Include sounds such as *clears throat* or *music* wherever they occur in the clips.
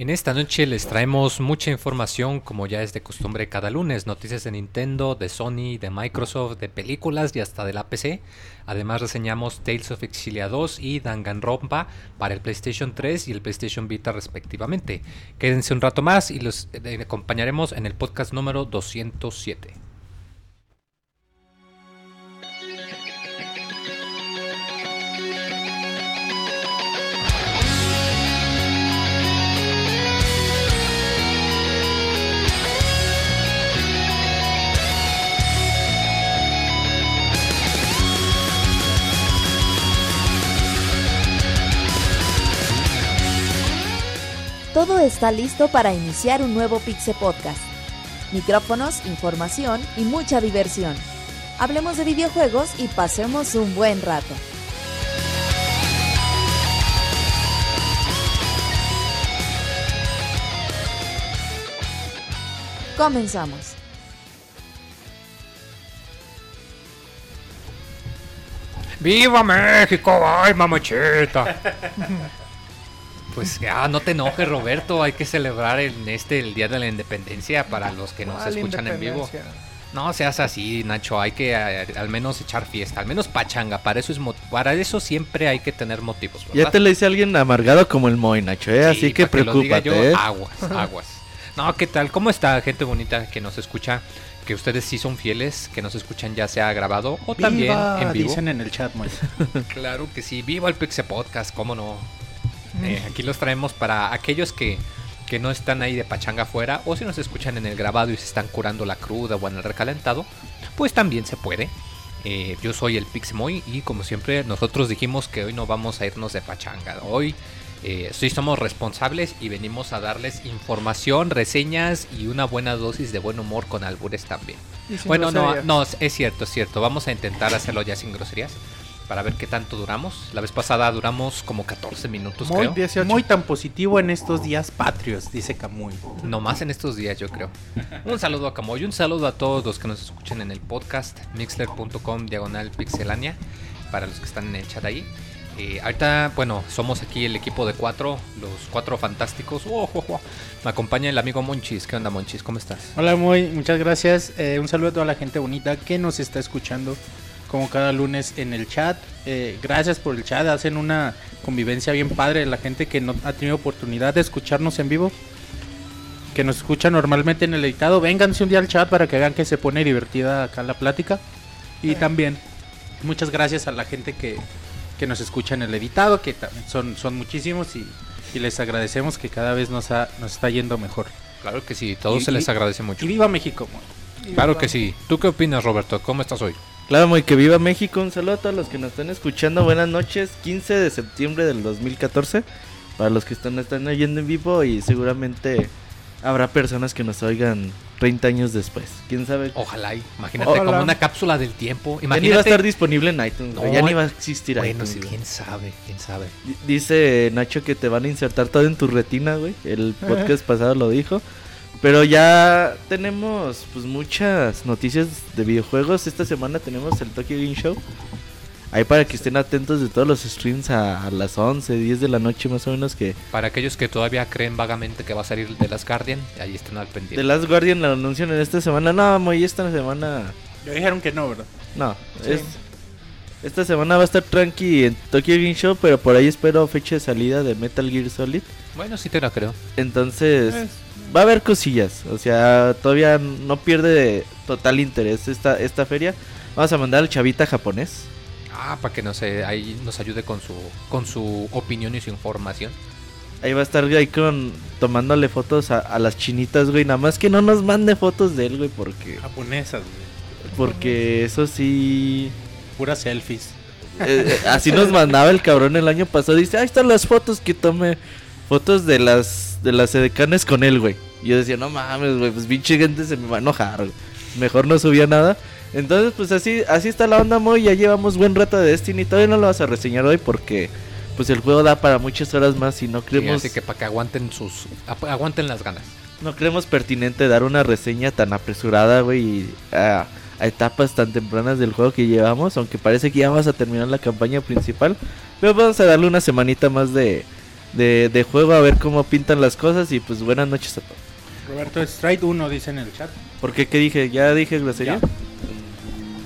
En esta noche les traemos mucha información, como ya es de costumbre cada lunes, noticias de Nintendo, de Sony, de Microsoft, de películas y hasta de la PC. Además reseñamos Tales of Exilia 2 y Danganronpa para el PlayStation 3 y el PlayStation Vita respectivamente. Quédense un rato más y los eh, acompañaremos en el podcast número 207. Todo está listo para iniciar un nuevo Pixel Podcast. Micrófonos, información y mucha diversión. Hablemos de videojuegos y pasemos un buen rato. Comenzamos. ¡Viva México! ¡Ay, mamachita! *laughs* Pues ya, no te enojes, Roberto. Hay que celebrar en este el Día de la Independencia para los que nos escuchan en vivo. No seas así, Nacho. Hay que eh, al menos echar fiesta, al menos pachanga. Para eso es para eso siempre hay que tener motivos. Ya te lo dice alguien amargado como el Moy, Nacho. ¿eh? así que preocúpate. ¿eh? Aguas, aguas. No, ¿qué tal? ¿Cómo está, gente bonita que nos escucha? Que ustedes sí son fieles, que nos escuchan ya sea grabado o también en vivo. Dicen en el chat, Moy. *laughs* claro que sí. Viva el Pixel Podcast, cómo no. Eh, aquí los traemos para aquellos que, no están ahí de pachanga afuera o si nos escuchan en el grabado y se están curando la cruda o en el recalentado, pues también se puede. Eh, yo soy el Pixmoy y como siempre nosotros dijimos que hoy no vamos a irnos de pachanga. Hoy eh, sí somos responsables y venimos a darles información, reseñas y una buena dosis de buen humor con albures también. Bueno, no, no, es cierto, es cierto. Vamos a intentar hacerlo ya sin groserías para ver qué tanto duramos. La vez pasada duramos como 14 minutos, muy, creo. Muy tan positivo en estos días patrios, dice Camuy. No más en estos días, yo creo. un saludo a Camuy, un saludo a todos los que nos escuchen en el podcast, mixler.com diagonal pixelania, para los que están en el chat ahí. Eh, ahorita, bueno, somos aquí el equipo de cuatro, los cuatro fantásticos. Oh, oh, oh. Me acompaña el amigo Monchis. ¿Qué onda, Monchis? ¿Cómo estás? Hola, muy, muchas gracias. Eh, un saludo a toda la gente bonita que nos está escuchando como cada lunes en el chat. Eh, gracias por el chat, hacen una convivencia bien padre. La gente que no ha tenido oportunidad de escucharnos en vivo, que nos escucha normalmente en el editado, vénganse un día al chat para que vean que se pone divertida acá la plática. Y también muchas gracias a la gente que, que nos escucha en el editado, que son, son muchísimos y, les agradecemos que cada vez nos, nos está yendo mejor. Claro que sí, todos se les agradece mucho. Y viva México. claro que sí. ¿Tú qué opinas, Roberto? ¿Cómo estás hoy? Claro, muy que viva México. Un saludo a todos los que nos están escuchando. Buenas noches. 15 de septiembre del 2014. Para los que están, están oyendo en vivo y seguramente habrá personas que nos oigan 30 años después. ¿Quién sabe? Ojalá. Imagínate como una cápsula del tiempo. Imagínate. Ya va a estar disponible en iTunes. ya ni va a existir bueno, iTunes. quién sabe, quién sabe. dice Nacho que te van a insertar todo en tu retina, güey. El podcast pasado lo dijo. Pero ya tenemos pues muchas noticias de videojuegos. Esta semana tenemos el Tokyo Game Show. Ahí para que estén atentos de todos los streams a, las 11, 10 de la noche más o menos que... Para aquellos que todavía creen vagamente que va a salir The Last Guardian, ahí estén al pendiente. The Last Guardian la anuncian en esta semana. No, muy esta semana... Ya dijeron que no, ¿verdad? No, esta semana va a estar tranqui en Tokyo Game Show, pero por ahí espero fecha de salida de Metal Gear Solid. Bueno, sí te la creo. Entonces va a haber cosillas. O sea, todavía no pierde total interés esta, esta feria. Vamos a mandar al chavita japonés. Ah, para que nos, ahí nos ayude con su, con su opinión y su información. Ahí va a estar ahí con tomándole fotos a, las chinitas, güey. Nada más que no nos mande fotos de él, güey, porque... Japonesas, güey. Porque eso sí... Puras selfies. Eh, eh, así nos mandaba el cabrón el año pasado. Dice, ahí están las fotos que tomé. Fotos de las de las edecanes con él, güey. Y yo decía, no mames, güey, pues pinche gente se me va a enojar, Mejor no subía nada. Entonces, pues así, así está la onda, muy. Ya llevamos buen rato de Destiny. Todavía no lo vas a reseñar hoy porque pues el juego da para muchas horas más y no creemos. así que para que aguanten sus. aguanten las ganas. No creemos pertinente dar una reseña tan apresurada, güey. Y, ah, a etapas tan tempranas del juego que llevamos, aunque parece que ya vamos a terminar la campaña principal. Pero vamos a darle una semanita más de, de, de juego a ver cómo pintan las cosas y pues buenas noches a todos. Roberto Strike 1 dice en el chat. ¿Por qué? ¿Qué dije? ¿Ya dije grosería? Ya.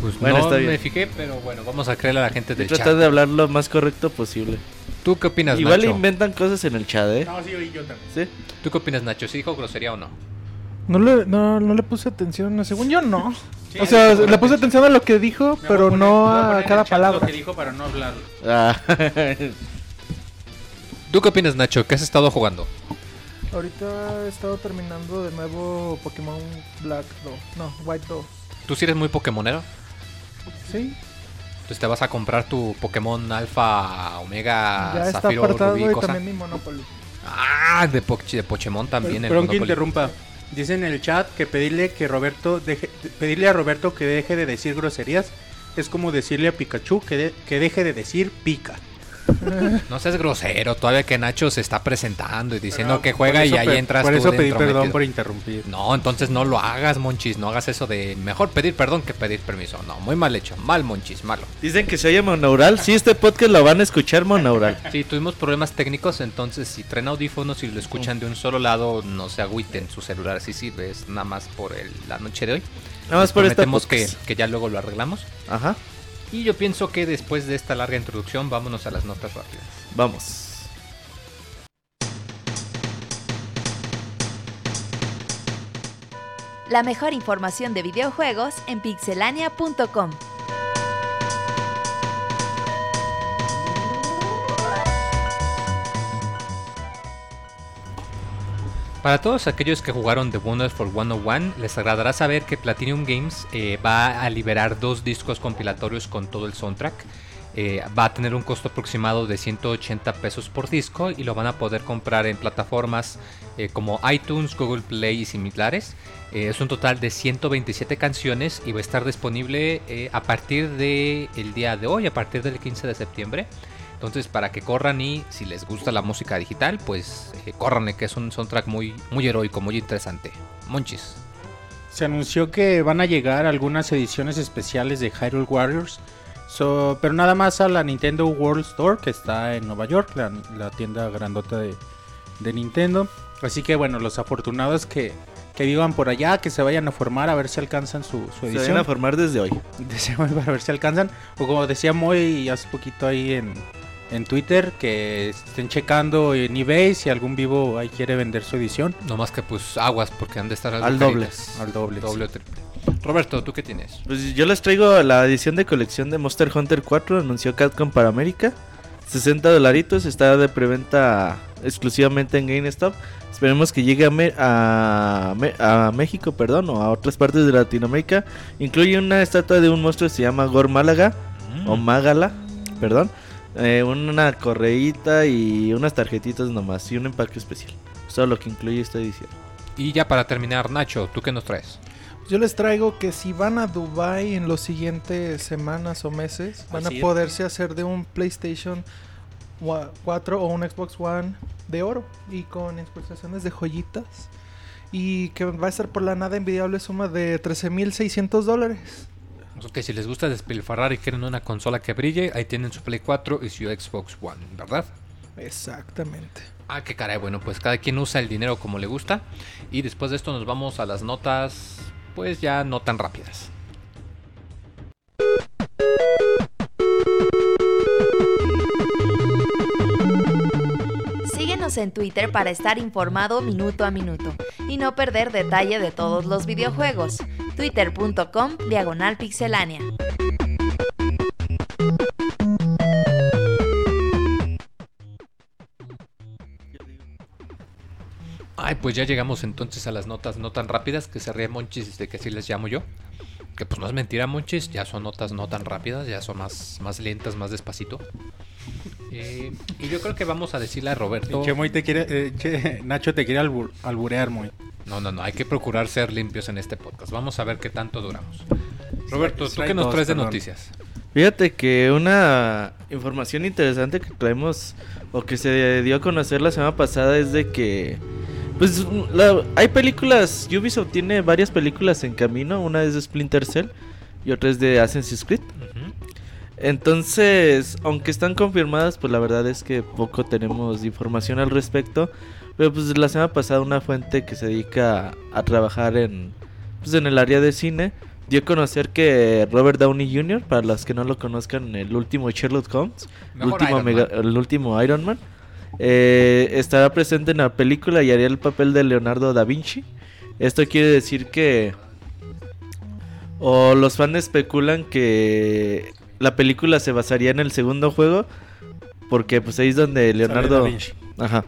Pues Bueno, no está bien. me fijé, pero bueno, vamos a creerle a la gente del tratar de hablar lo más correcto posible. ¿Tú qué opinas, Igual Nacho? inventan cosas en el chat, ¿eh? No, sí, oí yo también. ¿Sí? ¿Tú qué opinas, Nacho? ¿Sí dijo grosería o no? No le, no, no le puse atención, según yo no. *laughs* Sí, o sea, le puse atención a lo que dijo, pero poner- no a cada palabra. Lo que dijo para no hablar. Ah, *laughs* ¿Tú qué opinas, Nacho? ¿Qué has estado jugando? Ahorita he estado terminando de nuevo Pokémon Black 2. No, White 2. ¿Tú sí eres muy pokemonero? Sí, Entonces te vas a comprar tu Pokémon Alfa, Omega, ya está Zafiro, apartado Rubí, y cosa. también mi Monopoly. Ah, de, Poch- de Pokémon también. el Perdón que interrumpa. Dice en el chat que pedirle que Roberto deje, pedirle a Roberto que deje de decir groserías es como decirle a Pikachu que, de- que deje de decir pica. No seas grosero, todavía que Nacho se está presentando y diciendo Pero que juega y ahí entras Por tú eso pedí perdón metido. por interrumpir. No, entonces no lo hagas, Monchis. No hagas eso de mejor pedir perdón que pedir permiso. No, muy mal hecho. Mal, Monchis, malo. Dicen que se oye monaural. Sí, este podcast lo van a escuchar monaural. Sí, tuvimos problemas técnicos, entonces si traen audífonos y lo escuchan de un solo lado, no se agüiten su celular. Sí sirve, es nada más por el- la noche de hoy. Nada más Les por esta que, que ya luego lo arreglamos. Ajá, Y yo pienso que después de esta larga introducción, vámonos a las notas rápidas. vamos. La mejor información de videojuegos en pixelania.com. Para todos aquellos que jugaron The Wonderful 101, les agradará saber que Platinum Games eh, va a liberar dos discos compilatorios con todo el soundtrack. Eh, va a tener un costo aproximado de 180 pesos por disco y lo van a poder comprar en plataformas eh, como iTunes, Google Play y similares. Es un total de 127 canciones y va a estar disponible a partir del día de hoy, a partir del 15 de septiembre. Entonces, para que corran y si les gusta la música digital, pues eh, córranle, que es un soundtrack muy, muy heroico, muy interesante. Monchis. Se anunció que van a llegar algunas ediciones especiales de Hyrule Warriors. So, pero nada más a la Nintendo World Store que está en Nueva York, la, la tienda grandota de, de Nintendo. Así que bueno, los afortunados que, que vivan por allá, que se vayan a formar a ver si alcanzan su, su Se van edición. a formar desde hoy. *laughs* Deseamos para ver si alcanzan. O como decía Moy hace poquito ahí en, en Twitter, que estén checando en eBay si algún vivo ahí quiere vender su edición. No más que pues aguas, porque han de estar Al doble. Al doble, Doble o triple. Roberto, ¿tú qué tienes? Pues yo les traigo la edición de colección de Monster Hunter 4, anunció Capcom para América. 60 dolaritos, está de preventa exclusivamente en GameStop. Esperemos que llegue a, Me- a, Me- a México, perdón, o a otras partes de Latinoamérica. Incluye una estatua de un monstruo que se llama Gor Málaga, o Mágala, perdón. Eh, una correíta y unas tarjetitas nomás, y un empaque especial. Eso es lo que incluye esta edición. Y ya para terminar, Nacho, ¿tú qué nos traes? Yo les traigo que si van a Dubai en las siguientes semanas o meses, van Así a es. poderse hacer de un PlayStation wa- 4 o un Xbox One de oro y con exportaciones de joyitas. Y que va a estar por la nada envidiable suma de 13.600 dólares. Que si les gusta despilfarrar y quieren una consola que brille, ahí tienen su Play 4 y su Xbox One, ¿verdad? Exactamente. Ah, qué caray, bueno, pues cada quien usa el dinero como le gusta. Y después de esto nos vamos a las notas, pues ya no tan rápidas. En Twitter para estar informado minuto a minuto y no perder detalle de todos los videojuegos. Twitter.com Diagonal Pixelánea. Ay, pues ya llegamos entonces a las notas no tan rápidas que se ríe Monchis de que así les llamo yo. Que pues no es mentira, Monchis, ya son notas no tan rápidas, ya son más, más lentas, más despacito. Eh, y yo creo que vamos a decirle a Roberto. Che, Moy te quiere, eh, che, Nacho te quiere albur- alburear, Moy. No, no, no, hay que procurar ser limpios en este podcast. Vamos a ver qué tanto duramos. Roberto, ¿tú qué nos traes de noticias? Fíjate que una información interesante que traemos o que se dio a conocer la semana pasada es de que pues la- hay películas, Ubisoft tiene varias películas en camino, una es de Splinter Cell, y otra es de Assassin's Creed. Entonces, aunque están confirmadas, pues la verdad es que poco tenemos información al respecto. Pero pues la semana pasada una fuente que se dedica a, a trabajar en, pues, en el área de cine dio a conocer que Robert Downey Jr., para los que no lo conozcan, el último Sherlock Holmes, el Mejor último, Iron mega- Man. el último Iron Man, eh, estará presente en la película y haría el papel de Leonardo da Vinci. Esto quiere decir que... O los fans especulan que la película se basaría en el segundo juego. Porque pues ahí es donde Leonardo... Da Vinci. Ajá.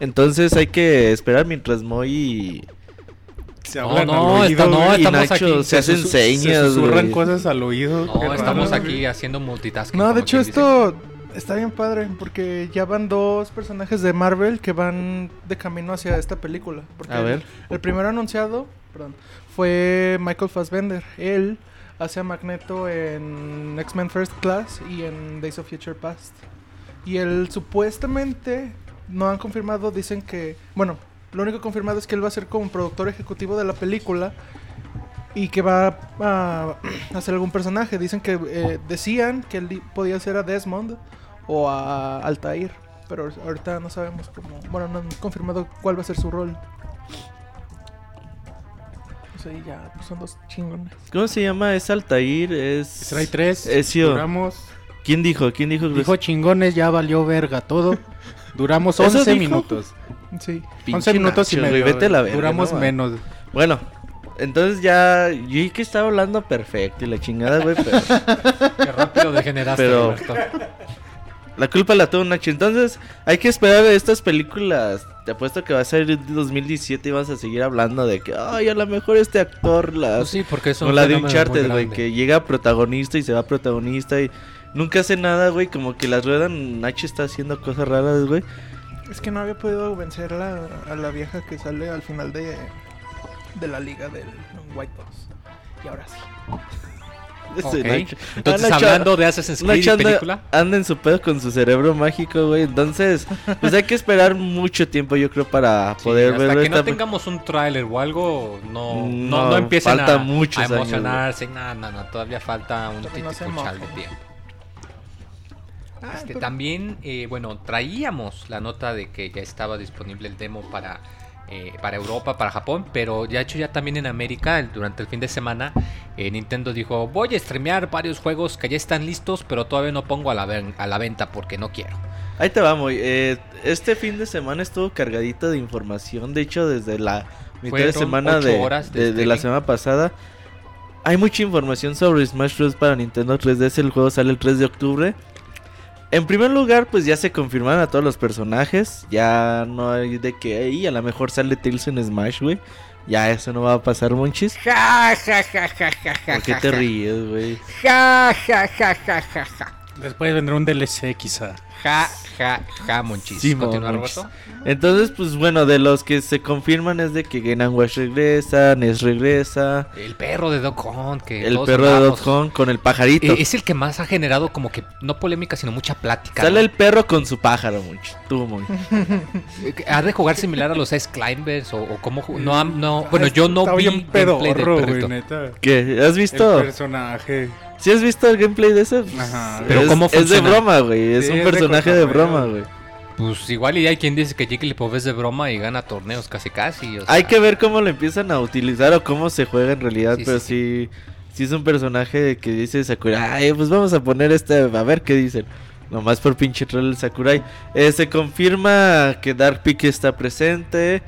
Entonces hay que esperar mientras Moy Se No, hablan no, al oído, está- no, y estamos Nacho aquí. se hacen señas. Se susurran cosas al oído. No, raro, estamos güey. aquí haciendo multitasking. No, de hecho esto está bien padre porque ya van dos personajes de Marvel que van de camino hacia esta película. Porque A ver. El, el primero anunciado perdón, fue Michael Fassbender. Él hace a Magneto en X-Men First Class y en Days of Future Past. Y él supuestamente no han confirmado, dicen que, bueno, lo único confirmado es que él va a ser como productor ejecutivo de la película y que va a, hacer algún personaje. Dicen que eh, decían que él podía ser a Desmond o a Altair, pero ahorita no sabemos cómo. Bueno, no han confirmado cuál va a ser su rol. Sí, ya, pues son dos chingones. ¿Cómo se llama? Es Altair, es... Trae tres. Ezio. Duramos. ¿Quién dijo? ¿Quién dijo? Dijo chingones, ya valió verga todo. Duramos ¿Eso 11 dijo? minutos. Sí. Pinche 11 minutos y medio. vete la verga, Duramos no, menos. Bueno, entonces ya... Yo vi que estaba hablando perfecto y la chingada, güey, pero... Qué rápido degeneraste, Pero-. La culpa la tuvo Nacho. Entonces, hay que esperar estas películas. Te apuesto que va a salir en 2017 y vas a seguir hablando de que, ay, a lo mejor este actor la. Pues sí, porque es un Como la de Uncharted, güey, que llega protagonista y se va protagonista y nunca hace nada, güey. Como que las ruedan. Nacho está haciendo cosas raras, güey. Es que no había podido vencer la- a la vieja que sale al final de, de la liga del White House. Y ahora sí. *laughs* Entonces, Nacho- hablando de Assassin's Creed Nacho anda, película. anda en su pedo con su cerebro mágico, güey. Entonces, pues hay que esperar mucho tiempo, yo creo, para *laughs* Sí, poder hasta ver que no tengamos un tráiler o algo, no, no, no, no empiecen falta a, muchos a años, emocionarse. No, no, no, todavía falta un titipuchal de tiempo. Ah, Este, pero- También, eh, bueno, traíamos la nota de que ya estaba disponible el demo para, eh, para Europa, para Japón, pero ya hecho ya también en América, durante el fin de semana, eh, Nintendo dijo, voy a streamear varios juegos que ya están listos, pero todavía no pongo a la, ven- a la venta porque no quiero. Ahí te vamos. Eh, este fin de semana estuvo cargadito de información. De hecho, desde la mitad de semana de, horas de de- de la semana pasada. Hay mucha información sobre Smash Bros. para Nintendo 3DS. El juego sale el 3 de octubre. En primer lugar, pues ya se confirmaron a todos los personajes. Ya no hay de que ahí a lo mejor sale Tails en Smash, güey. Ya eso no va a pasar, monchis. Ja, ja, ja, ja, ja, ja, ¿Por qué ja, te ja. ríes, güey? Ja, ja, ja, ja, ja, ja. Después vendrá un DLC quizá. Ja, ja, ja, monchis. Sí, Continúa, monchis. Entonces, pues bueno, de los que se confirman es de que Game Watch regresa, NES regresa. El perro de Doc Hunt, que El perro de. Dot Hunt con el pajarito. Eh, Es el que más ha generado como que, no polémica, sino mucha plática. Sale ¿no? el perro con su pájaro, mucho. Tú, que *laughs* ¿Ha de jugar similar a los Ice Climbers? O, o cómo no, no, bueno, yo no Está vi bien gameplay del pedorro, güey, perrito. neta. ¿Qué? ¿Has El visto? personaje. ¿Sí has visto el gameplay de ese? Ajá. Pero es, ¿cómo Es de funciona? broma, güey. Es Sí, un es de personaje de broma, güey. Pues igual y hay quien dice que Jigglypuff es de broma y gana torneos casi casi. o sea, Hay que ver cómo lo empiezan a utilizar o cómo se juega en realidad, Sí, pero sí, sí, sí, es un personaje que dice Sakurai, ay, pues vamos a poner este, a ver qué dicen. Nomás por pinche troll el Sakurai. Eh, se confirma que Dark Peak está presente.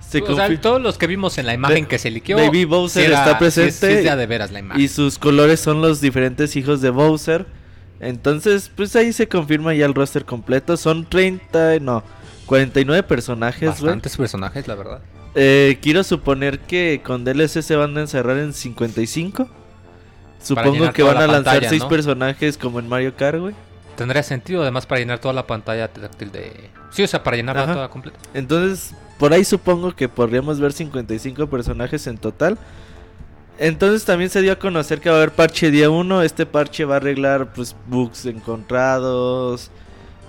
Se o sea, todos los que vimos en la imagen Ba- que se liqueó. Baby Bowser era- está es- presente es de a de veras la imagen. y sus colores son los diferentes hijos de Bowser. Entonces, pues ahí se confirma ya el roster completo. Son 30, no, 49 personajes, güey. Bastantes personajes, la verdad. Eh, quiero suponer que con DLC se van a encerrar en 55. Supongo que van a la lanzar pantalla, 6 ¿no? personajes como en Mario Kart, güey. Tendría sentido además para llenar toda la pantalla táctil de... Sí, o sea, para llenarla Ajá. toda completa. Entonces, por ahí supongo que podríamos ver 55 personajes en total. Entonces también se dio a conocer que va a haber parche día 1. Este parche va a arreglar pues bugs encontrados.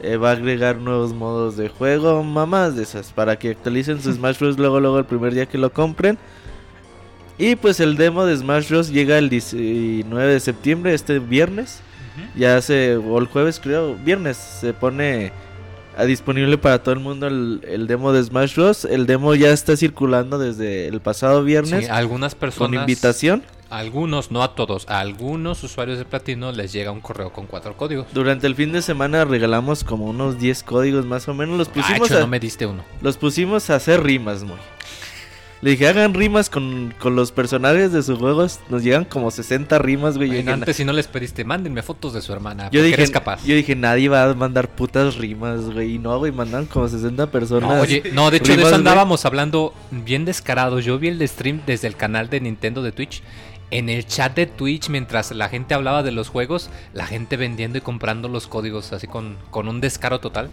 eh, va a agregar nuevos modos de juego. Mamás de esas. Para que actualicen su *laughs* Smash Bros. luego luego el primer día que lo compren. Y pues el demo de Smash Bros. llega el 19 de septiembre, este viernes. Ya se, o el jueves creo, viernes, se pone disponible para todo el mundo el, el demo de Smash Bros. El demo ya está circulando desde el pasado viernes Sí, algunas personas. con invitación. algunos, no a todos, a algunos usuarios de Platino les llega un correo con cuatro códigos. Durante el fin de semana regalamos como unos 10 códigos más o menos. Los Ah, pusimos, hecho, a, no me diste uno. los pusimos a hacer rimas, muy. Le dije, hagan rimas con, con los personajes de sus juegos. Nos llegan como 60 rimas, güey. Yo Bueno, dije, antes, si no les pediste, mándenme fotos de su hermana. Yo dije, eres capaz. yo dije, nadie va a mandar putas rimas, güey. Y no, güey, mandan como 60 personas. No, oye, no, de hecho de eso güey. andábamos hablando bien descarados. Yo vi el stream desde el canal de Nintendo de Twitch. En el chat de Twitch, mientras la gente hablaba de los juegos, la gente vendiendo y comprando los códigos así con, con un descaro total.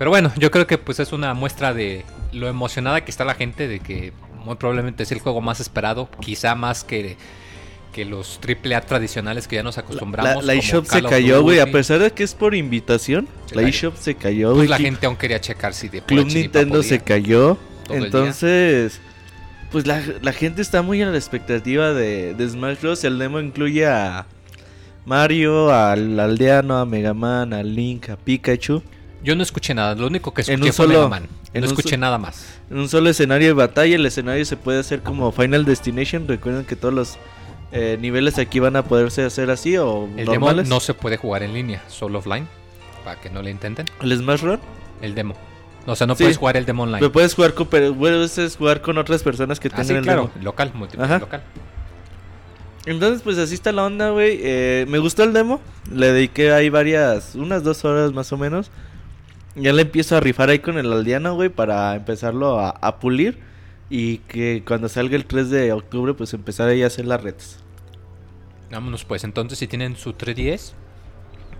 Pero bueno, yo creo que pues es una muestra de lo emocionada que está la gente de que muy probablemente es el juego más esperado, quizá más que, que los AAA tradicionales que ya nos La, acostumbramos. la eShop se cayó, güey. A pesar de que es por invitación, Se la eShop se cayó, Pues güey. la Cl- gente aún quería checar si de Club Nintendo se cayó. Entonces, pues la, la gente está muy a la expectativa de, de Smash Bros. El demo incluye a Mario, al aldeano, a Mega Man, a Link, a Pikachu. Yo no escuché nada, lo único que En escuché un fue solo- Mega Man. en No un escuché nada más. En un solo escenario de batalla, el escenario se puede hacer como Final Destination. Recuerden que todos los eh, niveles aquí van a poderse hacer así o El normales. demo no se puede jugar en línea, solo offline. Para que no le intenten. El Smash Run. El demo. O sea, no Sí. puedes jugar el demo online. Pero puedes jugar con, pero puedes jugar con otras personas que Ah, tengan sí, el claro. demo. Local, multiplayer local. Entonces, pues así está la onda, güey. Eh, me gustó el demo. Le dediqué ahí varias, unas dos horas más o menos. Ya le empiezo a rifar ahí con el aldeano, güey, para empezarlo a, a pulir. Y que cuando salga el 3 de octubre, pues empezar ahí a hacer las retas. Vámonos pues. Entonces, si tienen su 3DS,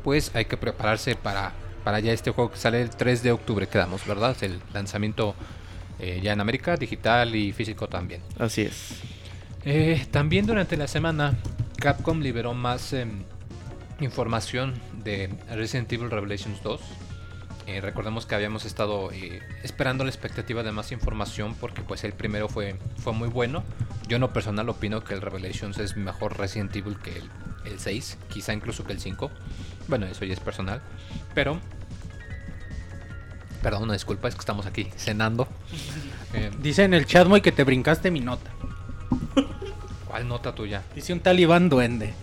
pues hay que prepararse para, para ya este juego que sale el 3 de octubre. Quedamos, ¿verdad? Es el lanzamiento eh, ya en América, digital y físico también. Así es. Eh, también durante la semana Capcom liberó más em, información de Resident Evil Revelations 2. Eh, recordemos que habíamos estado eh, esperando la expectativa de más información porque pues el primero fue, fue muy bueno. Yo en lo personal opino que el Revelations es mejor Resident Evil que el, el 6, quizá incluso que el 5. Bueno, eso ya es personal. Pero... Perdón, una disculpa, es que estamos aquí cenando. *laughs* Eh, Dice en el chat, muy que te brincaste mi nota. ¿Cuál nota tuya? Dice un talibán duende.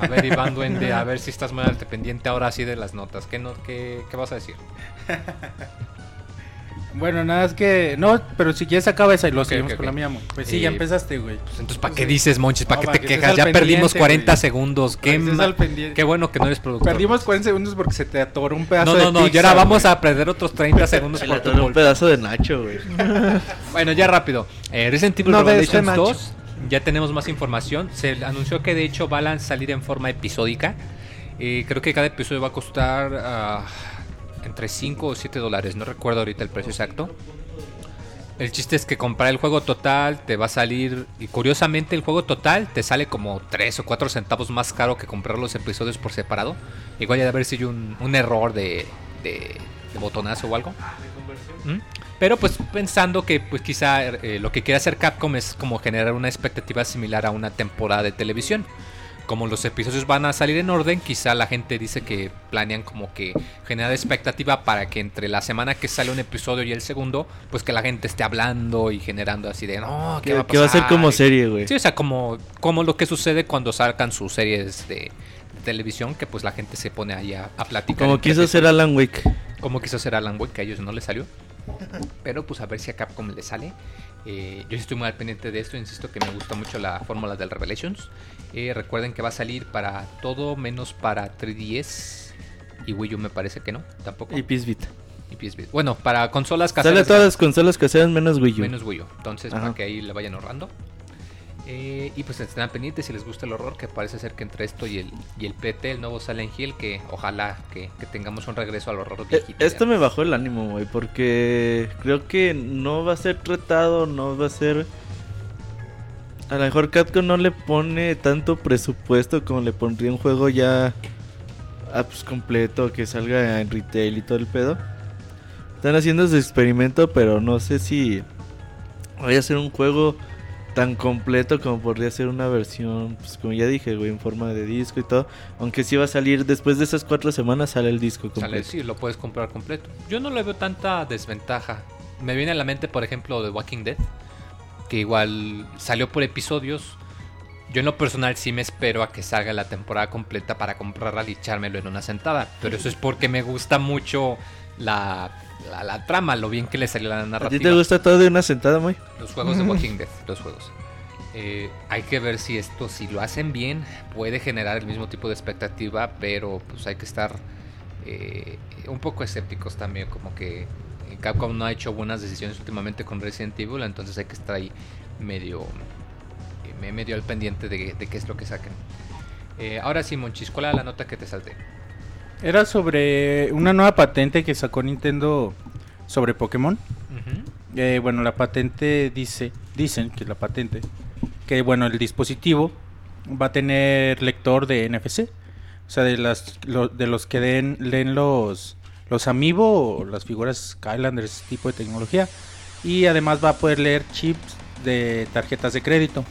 A ver, Iván Duende, a ver si estás muy al pendiente ahora sí de las notas. ¿Qué, no, qué, qué vas a decir? *laughs* Bueno, nada es que. No, pero si quieres acaba esa y lo seguimos con la mía, mo. Pues sí, Eh, ya empezaste, güey. Pues entonces, ¿para qué sí. dices, Monchis? ¿Para No, qué para te que quejas? Ya perdimos pendiente, 40 güey. segundos. Qué, ma- qué bueno que no eres productor. Perdimos 40 segundos porque se te atoró un pedazo No, de no, no. Y pizza, ahora vamos a perder otros 30 *laughs* segundos Se le por un pedazo de Nacho, güey. *laughs* Bueno, ya rápido. Eh, Resident Evil No Revelations este Nacho. 2. Ya tenemos más información. Se anunció que de hecho va a salir en forma episódica. Eh, creo que cada episodio va a costar ah, entre 5 o 7 dólares. No recuerdo ahorita el precio exacto. El chiste es que comprar el juego total te va a salir. Y curiosamente, el juego total te sale como 3 o 4 centavos más caro que comprar los episodios por separado. Igual ya de haber sido un, un error de, de, de botonazo o algo. ¿Mm? Pero pues pensando que pues quizá eh, lo que quiere hacer Capcom es como generar una expectativa similar a una temporada de televisión. Como los episodios van a salir en orden, quizá la gente dice que planean como que generar expectativa para que entre la semana que sale un episodio y el segundo, pues que la gente esté hablando y generando así de no, ¿qué Que, va a que va a ser pasar?" como serie, güey. Sí, o sea, como, como lo que sucede cuando sacan sus series de, televisión, que pues la gente se pone ahí a, a platicar. Como quiso hacer. Alan Wake. Como quiso hacer Alan Wake, que a ellos no les salió. Pero pues a ver si a Capcom le sale. Eh, yo estoy muy al pendiente de esto, insisto que me gusta mucho la fórmula del Revelations. Eh, recuerden que va a salir para todo menos para 3DS y Wii U me parece que no, tampoco. Y PS Vita. Y PS Vita. Bueno, para consolas Sale caseras todas las consolas que sean menos Wii U. menos Wii U. Entonces, Ajá. para que ahí le vayan ahorrando. Eh, y pues estén pendientes si les gusta el horror, que parece ser que entre esto y el, y el PT, el nuevo Silent Hill, que ojalá que, que tengamos un regreso al horror Eh, viejito. Esto me bajó el ánimo, güey, porque creo que no va a ser tratado, no va a ser... A lo mejor Capcom no le pone tanto presupuesto como le pondría un juego ya ah, pues, completo, que salga en retail y todo el pedo. Están haciendo su experimento, pero no sé si vaya a ser un juego tan completo como podría ser una versión, pues como ya dije, güey, en forma de disco y todo. Aunque sí va a salir, después de esas cuatro semanas sale el disco completo. Sale, sí, lo puedes comprar completo. Yo no le veo tanta desventaja. Me viene a la mente, por ejemplo, de Walking Dead, que igual salió por episodios. Yo en lo personal sí me espero a que salga la temporada completa para comprarla y echármelo en una sentada. Pero eso es porque me gusta mucho la, la, la trama, lo bien que le salió la ¿A narrativa. ti te gusta todo de una sentada, muy? Los juegos de Walking Dead, los juegos. Eh, hay que ver si esto, si lo hacen bien, puede generar el mismo tipo de expectativa, pero pues hay que estar eh, un poco escépticos también, como que Capcom no ha hecho buenas decisiones últimamente con Resident Evil, entonces hay que estar ahí medio, eh, medio al pendiente de, de qué es lo que saquen. Eh, ahora sí, Monchis, ¿cuál era la nota que te salté? Era sobre una nueva patente que sacó Nintendo sobre Pokémon. Eh, bueno, la patente dice, dicen que la patente, que bueno, el dispositivo va a tener lector de NFC. O sea, de las lo- de los que den, leen los los amiibo o las figuras Skylanders, ese tipo de tecnología. Y además va a poder leer chips de tarjetas de crédito.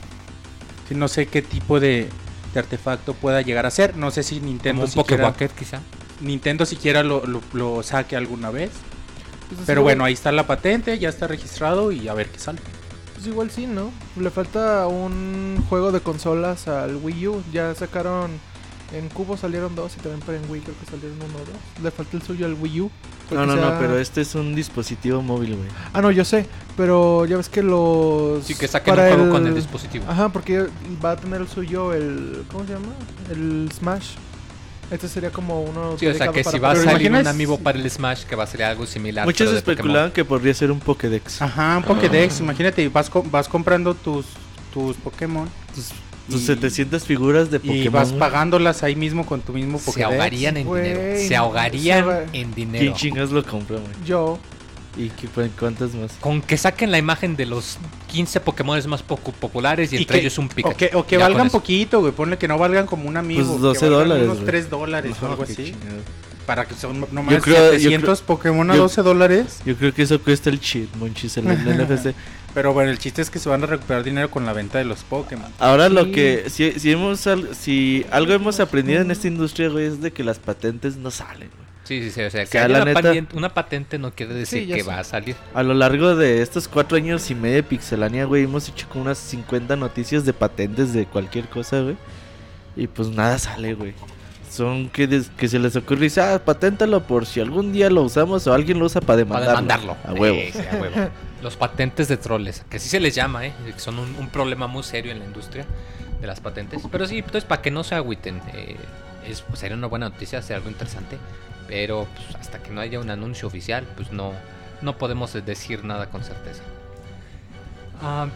No sé qué tipo de, de artefacto pueda llegar a ser. No sé si Como Nintendo un siquiera, quizá. Nintendo siquiera lo, lo- lo saque alguna vez. Pues Pero igual- bueno, ahí está la patente, ya está registrado y a ver qué sale. Pues igual sí, ¿no? Le falta un juego de consolas al Wii U. Ya sacaron. En Cubo salieron dos y también para en Wii creo que salieron uno o dos. Le falta el suyo al Wii U. No, no, no, pero este es un dispositivo móvil, güey. Ah, no, yo sé. Pero ya ves que los. Sí, que saquen un para juego con el dispositivo. Ajá, porque va a tener el suyo el. ¿Cómo se llama? El Smash. Este sería como uno. Sí, o sea que para si va a salir imaginas- un amiibo para el Smash, que va a ser algo similar. Muchos especulaban que podría ser un Pokédex. Ajá, un Pokédex, imagínate, vas, co- vas comprando tus, tus Pokémon Tus, tus Y- 700 figuras de Pokémon. y vas pagándolas ahí mismo con tu mismo Se Pokédex. ahogarían en Güey, dinero. Se se ahogarían ahoga- en ¿Quién dinero. chingas lo compró, güey? Yo. ¿Y qué, cuántas más? Con que saquen la imagen de los 15 Pokémon más poco populares y, Y entre que- ellos un Pikachu. O que, o que valgan poquito, güey. Ponle que no valgan como un amigo. Pues que 12 valgan dólares, Unos güey. 3 dólares o No, algo qué así. chingado. Para que son nomás Yo creo- yo 700 Pokémon a yo- 12 dólares. Yo creo que eso cuesta el cheat, monchis, el, *laughs* el NFC. Pero bueno, el chiste es que se van a recuperar dinero con la venta de los Pokémon. Ahora lo que, si, si, hemos, si algo hemos aprendido en esta industria, güey, es de que las patentes no salen, güey. Sí, sí, sí. O sea, que sea, haya la una, neta- patente, una patente no quiere decir Sí, que sé. va a salir. A lo largo de estos cuatro años y medio de Pixelania, güey, hemos hecho como unas 50 noticias de patentes de cualquier cosa, güey. Y pues nada sale, güey. Son que, des- que se les ocurre y dice, ah, paténtalo por si algún día lo usamos o alguien lo usa para Para demandarlo. demandarlo. A huevo. Sí, sí, a huevo. *laughs* Los patentes de troles, que sí se les llama, ¿eh? que son un, un problema muy serio en la industria de las patentes. Pero sí, entonces para que no se agüiten, eh, es, pues, sería una buena noticia, sería algo interesante. Pero pues, hasta que no haya un anuncio oficial, pues no, no podemos decir nada con certeza. Ah,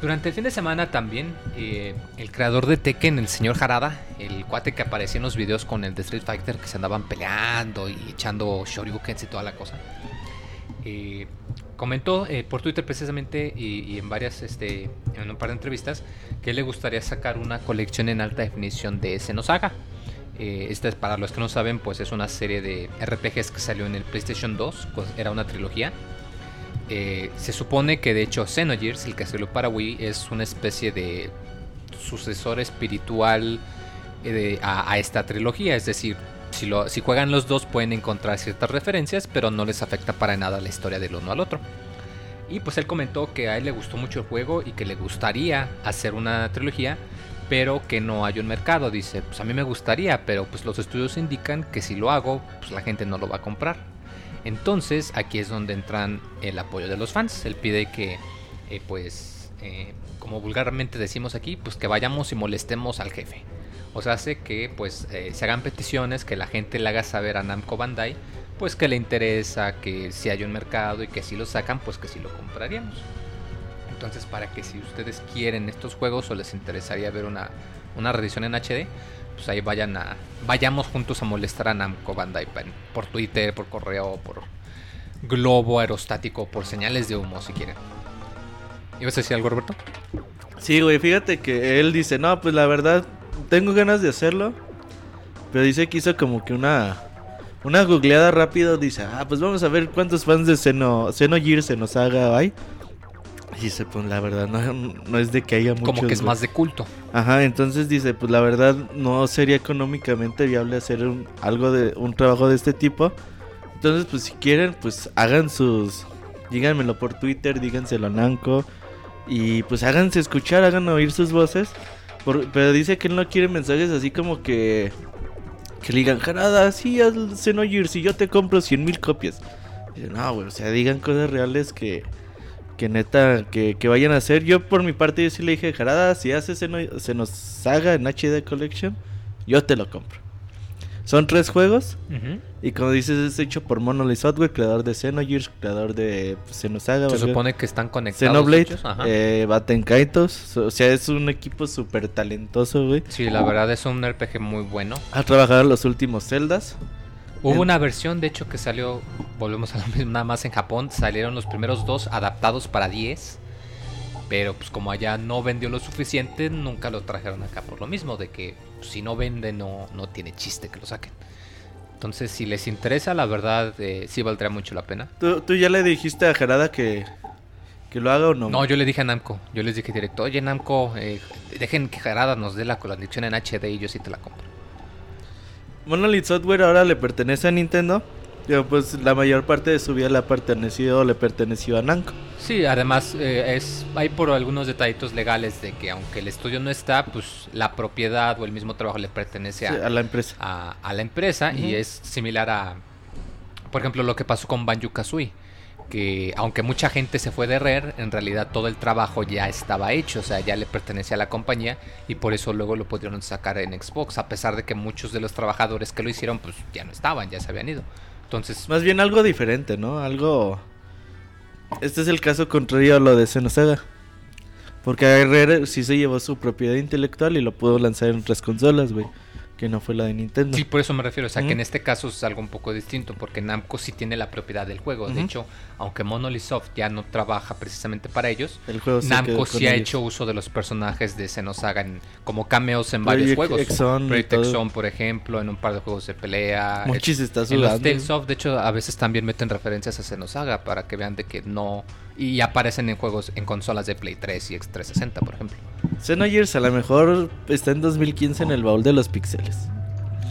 durante el fin de semana también, eh, el creador de Tekken, el señor Harada, el cuate que aparecía en los videos con el de Street Fighter, que se andaban peleando y echando shoryukens y toda la cosa, eh, comentó eh, por Twitter precisamente y, y en varias, este, en un par de entrevistas, que le gustaría sacar una colección en alta definición de Xenosaga. Eh, esta es para los que no saben, pues es una serie de RPGs que salió en el PlayStation 2, pues, era una trilogía. Eh, se supone que de hecho Xenogears, el que salió para Wii, es una especie de sucesor espiritual eh, a, esta trilogía. Es decir, si juegan los dos pueden encontrar ciertas referencias, pero no les afecta para nada la historia del uno al otro. Y pues él comentó que a él le gustó mucho el juego y que le gustaría hacer una trilogía, pero que no hay un mercado. Dice, pues a mí me gustaría, pero pues los estudios indican que si lo hago, pues la gente no lo va a comprar. Entonces aquí es donde entran el apoyo de los fans. Él pide que, eh, pues, eh, como vulgarmente decimos aquí, pues que vayamos y molestemos al jefe. O sea, hace que pues eh, se hagan peticiones, que la gente le haga saber a Namco Bandai, pues que le interesa, que si hay un mercado y que si lo sacan, pues que si lo compraríamos. Entonces, para que si ustedes quieren estos juegos o les interesaría ver una, una en HD, pues ahí vayan a vayamos juntos a molestar a Namco Bandai por Twitter, por correo, por globo aerostático, por señales de humo si quieren. ¿Ibas a decir algo, Roberto? Sí, güey, fíjate que él dice, no, pues la verdad, tengo ganas de hacerlo. Pero dice que hizo como que una una googleada rápido. Dice, ah, pues vamos a ver cuántos fans de Xeno, Xenogears se nos haga hay. Dice, pues la verdad, no, no es de que haya mucho. Como que es más de culto. Ajá, entonces dice, pues la verdad no sería económicamente viable hacer un, algo de un trabajo de este tipo. Entonces, pues si quieren, pues hagan sus díganmelo por Twitter, díganselo a Nanco y pues háganse escuchar, hagan oír sus voces. Por- pero dice que él no quiere mensajes así como que que le digan, "Jarada, sí, haz Xenogears y yo te compro 100 mil copias." Dice, "No, güey, o sea, digan cosas reales que que neta, que, que vayan a hacer. Yo por mi parte yo sí le dije, Jarada, si haces Xeno- Xenosaga en HD Collection, yo te lo compro. Son tres juegos y como dices es hecho por Monolith Software, creador de Xenogears, creador de Xenosaga, Se ¿verdad? supone que están conectados. Xenoblade, eh, Baten Kaitos, o sea, es un equipo súper talentoso, güey. Sí, la verdad es un RPG muy bueno. Ha trabajado en los últimos Zeldas. Hubo En- una versión, de hecho, que salió, volvemos a lo mismo, nada más en Japón, salieron los primeros dos adaptados para 10, pero pues como allá no vendió lo suficiente, nunca lo trajeron acá por lo mismo, de que pues, si no vende no, no tiene chiste que lo saquen. Entonces, si les interesa, la verdad, eh, sí valdría mucho la pena. ¿Tú, tú ya le dijiste a Jarada que, que lo haga o no? No, yo le dije a Namco, yo les dije directo, oye Namco, eh, dejen que Jarada nos dé la colección en HD y yo sí te la compro. Monolith Software ahora le pertenece a Nintendo. Pero pues la mayor parte de su vida le ha pertenecido o le perteneció a Namco. Sí, además eh, es hay por algunos detallitos legales de que aunque el estudio no está, pues la propiedad o el mismo trabajo le pertenece Sí, a, la empresa. a- a la empresa y es similar a, por ejemplo, lo que pasó con Banjo Kazooie, que aunque mucha gente se fue de Rare, en realidad todo el trabajo ya estaba hecho, o sea, ya le pertenecía a la compañía y por eso luego lo pudieron sacar en Xbox, a pesar de que muchos de los trabajadores que lo hicieron, pues ya no estaban, ya se habían ido. Entonces, Más bien algo diferente, ¿no? Algo... Este es el caso contrario a lo de Xenosaga. Porque Rare sí se llevó su propiedad intelectual y lo pudo lanzar en otras consolas, güey. Que no fue la de Nintendo. Sí, por eso me refiero. O sea, que en este caso es algo un poco distinto, porque Namco sí tiene la propiedad del juego. De hecho, aunque Monolith Soft ya no trabaja precisamente para ellos, El juego Namco sí ha ellos. hecho uso de los personajes de Xenosaga en- como cameos en varios juegos. Exxon Project. Exxon, por ejemplo, en un par de juegos de pelea. Mochis está En los. Tales of, de hecho, a veces también meten referencias a Xenosaga para que vean de que no... Y aparecen en juegos, en consolas de Play 3 y X360, por ejemplo. Xenogears a lo mejor está en 2015 en el baúl de los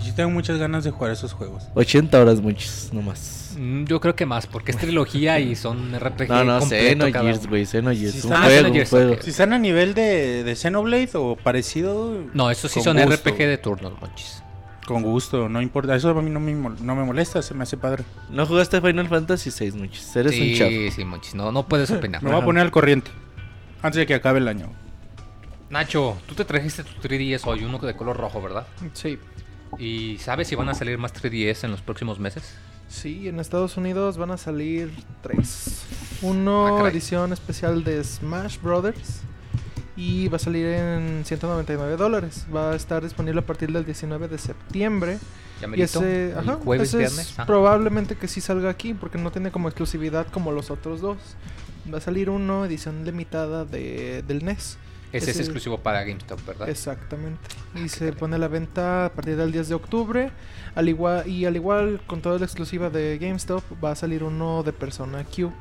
Yo tengo muchas ganas de jugar esos juegos. 80 horas muchos, nomás. Mm, Yo creo que más, porque es trilogía y son RPG No, no, completo cada Xenogears, uno. güey, Xenogears. Sí un está- Ah, juego, un Xenogears, juego. ok. Si están a nivel de, de Xenoblade o parecido. No, estos sí con son gusto. RPG de turnos, monchis. Con gusto, no importa. Eso a mí no me, mol- no me molesta, se me hace padre. No jugaste Final Fantasy 6 muchos. Eres un Sí, chavo. sí, monchis. No, no puedes opinar. Me voy a poner al corriente. Antes de que acabe el año. Nacho, tú te trajiste tu 3DS hoy, uno de color rojo, ¿verdad? Sí. ¿Y sabes si van a salir más 3DS en los próximos meses? Sí, en Estados Unidos van a salir tres. Ah, Uno, caray. edición especial de Smash Brothers. Y va a salir en 199 dólares. Va a estar disponible a partir del 19 de septiembre. Ya Y ese, el ajá, jueves, ese es ah. probablemente que sí salga aquí porque no tiene como exclusividad como los otros dos. Va a salir uno, edición limitada de, del NES. Ese es exclusivo para GameStop, ¿verdad? Exactamente. Y qué se pone a la venta a partir del 10 de octubre. Al igual, y al igual con toda la exclusiva de GameStop, va a salir uno de Persona Q.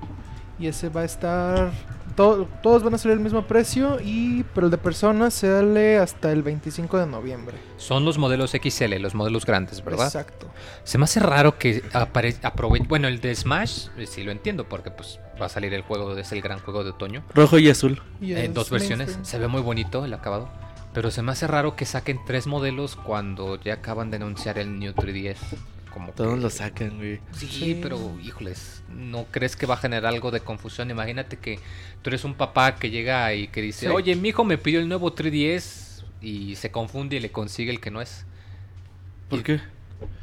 Y ese va a estar. to- todos van a salir al mismo precio. Y, pero el de Persona sale hasta el 25 de noviembre. Son los modelos XL, los modelos grandes, ¿verdad? Exacto. Se me hace raro que apare- aprove- Bueno, el de Smash, eh, sí lo entiendo, porque pues va a salir el juego, es el gran juego de otoño. Rojo y azul. En es dos versiones. mainstream. Se ve muy bonito el acabado. Pero se me hace raro que saquen tres modelos cuando ya acaban de anunciar el New 3DS. Como Todos que- lo sacan, güey. Sí, Sí. pero híjoles, ¿no crees que va a generar algo de confusión? Imagínate que tú eres un papá que llega y que dice, Sí. oye, mi hijo me pidió el nuevo 3DS y se confunde y le consigue el que no es. ¿Por Y- qué?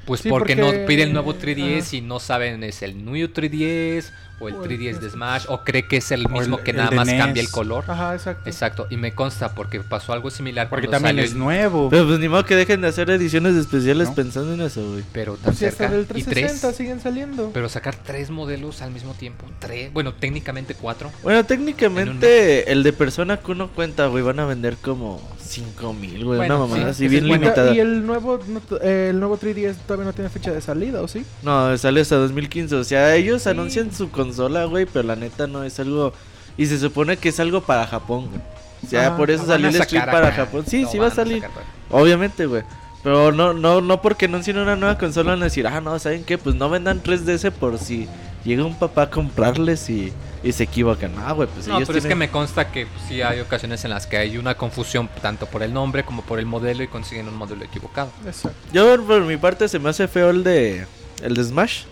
Pues Sí, porque, porque- no pide el nuevo 3DS ajá. y no saben es el New 3DS o el O el 3DS de 3DS. Smash o cree que es el mismo el- que nada más NES. cambia el color. Ajá, exacto. Exacto, y me consta porque pasó algo similar Porque también salió es el- nuevo. Pero pues ni modo que dejen de hacer ediciones especiales ¿No? pensando en eso, güey. pero tan Sí, hasta cerca del y 360 tres. siguen saliendo. Pero sacar tres modelos al mismo tiempo, tres, bueno, técnicamente cuatro. Bueno, técnicamente el de Persona Q no cuenta, güey. Van a vender como 5000, güey. Bueno, una mamada sí, así bien bueno. limitada. Y el nuevo, eh, el nuevo 3DS todavía no tiene fecha de salida, ¿o sí? No, sale hasta 2015. O sea, ellos Sí. anuncian su consola, güey. Pero la neta no es algo Y se supone que es algo para Japón, güey. O sea, por eso salió el stream para acá. Japón. Sí, sí va a salir. sacar. Obviamente, güey. Pero no, no, no porque anuncien una nueva consola van a decir, ah, no, ¿saben qué? Pues no vendan 3DS por si llega un papá a comprarles y, y se equivocan. Ah, güey, pues No, ellos pero es que tienen- me consta que pues, sí hay ocasiones en las que hay una confusión tanto por el nombre como por el modelo y consiguen un modelo equivocado. Exacto. Yo por mi parte se me hace feo el de el de Smash.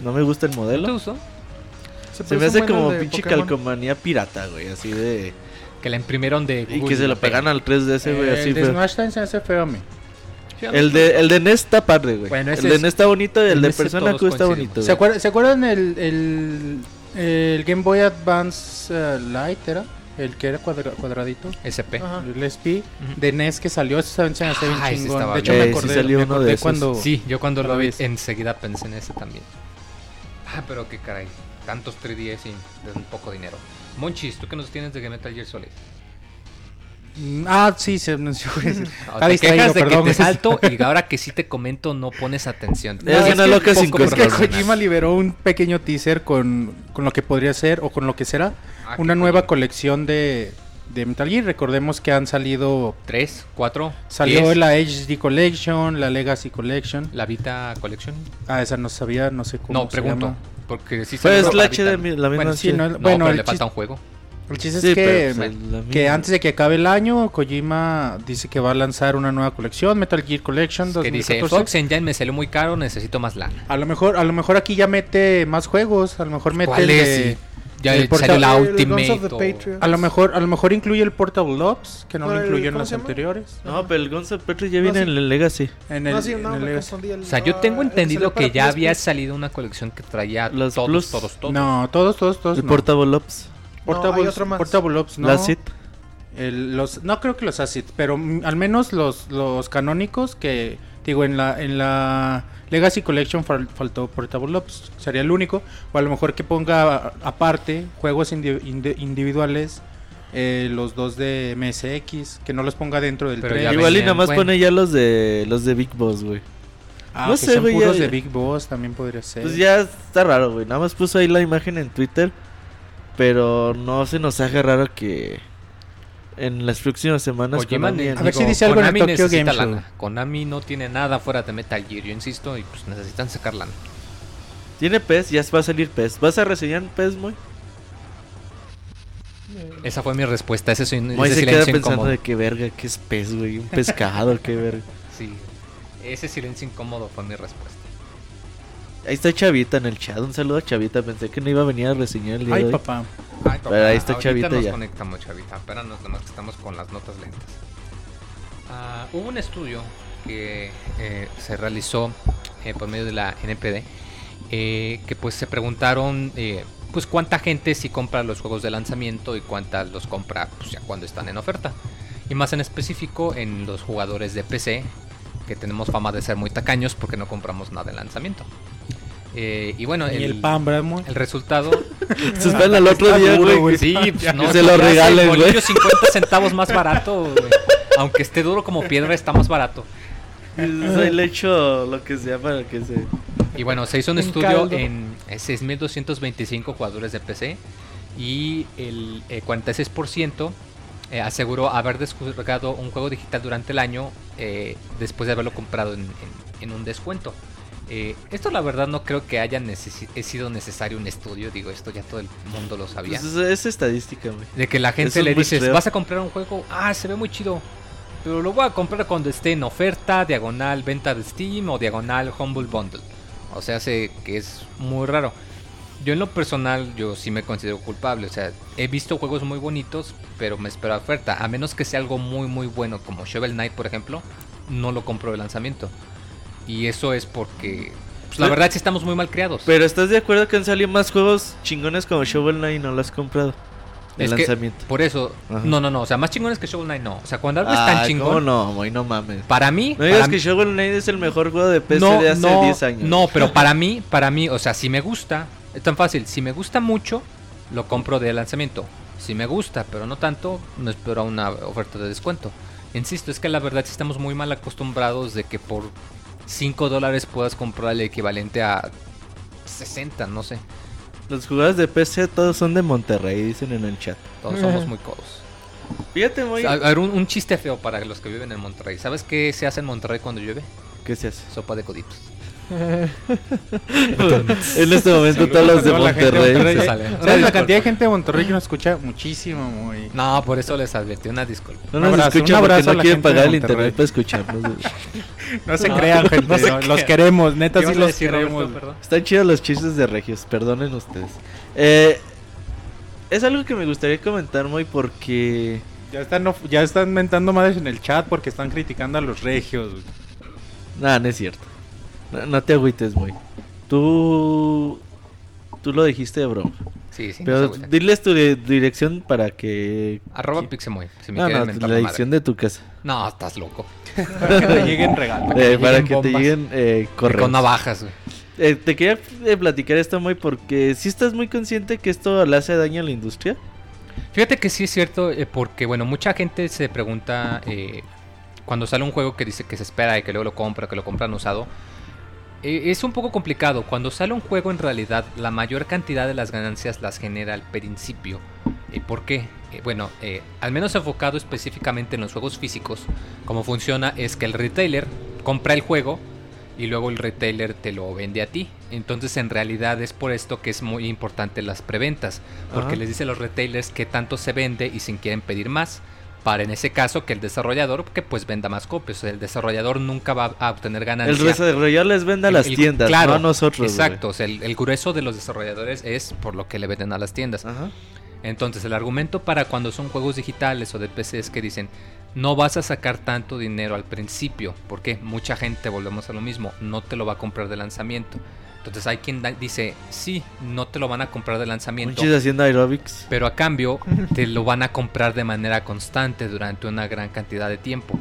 No me gusta el ¿No te modelo. gustó? Se me parece hace como pinche Pokémon. calcomanía pirata, güey, así de Que la imprimieron de y Google que se lo la pegan al 3DS, güey, Eh, así el de feo. Smash también se hace feo a mí. El de el de NES está padre, güey. Bueno, el de es- NES está bonito y el de ese Persona Q está coincidimos. bonito. ¿Se, güey. acuer- ¿se acuerdan el, el, el Game Boy Advance eh, Lite era? El que era cuadra- cuadradito. SP. Ajá. El SP de NES que salió, ese también se me hace bien Ah, chingón. estaba De hecho, bien. me Eh, sí acordé, salió me uno de esos. cuando... Sí, yo cuando lo vi vez. enseguida pensé en ese también. Ah, pero qué caray. Tantos 3DS y de un poco dinero. Monchis, ¿tú qué nos tienes de Metal Gear Solid? Mm, Ah, sí, se anunció. *laughs* Te distraído, quejas de perdón. que te salto *laughs* y ahora que sí te comento no pones atención. Es No, una que loca sin Es que. Kojima liberó un pequeño teaser con, con lo que podría ser o con lo que será Ah, una nueva Kojima. colección de, de Metal Gear. Recordemos que han salido. ¿Tres? ¿Cuatro? Salió diez, la HD Collection, la Legacy Collection. la Vita Collection. Ah, esa no sabía, no sé cómo No, se pregunto. llama. Porque sí Pues la Vita. HD, la misma Bueno, sí, no, No, bueno, pero le falta un juego. El chiste Sí, es que, pues, que antes de que acabe el año, Kojima dice que va a lanzar una nueva colección, Metal Gear Collection Que dice, 2014. Fox Engine me salió muy caro, necesito más lana. A lo mejor, a lo mejor aquí ya mete más juegos, a lo mejor mete el ¿Cuál es? de- Sí. Ya el salió la El Ultimate. a lo mejor, a lo mejor incluye el Portable Ops, que no lo ¿Cuál- incluyó en las anteriores. No, pero el Guns of Patriot ya No, viene sí. en el Legacy. En el, no, sí, en no, el me Legacy. el- O sea, yo tengo el que entendido que ya había salido una colección que traía Los todos, Plus. todos, todos. No, todos, todos, todos. el no. Portable Ops. Portable, hay otro más. Portable Ops, no. La SIT. El- los, no creo que los ACID, pero al menos los, los canónicos que, digo, en la, en la Legacy Collection fal- faltó Portable Ops, sería el único. O a lo mejor que ponga aparte juegos indi- indi- individuales, eh, los dos de MSX, que no los ponga dentro del Pero tren. ya Igual y nada más bueno. pone ya los de los de Big Boss, güey. Ah, no que sé, sean güey, puros ya- de Big Boss también podría ser. Pues ya está raro, güey. Nada más puso ahí la imagen en Twitter. Pero no se nos haga raro que en las próximas semanas Kojima Konami A ver si digo, dice algo en el Konami Tokyo necesita Game Show. lana. Konami no tiene nada fuera de Metal Gear, yo insisto, y pues necesitan sacar lana. tiene PES, ya va a salir PES. ¿Vas a reseñar PES, muy? Esa fue mi respuesta, ese, soy, Muy ese se queda silencio pensando incómodo. de qué verga, qué es PES, güey. Un pescado, qué verga. *laughs* Sí, ese silencio incómodo fue mi respuesta. Ahí está Chavita en el chat. Un saludo a Chavita. Pensé que no iba a venir a reseñar el día Ay, de hoy. papá. Ay, papá, Pero ahí está ahorita Chavita nos ya. conectamos, Chavita. Espéranos nomás que estamos con las notas lentas. Ah, hubo un estudio que eh, se realizó eh, por medio de la NPD eh, que pues se preguntaron eh, pues cuánta gente sí compra los juegos de lanzamiento y cuánta los compra pues, ya cuando están en oferta. Y más en específico en los jugadores de PC que tenemos fama de ser muy tacaños porque no compramos nada de lanzamiento. Eh, y bueno, Y el, pan, Bramo. el resultado *laughs* Se esperan al otro Está día, duro, güey. Sí, pues, no, se lo regalen, güey. bolillo 50 centavos más *laughs* barato, güey. Aunque esté duro como piedra, está más barato. Ahí le echo lo que sea para que se. Y bueno, se hizo un Un estudio caldo. en eh, 6.225 jugadores de PC y el eh, 46% eh, aseguró haber descargado un juego digital durante el año eh, después de haberlo comprado en, en- en un descuento. Eh, esto la verdad no creo que haya he sido necesario un estudio, digo, esto ya todo el mundo lo sabía. Pues es, es estadística, güey. De que la gente le dices, vas a comprar un juego, ah, se ve muy chido. Pero lo voy a comprar cuando esté en oferta, diagonal venta de Steam o diagonal Humble Bundle. O sea, sé que es muy raro. Yo en lo personal, yo sí me considero culpable. O sea, he visto juegos muy bonitos, pero me espero oferta. A menos que sea algo muy, muy bueno, como Shovel Knight, por ejemplo, no lo compro de lanzamiento. Y eso es porque, pues, la verdad, sí estamos muy mal criados. Pero ¿estás de acuerdo que han salido más juegos chingones como Shovel Knight y no lo has comprado? El Es que, lanzamiento. por eso, Ajá. no, no, no. O sea, más chingones que Shovel Knight, no. O sea, cuando algo es tan chingón. ¿cómo no, güey? No mames. Para mí, No digas que Shovel Knight es el mejor juego de PC no, de hace no, 10 años. No, pero *laughs* para mí, para mí, o sea, si me gusta, es tan fácil. Si me gusta mucho, lo compro de lanzamiento. Si me gusta, pero no tanto, no espero a una oferta de descuento. Insisto, es que la verdad estamos muy mal acostumbrados de que por 5 dólares puedas comprar el equivalente a 60, no sé. Los jugadores de PC todos son de Monterrey, dicen en el chat. Todos somos muy codos. Fíjate, muy... A ver, un, un chiste feo para los que viven en Monterrey. ¿Sabes qué se hace en Monterrey cuando llueve? ¿Qué se hace? Sopa de coditos. En este momento todos los de Monterrey. Monterrey. se sale. ¿Sabes Una la cantidad de gente de Monterrey que nos escucha? Muchísimo, muy. No, por eso les advertí una disculpa. No nos abrazo, escuchan un porque abrazo a no quieren pagar el internet para escucharnos. *laughs* No se No, crean, gente. no se no, los queremos, neta, ¿Qué sí los Roberto? queremos. Perdón. Están chidos los chistes de Regios, perdonen ustedes. Eh, es algo que me gustaría comentar muy porque... Ya están, ya están mentando madres en el chat porque están criticando a los regios. Nah, no es cierto. No, no te agüites, muy. Tú... Tú lo dijiste de broma. Sí, sí. no Pero agüiten. diles tu di- dirección para que... Arroba Pixemoy, si me No, quieren no, la dirección madre. de tu casa. No, estás loco. *laughs* Para que te lleguen regalos. Eh, para que te lleguen eh, correos. Con navajas, güey. Eh, te quería eh, platicar esto muy porque si estás muy consciente que esto le hace daño a la industria. Fíjate que sí es cierto, eh, porque bueno, mucha gente se pregunta eh, cuando sale un juego que dice que se espera y que luego lo compra, que lo compran usado. Eh, es un poco complicado. Cuando sale un juego, en realidad, la mayor cantidad de las ganancias las genera al principio. Eh, ¿Por qué? Eh, bueno, al menos enfocado específicamente en los juegos físicos, como funciona es que el retailer compra el juego y luego el retailer te lo vende a ti. Entonces en realidad es por esto que es muy importante las preventas, porque Ajá. les dice a los retailers qué tanto se vende y si quieren pedir más. Para en ese caso que el desarrollador que pues venda más copias. El desarrollador nunca va a obtener El ganancia. desarrollador les vende a El- las el- tiendas, claro, no a nosotros. Exacto, o sea, el, el grueso de los desarrolladores es por lo que le venden a las tiendas. Ajá. Entonces, el argumento para cuando son juegos digitales o de PC es que dicen, no vas a sacar tanto dinero al principio, porque mucha gente, volvemos a lo mismo, no te lo va a comprar de lanzamiento. Entonces hay quien dice, sí, no te lo van a comprar de lanzamiento, haciendo aerobics. pero a cambio *laughs* te lo van a comprar de manera constante durante una gran cantidad de tiempo.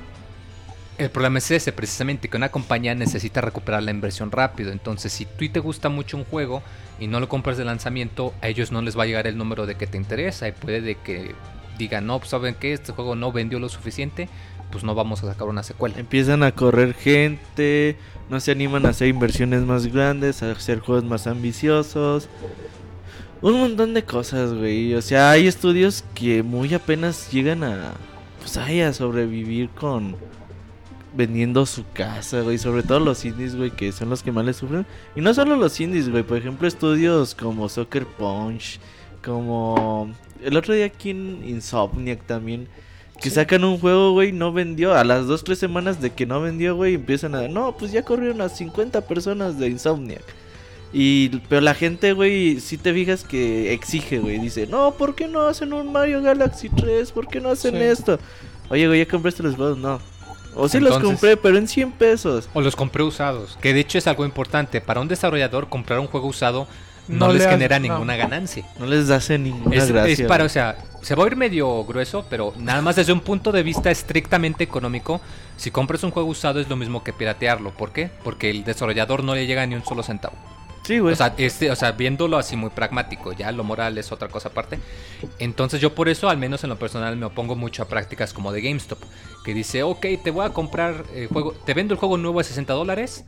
El problema es ese, precisamente, que una compañía necesita recuperar la inversión rápido. Entonces, si tú te gusta mucho un juego y no lo compras de lanzamiento, a ellos no les va a llegar el número de que te interesa. Y puede de que digan, no, pues saben que este juego no vendió lo suficiente, pues no vamos a sacar una secuela. Empiezan a correr gente, no se animan a hacer inversiones más grandes, a hacer juegos más ambiciosos. Un montón de cosas, güey. O sea, hay estudios que muy apenas llegan a, pues, ay, a sobrevivir con vendiendo su casa, güey. Sobre todo los indies, güey, que son los que más le sufren. Y no solo los indies, güey. Por ejemplo, estudios como Soccer Punch, como el otro día aquí en Insomniac también. Que sacan un juego, güey, no vendió. A las 2, 3 semanas de que no vendió, güey, empiezan a... No, pues ya corrieron a 50 personas de Insomniac. Y, pero la gente, güey, si te fijas que exige, güey. Dice, no, ¿por qué no hacen un Mario Galaxy 3? ¿Por qué no hacen Sí. esto? Oye, güey, ¿ya compraste los juegos? No. O sí los compré, pero en 100 pesos. O los compré usados, que de hecho es algo importante. Para un desarrollador comprar un juego usado no, No les genera no. ninguna ganancia. No les hace ninguna Es, gracia. es para, o sea, se va a ir medio grueso, pero nada más desde un punto de vista estrictamente económico, si compras un juego usado es lo mismo que piratearlo. ¿Por qué? Porque el desarrollador no le llega ni un solo centavo. Sí, güey. O sea, este, o sea, viéndolo así muy pragmático, ya lo moral es otra cosa aparte. Entonces yo por eso, al menos en lo personal, me opongo mucho a prácticas como de GameStop, que dice, ok, te voy a comprar el juego, te vendo el juego nuevo a 60 dólares,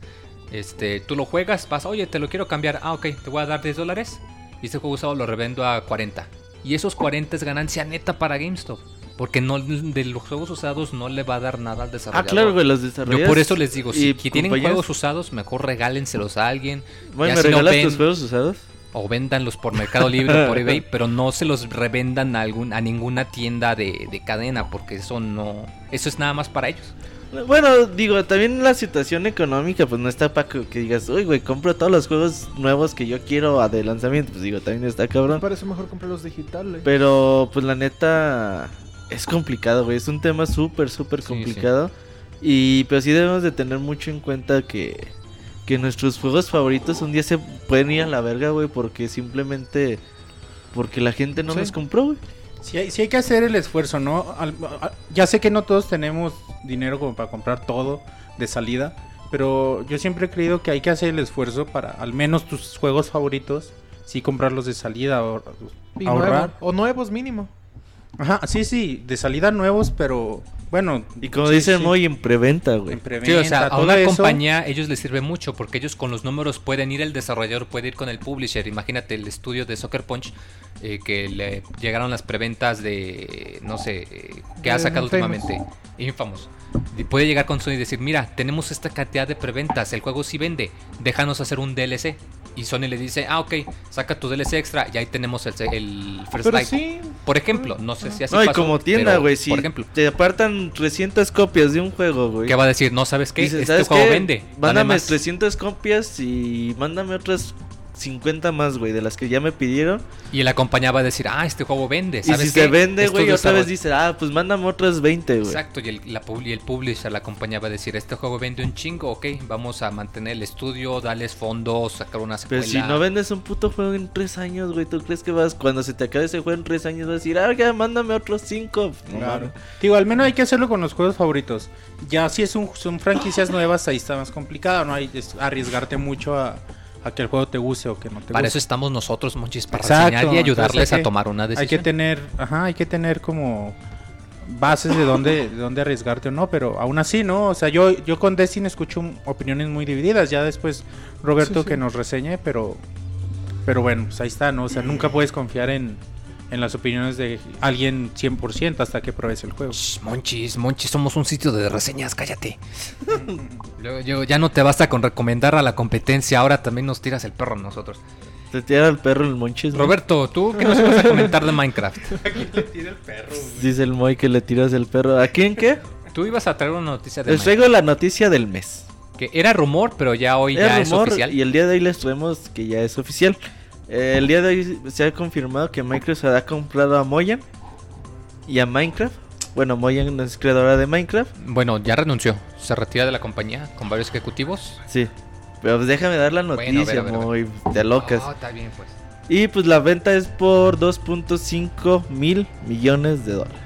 este, tú lo juegas, pasa, oye, te lo quiero cambiar, ah, ok, te voy a dar 10 dólares, y este juego usado lo revendo a 40. Y esos 40 es ganancia neta para GameStop, porque no, de los juegos usados no le va a dar nada al ah, desarrollador. claro, güey, los desarrolladores. Yo por eso les digo, si tienen juegos usados, mejor regálenselos a alguien. Y ¿me regalas ven- tus juegos usados? o véndanlos por Mercado Libre o por *laughs* eBay, pero no se los revendan a, algún, a ninguna tienda de, de cadena, porque eso no. Eso es nada más para ellos. Bueno, digo, también la situación económica, pues no está para que, que digas, uy, güey, compro todos los juegos nuevos que yo quiero a de lanzamiento. Pues digo, también está Me cabrón. parece mejor comprar los digitales. Pero, pues la neta, es complicado, güey. Es un tema súper, súper Sí, complicado. Y, pero sí debemos de tener mucho en cuenta que, que nuestros juegos favoritos un día se pueden ir a la verga, güey, porque simplemente, porque la gente no Sí. los compró, güey. Sí hay, sí hay que hacer el esfuerzo, ¿no? Al- ya sé que no todos tenemos dinero como para comprar todo de salida, pero yo siempre he creído que hay que hacer el esfuerzo para al menos tus juegos favoritos, sí comprarlos de salida o ahorrar. nuevo, o nuevos mínimo. Ajá, sí, sí, de salida nuevos, pero bueno. Y como sí, dicen sí, muy en preventa, güey. en preventa, Sí, o sea, a una eso. compañía ellos les sirve mucho porque ellos con los números pueden ir, el desarrollador puede ir con el publisher. Imagínate el estudio de Soccer Punch eh, que le llegaron las preventas de, no sé, eh, que ha sacado Infamous. últimamente. Infamous. Y puede llegar con Sony y decir, mira, tenemos esta cantidad de preventas, el juego sí vende, déjanos hacer un DLC. Y Sony le dice, ah, ok, saca tu DLC extra y ahí tenemos el, el First Pero Light. sí. Por ejemplo, no sé si así No, y pasó, como tienda, güey, si Por ejemplo, te apartan 300 copias de un juego, güey. ¿qué va a decir? No, ¿sabes qué? Dices, este ¿sabes juego qué? vende. Mándame Además, 300 copias y mándame otras 50 más, güey, de las que ya me pidieron. Y la compañía va a decir, ah, este juego vende. Y ¿Sabes si qué? se vende, güey, otra vez desarroll- dice, ah, pues mándame otras 20, güey. Exacto, y el, la y el publisher, la compañía va a decir, este juego vende un chingo, ok, vamos a mantener el estudio, darles fondos, sacar una secuela. Pero si no vendes un puto juego en 3 años, güey, ¿tú crees que vas, cuando se te acabe ese juego en 3 años, vas a decir, ah, ya, mándame otros 5? Claro. Digo, al menos hay que hacerlo con los juegos favoritos. Ya si es un, son franquicias nuevas, ahí está más complicado, ¿no? Hay arriesgarte mucho a, a que el juego te guste o que no te Para guste. eso estamos nosotros, Monchis, para Exacto, reseñar y ayudarles hay a tomar una Hay decisión. que tener, ajá, hay que tener como bases de dónde, de dónde arriesgarte o no, pero aún así, ¿no? O sea, yo, yo con Destiny escucho opiniones muy divididas, ya después Roberto Sí, sí. que nos reseñe, pero pero bueno, pues ahí está, ¿no? O sea, nunca puedes confiar en, en las opiniones de alguien 100% hasta que pruebes el juego. Shh, Monchis, Monchis, somos un sitio de reseñas, cállate. *laughs* Luego, yo- ya no te basta con recomendar a la competencia, ahora también nos tiras el perro a nosotros. Te tira el perro el monchis, güey. Roberto, ¿tú qué nos ibas a comentar de Minecraft? *laughs* Dice el Moy que le tiras el perro. ¿A quién qué? Tú ibas a traer una noticia de Les traigo la noticia del mes. que era rumor, pero ya hoy Era ya es rumor oficial. y el día de hoy les traemos que ya es oficial. Eh, el día de hoy se ha confirmado que Microsoft ha comprado a Moyan y a Minecraft. Bueno, Moyan es creadora de Minecraft. Bueno, ya renunció. Se retira de la compañía con varios ejecutivos. Sí. Pero pues déjame dar la Bueno, noticia, ver. muy de locas. Ah, está bien, pues. Y pues la venta es por 2.5 mil millones de dólares.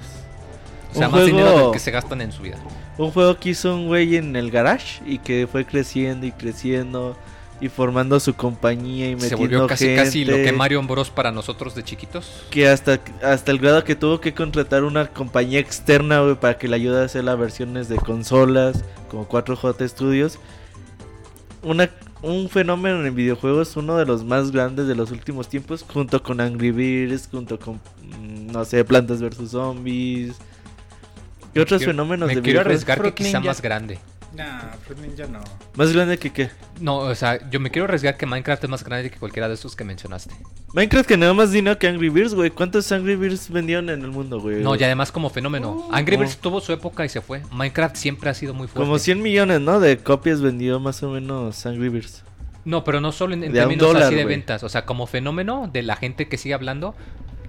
O sea, Un más juego- dinero del que se gastan en su vida. Un juego que hizo un güey en el garage y que fue creciendo y creciendo y formando su compañía y Se metiendo volvió casi casi lo que. Mario Bros para nosotros de chiquitos. Que hasta, hasta el grado que tuvo que contratar una compañía externa, para que le ayude a hacer las versiones de consolas, como 4J Studios. Una, un fenómeno en videojuegos, uno de los más grandes de los últimos tiempos, junto con Angry Birds, junto con, mm, no sé, Plantas vs. Zombies. ¿Qué otros Quiero- fenómenos Me de quiero videojuegos? arriesgar que quizá Ninja. más grande. Nah, Fruit Ninja no. Más grande que qué? No, o sea, yo me quiero arriesgar que Minecraft es más grande que cualquiera de esos que mencionaste. Minecraft que nada más dinero que Angry Birds, güey. ¿Cuántos Angry Birds vendieron en el mundo, güey? No, y además como fenómeno. Angry oh. Birds tuvo su época y se fue. Minecraft siempre ha sido muy fuerte. Como 100 millones, ¿no? De copias vendió más o menos Angry Birds. No, pero no solo en, en términos dólar, así de güey. ventas. O sea, como fenómeno de la gente que sigue hablando.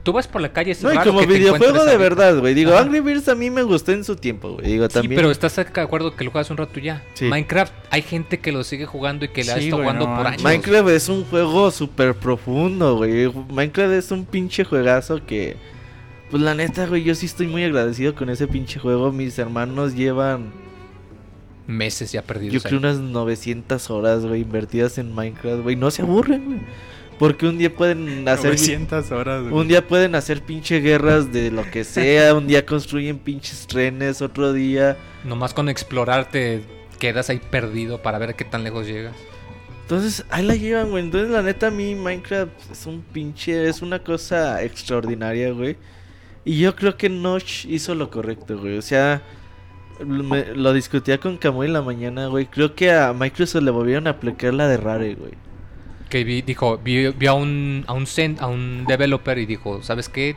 Tú vas por la calle, es No, y raro como que te videojuego encuentres de verdad, güey. Digo, Ajá. Angry Birds a mí me gustó en su tiempo, güey. Digo, Sí, también. pero estás de acuerdo que lo juegas un rato ya. Sí. Minecraft, hay gente que lo sigue jugando y que le ha Sí, estado güey, jugando no por manches. años. Minecraft es un juego súper profundo, güey. Minecraft es un pinche juegazo que. Pues la neta, güey, yo sí estoy muy agradecido con ese pinche juego. Mis hermanos llevan, Meses ya perdidos. yo creo, ahí. unas 900 horas, güey, invertidas en Minecraft, güey. No se aburren, güey. Porque un día pueden hacer. 900 horas. güey. Un día pueden hacer pinche guerras de lo que sea, un día construyen pinches trenes, otro día. Nomás con explorar te quedas ahí perdido para ver qué tan lejos llegas. Entonces, ahí la llevan, güey. Entonces, la neta, a mí Minecraft es un pinche, es una cosa extraordinaria, güey. Y yo creo que Notch hizo lo correcto, güey. O sea, me- lo discutía con Camuy en la mañana, güey. Creo que a Microsoft le volvieron a aplicar la de Rare, güey. Que vi- dijo, vi, vi a un a un a un developer y dijo, ¿sabes qué?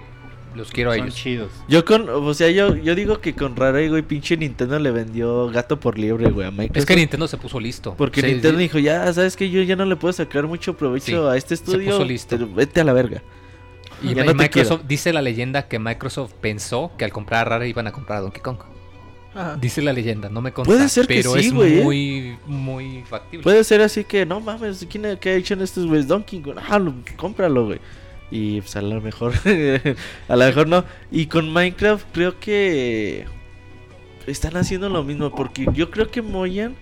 Los quiero a Son ellos. chidos. Yo con, o sea, yo, yo digo que con Rare, güey, pinche Nintendo le vendió gato por liebre, güey, a Microsoft. Es que Nintendo se puso listo. Porque Nintendo dijo, ya, sabes que yo ya no le puedo sacar mucho provecho Sí, a este se estudio. puso listo. te- vete a la verga. Y, Ya y no te Microsoft, dice la leyenda que Microsoft pensó que al comprar a Rare iban a comprar a Donkey Kong. Ajá. Dice la leyenda, no me consta, Puede ser que pero sí, es ¿eh? muy, muy factible. Puede ser así que, no mames, ¿quién ha, qué ha hecho en estos güeyes? Donkey Kong, ah, lo- cómpralo, güey. Y pues a lo mejor, *laughs* a lo mejor no. Y con Minecraft creo que están haciendo lo mismo, porque yo creo que Moyan,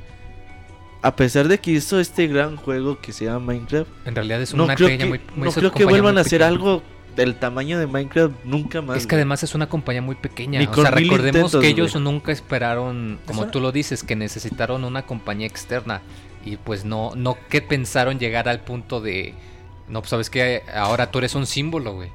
a pesar de que hizo este gran juego que se llama Minecraft, En realidad es no una creo que, muy, muy- no creo que vuelvan a hacer algo el tamaño de Minecraft nunca más. Es que güey. además es una compañía muy pequeña. Ni o con sea, mil recordemos intentos, que ellos güey. nunca esperaron, como tú lo dices, que necesitaron una compañía externa. Y pues no, no que pensaron llegar al punto de, no, pues sabes que ahora tú eres un símbolo, güey.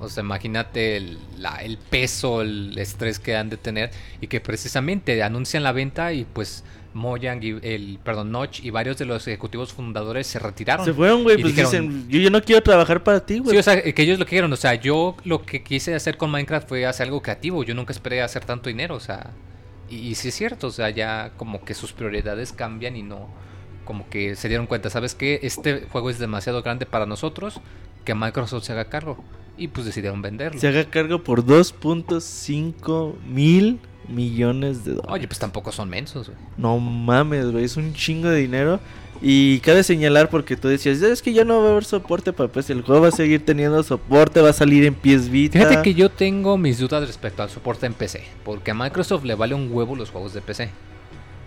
O sea, imagínate el, la- el peso, el estrés que han de tener y que precisamente anuncian la venta y pues Mojang y el, perdón, Notch y varios de los ejecutivos fundadores se retiraron. Se fueron, güey, pues dijeron- dicen, yo, yo no quiero trabajar para ti, güey. Sí, o sea, que ellos lo que dijeron, o sea, yo lo que quise hacer con Minecraft fue hacer algo creativo, yo nunca esperé hacer tanto dinero, o sea, y, y sí es cierto, o sea, ya como que sus prioridades cambian y no, como que se dieron cuenta, ¿sabes qué? Este juego es demasiado grande para nosotros, que Microsoft se haga cargo, y pues decidieron venderlo. Se haga cargo por 2.5 mil millones de dólares. Oye, pues tampoco son mensos, güey. No mames, güey, es un chingo de dinero. Y cabe señalar porque tú decías, es que ya no va a haber soporte para PC. El juego va a seguir teniendo soporte, va a salir en PS Vita. Fíjate que yo tengo mis dudas respecto al soporte en PC, porque a Microsoft le vale un huevo los juegos de PC.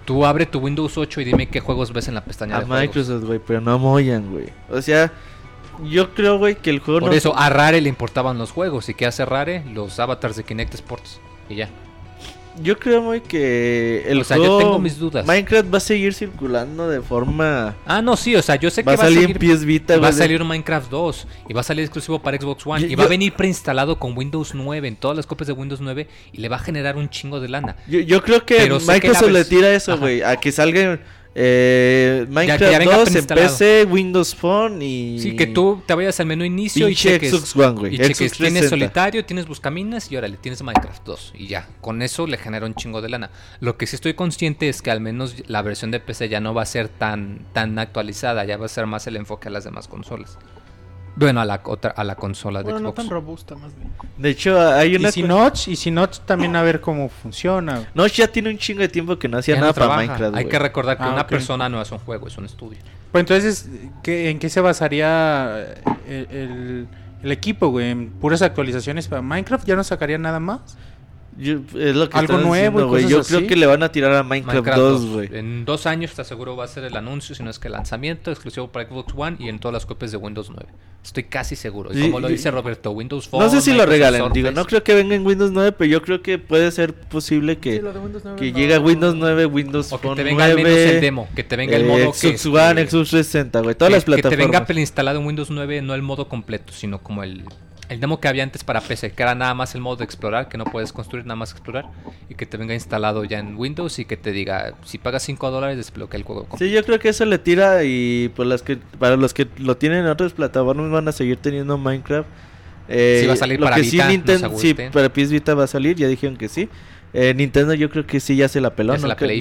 Tú abre tu Windows 8 y dime qué juegos ves en la pestaña a de juegos. Microsoft, güey, pero no Moyan, güey. O sea, yo creo, güey, que el juego Por no... eso a Rare le importaban los juegos. ¿Y qué hace Rare? Los avatars de Kinect Sports. Y ya. Yo creo, güey, que el O sea, yo juego... tengo mis dudas. Minecraft va a seguir circulando de forma... Ah, no, sí, o sea, yo sé Va que a salir en PS Vita, va a salir un Minecraft 2 y va a salir exclusivo para Xbox One Yo- y va a yo- venir preinstalado con Windows 9 en todas las copias de Windows 9 y le va a generar un chingo de lana. Yo, yo creo que Pero sé que Microsoft la le tira eso, güey. A que salga eh, Minecraft ya venga 2 en. PC, Windows Phone y... Sí, que tú te vayas al menú inicio y cheques. Xbox One, güey. Y cheques, tienes 360. solitario, tienes buscaminas y órale, tienes Minecraft 2 y ya. Con eso le genera un chingo de lana. Lo que sí estoy consciente es que al menos la versión de PC ya no va a ser tan, tan actualizada, ya va a ser más el enfoque a las demás consolas. Bueno, a la otra, a la consola de Bueno, no Xbox. tan robusta, más bien. De hecho, hay una... Y si Notch, y si Notch también a ver cómo funciona. Notch ya tiene un chingo de tiempo que no hacía Ya nada no para. Minecraft, Hay que recordar que Ah, una persona no es un juego, es un estudio. Pues entonces, ¿qué- ¿en qué se basaría el, el- el equipo, güey? ¿En puras actualizaciones para Minecraft? ¿Ya no sacaría nada más? Yo- es lo que Algo nuevo güey. Yo así. creo que le van a tirar a Minecraft, Minecraft 2, 2. güey. En dos años te aseguro va a ser el anuncio, si no es que el lanzamiento exclusivo para Xbox One y en todas las copias de Windows 9. Estoy casi seguro. Y Sí, como lo dice Roberto, Windows Phone. No sé si lo Microsoft regalen, Surface. digo, no creo que venga en Windows 9, pero yo creo que puede ser posible que, Sí, lo de Windows 9 que no- llegue a Windows 9, Windows O que Phone te venga al 9, menos el demo, que te venga el eh, modo que, Xbox One, que- Xbox 360, güey, todas que- las que te plataformas. venga preinstalado en Windows 9, no el modo completo, sino como el, el demo que había antes para PC, que era nada más el modo de explorar, que no puedes construir, nada más explorar, y que te venga instalado ya en Windows y que te diga, si pagas 5 dólares, desbloquea el juego. completo. Sí, yo creo que eso le tira y pues las que para los que lo tienen en otras plataformas van a seguir teniendo Minecraft. Eh, Sí va a salir lo para que Vita, Nintendo, sí, agüiten. para PS Vita va a salir, ya dijeron que sí. Eh, Nintendo yo creo que sí ya se la peló, Ya no, la creo-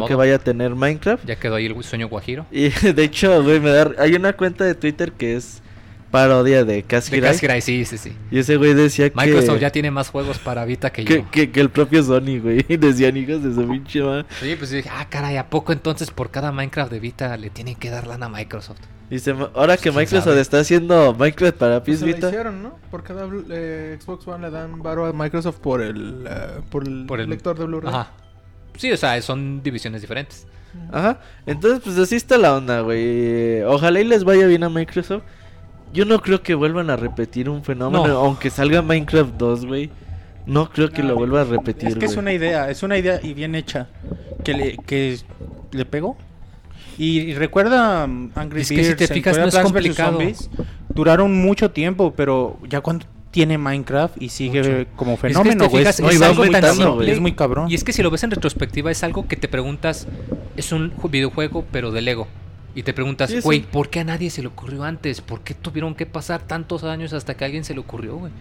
no que vaya a tener Minecraft. Ya quedó ahí el sueño guajiro. Y *laughs* de hecho, güey, me da hay una cuenta de Twitter que es parodia de De Casquiray. Casquiray, sí, sí, sí. Y ese güey decía Microsoft que, ya tiene más juegos para Vita que, que, yo. que- que el propio Sony, güey. Y *laughs* decían hijos de su pinche madre. Sí, pues yo dije, ah, caray, ¿a poco entonces por cada Minecraft de Vita le tienen que dar lana a Microsoft? Dice, ahora que ¿Quién Microsoft sabe? está haciendo Minecraft para Pues PS se la Vita. hicieron, ¿no? Por cada eh, Xbox One le dan varo a Microsoft por el, eh, por el, Por el lector de Blu-ray. Ajá. Sí, o sea, son divisiones diferentes. Ajá. Entonces, pues así está la onda, güey. Ojalá y les vaya bien a Microsoft. Yo no creo que vuelvan a repetir un fenómeno, No. aunque salga Minecraft 2, güey. No creo que No, lo vuelva a repetir, Es que es una idea, es una idea y bien hecha. Que le, que le pegó. Y, y recuerda um, Angry Es que si Birds, te fijas, no es complicado. Zombies, duraron mucho tiempo, pero ya cuando tiene Minecraft y sigue Mucho. como que fenómeno, güey, es, no, y es güey. es muy cabrón. Y es que si lo ves en retrospectiva, es algo que te preguntas, es un ju- videojuego, pero de Lego. Y te preguntas, güey, ¿por qué a nadie se le ocurrió antes? ¿Por qué tuvieron que pasar tantos años hasta que a alguien se le ocurrió, güey?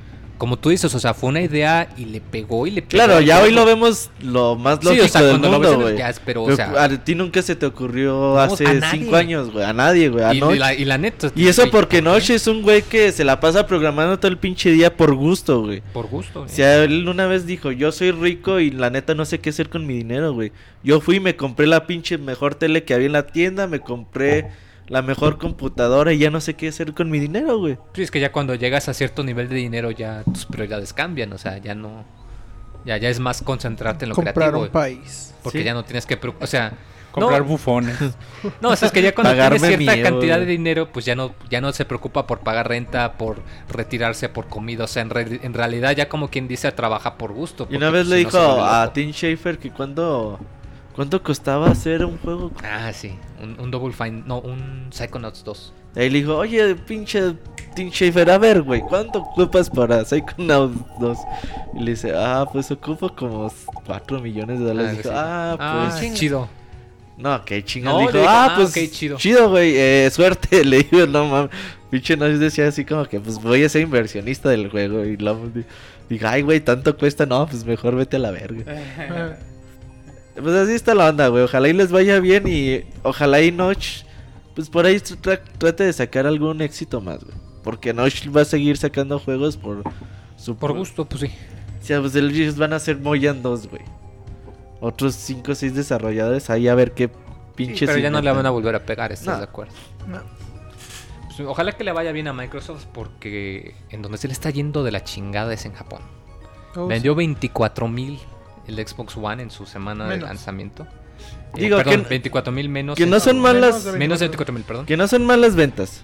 Como tú dices, o sea, fue una idea y le pegó y le pegó. Claro, ya hoy lo vemos lo más Sí, lógico o sea, del cuando lo mundo, ves jazz, pero, o sea- a ti nunca se te ocurrió hace cinco años, güey. A nadie, güey. A Y, la, y la neta. Y eso porque. Noche es un güey que se la pasa programando todo el pinche día por gusto, güey. Por gusto, O güey. sea, él una vez dijo, yo soy rico y la neta no sé qué hacer con mi dinero, güey. Yo fui y me compré la pinche mejor tele que había en la tienda, me compré la mejor computadora y ya no sé qué hacer con mi dinero, güey. Sí, es que ya cuando llegas a cierto nivel de dinero ya tus prioridades cambian, o sea, ya no... Ya, ya es más concentrarte en lo Comprar creativo, un güey. país. Porque Sí. ya no tienes que... O sea, Comprar No. bufones. *laughs* No, o sea, es que ya cuando Pagarme tiene cierta cantidad de dinero, pues ya no, ya no se preocupa por pagar renta, por retirarse, por comida. O sea, en, re- en realidad ya como quien dice, trabaja por gusto. Y una porque, vez pues, le si dijo a. Tim Schafer que cuando... ¿Cuánto costaba hacer un juego? Ah, sí, un, un Double Fine, no, un Psychonauts 2. Y ahí le dijo, oye, pinche Tim Schafer, a ver, güey, ¿cuánto ocupas para Psychonauts 2? Y le dice, ah, pues ocupo como 4 millones de dólares. Ah, dijo, sí. ah, Ah, pues... sí, chido. No, qué chinga. No, le dijo, dijo, ah, ah, pues ok, chido. chido, güey, eh, suerte. *laughs* Le digo, no mames. Pinche no decía así como que, pues voy a ser inversionista del juego. Y luego di- digo, ay, güey, tanto cuesta. No, pues mejor vete a la verga. *laughs* Pues así está la onda, güey. Ojalá y les vaya bien y ojalá y Notch, pues por ahí tra- trate de sacar algún éxito más, güey. Porque Notch va a seguir sacando juegos por su Por gusto, pues sí. O sea, pues ellos van a hacer Moyan 2, güey. Otros 5 o 6 desarrolladores ahí a ver qué Sí, pinches. pero ya no le van a volver a pegar, ¿estás No. de acuerdo? no. Pues, ojalá que le vaya bien a Microsoft porque en donde se le está yendo de la chingada es en Japón. Oh, Vendió 24 mil el Xbox One en su semana de Menos. lanzamiento. Eh, Digo, perdón, que- 24 mil menos. que no son malas- de Menos de 24. 24 mil, perdón. Que no son malas ventas.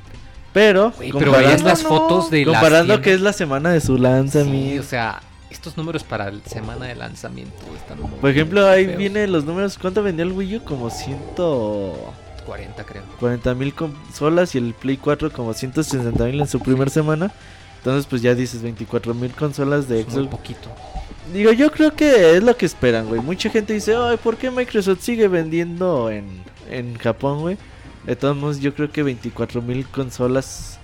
Pero, Güey, pero veías las No, fotos de las comparando que es la semana de su lanzamiento. Sí, o sea, estos números para la semana de lanzamiento están muy Por ejemplo, ahí feos. viene los números. ¿Cuánto vendió el Wii U? Como 140 40, creo. mil consolas y el Play 4 como 160 mil en su primera semana. Entonces, pues ya dices 24 mil consolas de Es muy Xbox. poquito. Digo, yo creo que es lo que esperan, güey. Mucha gente dice, ay, ¿por qué Microsoft sigue vendiendo en, en Japón, güey? De todos modos, yo creo que 24 mil consolas.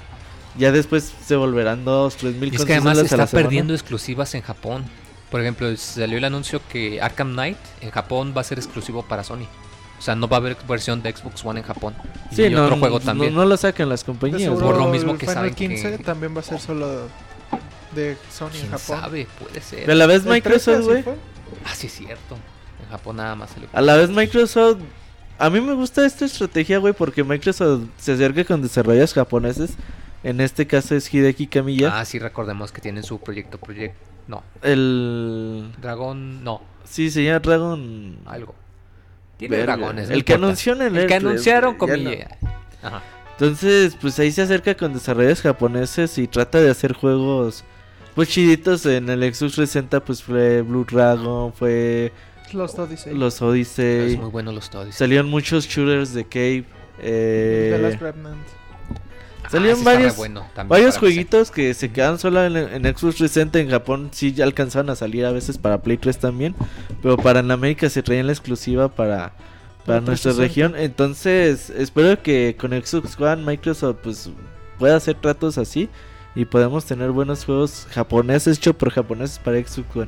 Ya después se volverán 2, 3 mil Y es consolas. que además está perdiendo exclusivas en Japón. Por ejemplo, salió el anuncio que Arkham Knight en Japón va a ser exclusivo para Sony. O sea, no va a haber versión de Xbox One en Japón. Sí, y no, otro juego no- también. No, lo sacan las De compañías. Por lo mismo que Final saben 15 que- también va a ser solo de Sony en ¿Quién Japón. sabe? Puede ser. Pero a la vez El 13 Microsoft, güey. fue. Ah, sí, es cierto. En Japón nada más se le... A la vez Microsoft. A mí me gusta esta estrategia, güey, porque Microsoft se acerca con desarrolladores japoneses. En este caso es Hideki Kamiya. Ah, sí, recordemos que tienen su proyecto, proyecto... No, El. Dragón... No, Sí, se llama Dragon. algo. Tiene Verga. dragones. no El que anunció en el El que E3, anunciaron con no. Ajá. Entonces, pues ahí se acerca con desarrolladores japoneses y trata de hacer juegos. Pues chiditos en el Xbox 360, pues fue Blue Dragon, fue Los Odyssey. los Odyssey. Es muy bueno los todos. Salieron muchos shooters de Cave. eh, The Last Remnant. salieron varios- bueno Varios jueguitos que se quedan solo en, en Xbox 360 en Japón sí ya alcanzaron a salir a veces para Play 3 también, pero para en América se traían la exclusiva para para Para nuestra 360. región, entonces espero que con Xbox One Microsoft pues pueda hacer tratos así y podemos tener buenos juegos japoneses hechos por japoneses para Xbox One.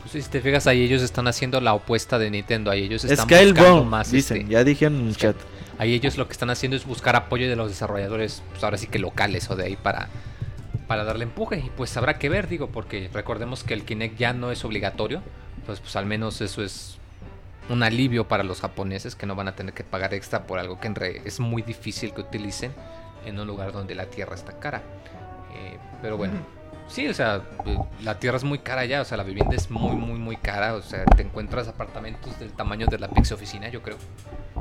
Pues, si te fijas ahí ellos están haciendo la opuesta de Nintendo, ahí ellos están buscando más dicen, este, ya dijeron en el chat. ahí ellos lo que están haciendo es buscar apoyo de los desarrolladores, pues ahora sí que locales o de ahí para para darle empuje y pues habrá que ver, digo, porque recordemos que el Kinect ya no es obligatorio, pues pues al menos eso es un alivio para los japoneses que no van a tener que pagar extra por algo que en re- es muy difícil que utilicen en un lugar donde la tierra está cara. Pero bueno, sí, o sea, eh, la tierra es muy cara ya, o sea, la vivienda es muy, muy, muy cara, o sea, te encuentras apartamentos del tamaño de la Pix Oficina, yo creo.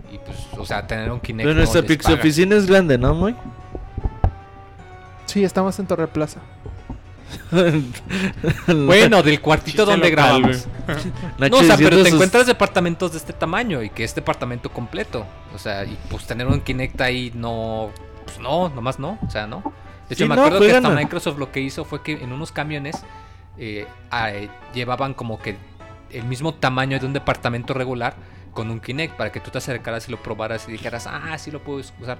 Y pues, o sea, tener un Kinect. Pero no nuestra les Pix paga. Oficina es grande, ¿no, Moy? Sí, estamos en Torre Plaza. *laughs* Bueno, del cuartito Chiste donde local, grabamos. No, o sea, pero te sus- encuentras departamentos de este tamaño y que es departamento completo. O sea, y pues tener un Kinect ahí no. Pues no, nomás no. O sea, no. De hecho, Sí, me no, acuerdo que hasta. Microsoft lo que hizo fue que en unos camiones eh, llevaban como que el mismo tamaño de un departamento regular con un Kinect para que tú te acercaras y lo probaras y dijeras, ah, sí lo puedo usar.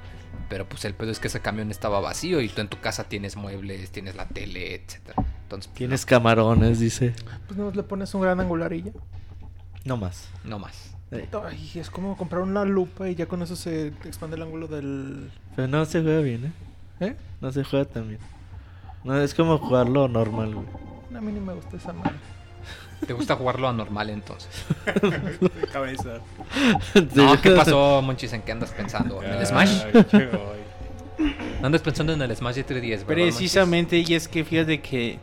Pero pues el pedo es que ese camión estaba vacío y tú en tu casa tienes muebles, tienes la tele, etcétera. Entonces, pues, Tienes camarones, dice. Pues no le pones un gran angular y ya. No más. no, más. Ay, es como comprar una lupa y ya con eso se expande el ángulo del... Pero no se juega bien, ¿eh? ¿Eh? No se juega tan bien. No, es como jugarlo normal, güey. A mí ni me gusta esa madre. ¿Te gusta jugarlo anormal entonces? *laughs* Cabeza. No, ¿qué pasó, Monchis? ¿En qué andas pensando? ¿En el Smash? Qué voy. ¿No andas pensando en el Smash de 3DS, ¿verdad, Precisamente, y es que fíjate que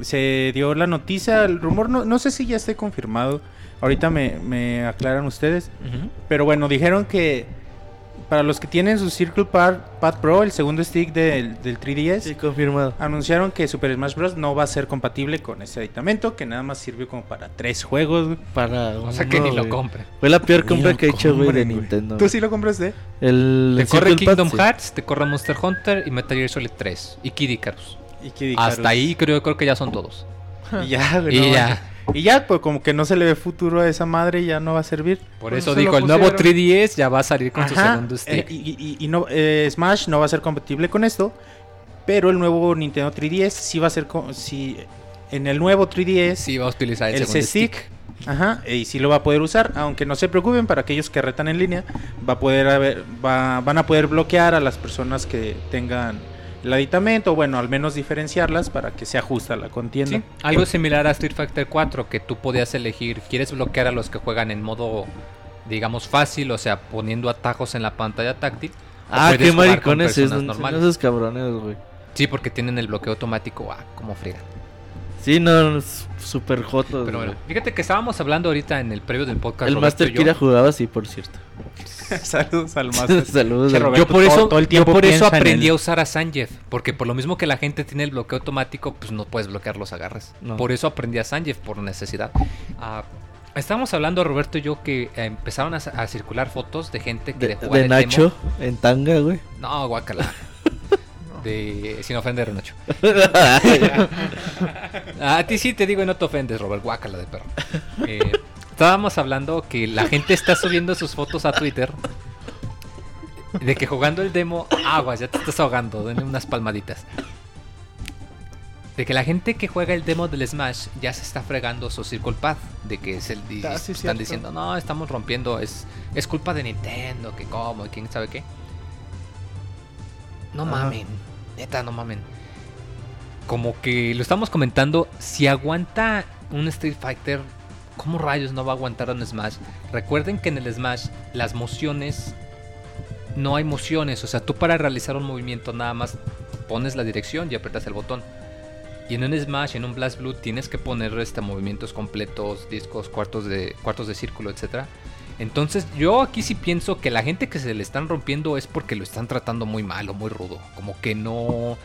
se dio la noticia, el rumor, no, no sé si ya esté confirmado. Ahorita me, me aclaran ustedes. Pero bueno, dijeron que para los que tienen su Circle Pad, Pad Pro, el segundo stick del, del 3DS, Sí, confirmado. anunciaron que Super Smash Bros. no va a ser compatible con ese aditamento, que nada más sirvió como para tres juegos. güey. Para O sea uno, que ni lo güey. compre. Fue la peor compra que he hecho, güey, de. Nintendo. ¿Tú sí lo compraste? El Te corre Circle Pad, Kingdom sí. Hearts, te corre Monster Hunter y Metal Gear Solid 3. Y Kid Icarus. Y Kid Hasta ahí creo, creo que ya son todos. *laughs* Y ya, güey. Y no ya. Y ya, pues como que no se le ve futuro a esa madre, ya no va a servir. Por Pues eso se dijo, el nuevo pusieron. 3DS ya va a salir con su segundo stick. eh, y, y- y no, eh, Smash no va a ser compatible con esto, pero el nuevo Nintendo 3DS sí va a ser co- sí, en el nuevo 3DS sí, va a utilizar el, el segundo stick. ajá, y sí lo va a poder usar, aunque no se preocupen para aquellos que retan en línea, va a poder haber, va- van a poder bloquear a las personas que tengan el aditamento, bueno, al menos diferenciarlas para que se ajuste a la contienda. Sí, algo similar a Street Fighter 4, que tú podías elegir, ¿quieres bloquear a los que juegan en modo, digamos, fácil, o sea, poniendo atajos en la pantalla táctil? Ah, qué maricones es, normales? esos cabrones, güey. Sí, porque tienen el bloqueo automático, ah, como friegan. Sí, no, es súper jotos, Pero bueno, fíjate que estábamos hablando ahorita en el previo del podcast. El Roberto Master. Kira jugaba así, por cierto. *laughs* Saludos al Master. Saludos. Güey. Roberto, Yo por eso, todo el yo por eso aprendí a usar a Sanjeev, porque por lo mismo que la gente tiene el bloqueo automático, pues no puedes bloquear los agarres. No. Por eso aprendí a Sanjeev por necesidad. Ah, estábamos hablando Roberto y yo que empezaron a, a circular fotos de gente que de, De, jugar de el Nacho en tanga, güey. No, guacala. *laughs* De, sin ofender, Nacho. *laughs* A ti sí te digo y no te ofendes, Robert. Guácala de perro. Eh, estábamos hablando que la gente está subiendo sus fotos a Twitter. De que jugando el demo. Aguas, ya te estás ahogando. Denle unas palmaditas. De que la gente que juega el demo del Smash ya se está fregando su Circle Path. De que es el. Ah, sí, están cierto. diciendo, no, estamos rompiendo. Es, es culpa de Nintendo. Que cómo, y quién sabe qué. No Ajá. mamen. Neta, no mamen. Como que lo estamos comentando. Si aguanta un Street Fighter, ¿cómo rayos no va a aguantar un Smash? Recuerden que en el Smash las mociones. No hay mociones. O sea, tú para realizar un movimiento nada más pones la dirección y aprietas el botón. Y en un Smash, en un Blast Blue, tienes que poner este, movimientos completos, discos, cuartos de, cuartos de círculo, etcétera. Entonces, yo aquí sí pienso que la gente que se le están rompiendo es porque lo están tratando muy mal o muy rudo. Como que no.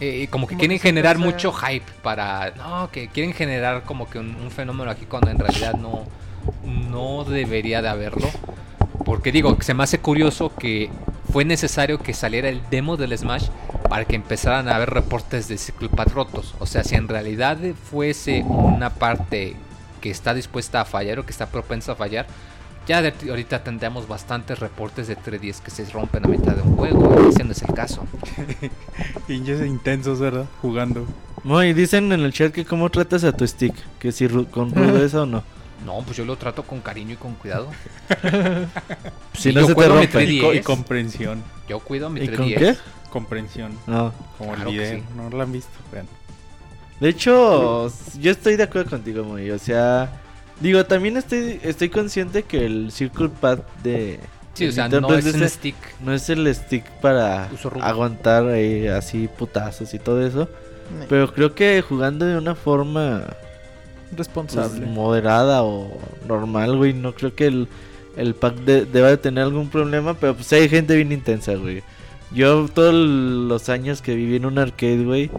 Eh, como que Como quieren que generar mucho hype para. No, que quieren generar como que un, un fenómeno aquí cuando en realidad no. No debería de haberlo. Porque digo, se me hace curioso que fue necesario que saliera el demo del Smash para que empezaran a haber reportes de Circle Path rotos. O sea, si en realidad fuese una parte que está dispuesta a fallar o que está propensa a fallar, ya de ahorita tendríamos bastantes reportes de 3DS que se rompen a mitad de un juego. y Ese no es el caso. *laughs* Pinches intensos, ¿verdad? Jugando. No, y dicen en el chat que cómo tratas a tu stick. Que si ru- con rudeza o no. No, pues yo lo trato con cariño y con cuidado. *laughs* Si Y no yo se te rompe. 3DS. Y, co- y comprensión. Yo cuido mi ¿Y 3DS. con qué? Comprensión. No. Como Claro el video. sí. No lo han visto. Vean. De hecho, yo estoy de acuerdo contigo, muy. O sea, digo, también estoy, estoy consciente que el Circle Pad de. Sí, o sea, Nintendo no es 3DS un stick. no es el stick para aguantar ahí así putazos y todo eso. Pero creo que jugando de una forma pues, Responsable. moderada o normal, güey, no creo que el, el pack de- deba de tener algún problema. Pero pues hay gente bien intensa, güey. Yo todos los años que viví en un arcade, güey,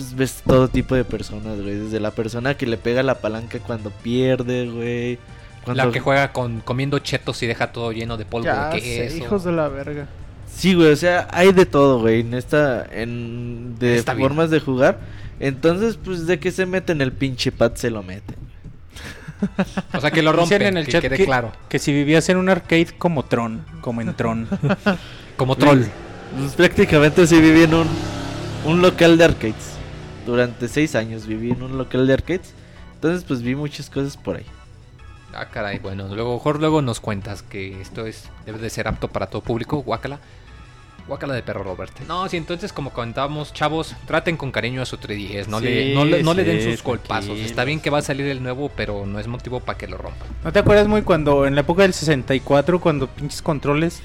pues ves todo tipo de personas, güey. Desde la persona que le pega la palanca cuando pierde, güey. Cuando... La que juega con comiendo chetos y deja todo lleno de polvo ya de sé, queso. hijos de la verga. Sí, güey, o sea, hay de todo, güey, en esta, en, de formas de jugar. Entonces, pues, de que se meten el pinche pad, se lo meten. *laughs* O sea, que lo rompen, en el que chat quede que, claro. que si vivías en un arcade como Tron, como en Tron. *laughs* Como troll. Pues, prácticamente sí viví en un, un local de arcades. Durante seis años viví en un local de arcades. Entonces, pues, vi muchas cosas por ahí. Ah, caray, bueno, luego, mejor luego nos cuentas que esto es debe de ser apto para todo público, guácala. Guácala de perro Robert. No, sí, entonces como comentábamos, chavos, traten con cariño a su 3DS, no, le, no, le, no le den sus golpazos. Está bien que va a salir el nuevo, pero no es motivo para que lo rompan. ¿No te acuerdas muy cuando en la época del 64 cuando pinches controles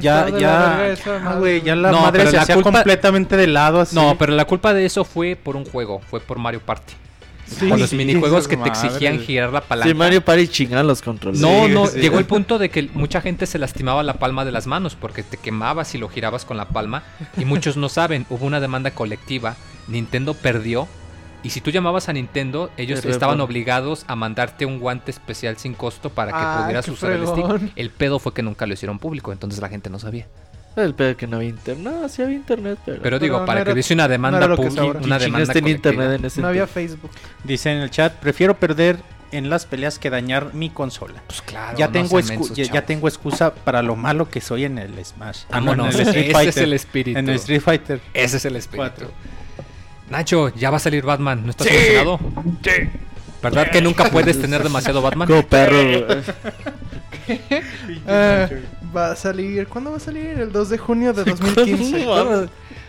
Ya, la ya, güey, la No, madre pero se la hacía culpa- completamente de lado así. No, pero la culpa de eso fue por un juego, fue por Mario Party. Sí, Con los sí, minijuegos que te exigían girar la palanca. Sí, Mario Party chingaban los controles. No, Sí, no, sí. llegó el punto de que mucha gente se lastimaba la palma de las manos porque te quemabas y lo girabas con la palma. Y muchos no saben, hubo una demanda colectiva, Nintendo perdió. Y si tú llamabas a Nintendo, ellos estaban obligados a mandarte un guante especial sin costo para que Ay, pudieras usar el stick. El pedo fue que nunca lo hicieron público, entonces la gente no sabía. El pedo que no había internet. No, sí había internet, pero. Pero digo, no para que hubiese una demanda pública, una ¿Quién demanda en internet en ese No había? Facebook. Dice en el chat, prefiero perder en las peleas que dañar mi consola. Pues claro, ya, no tengo mensos, ya, tengo excusa para lo malo que soy en el Smash. Ah, no, Vámonos, en el Street ese Fighter. es el espíritu. En el Street Fighter. Ese es el espíritu. Cuatro. Nacho, ya va a salir Batman. ¿No estás emocionado? ¿Verdad que nunca puedes tener demasiado Batman? Como perro. Ah, *laughs* va a salir. ¿Cuándo va a salir? El 2 de junio de 2015. *laughs* ¿Cuándo?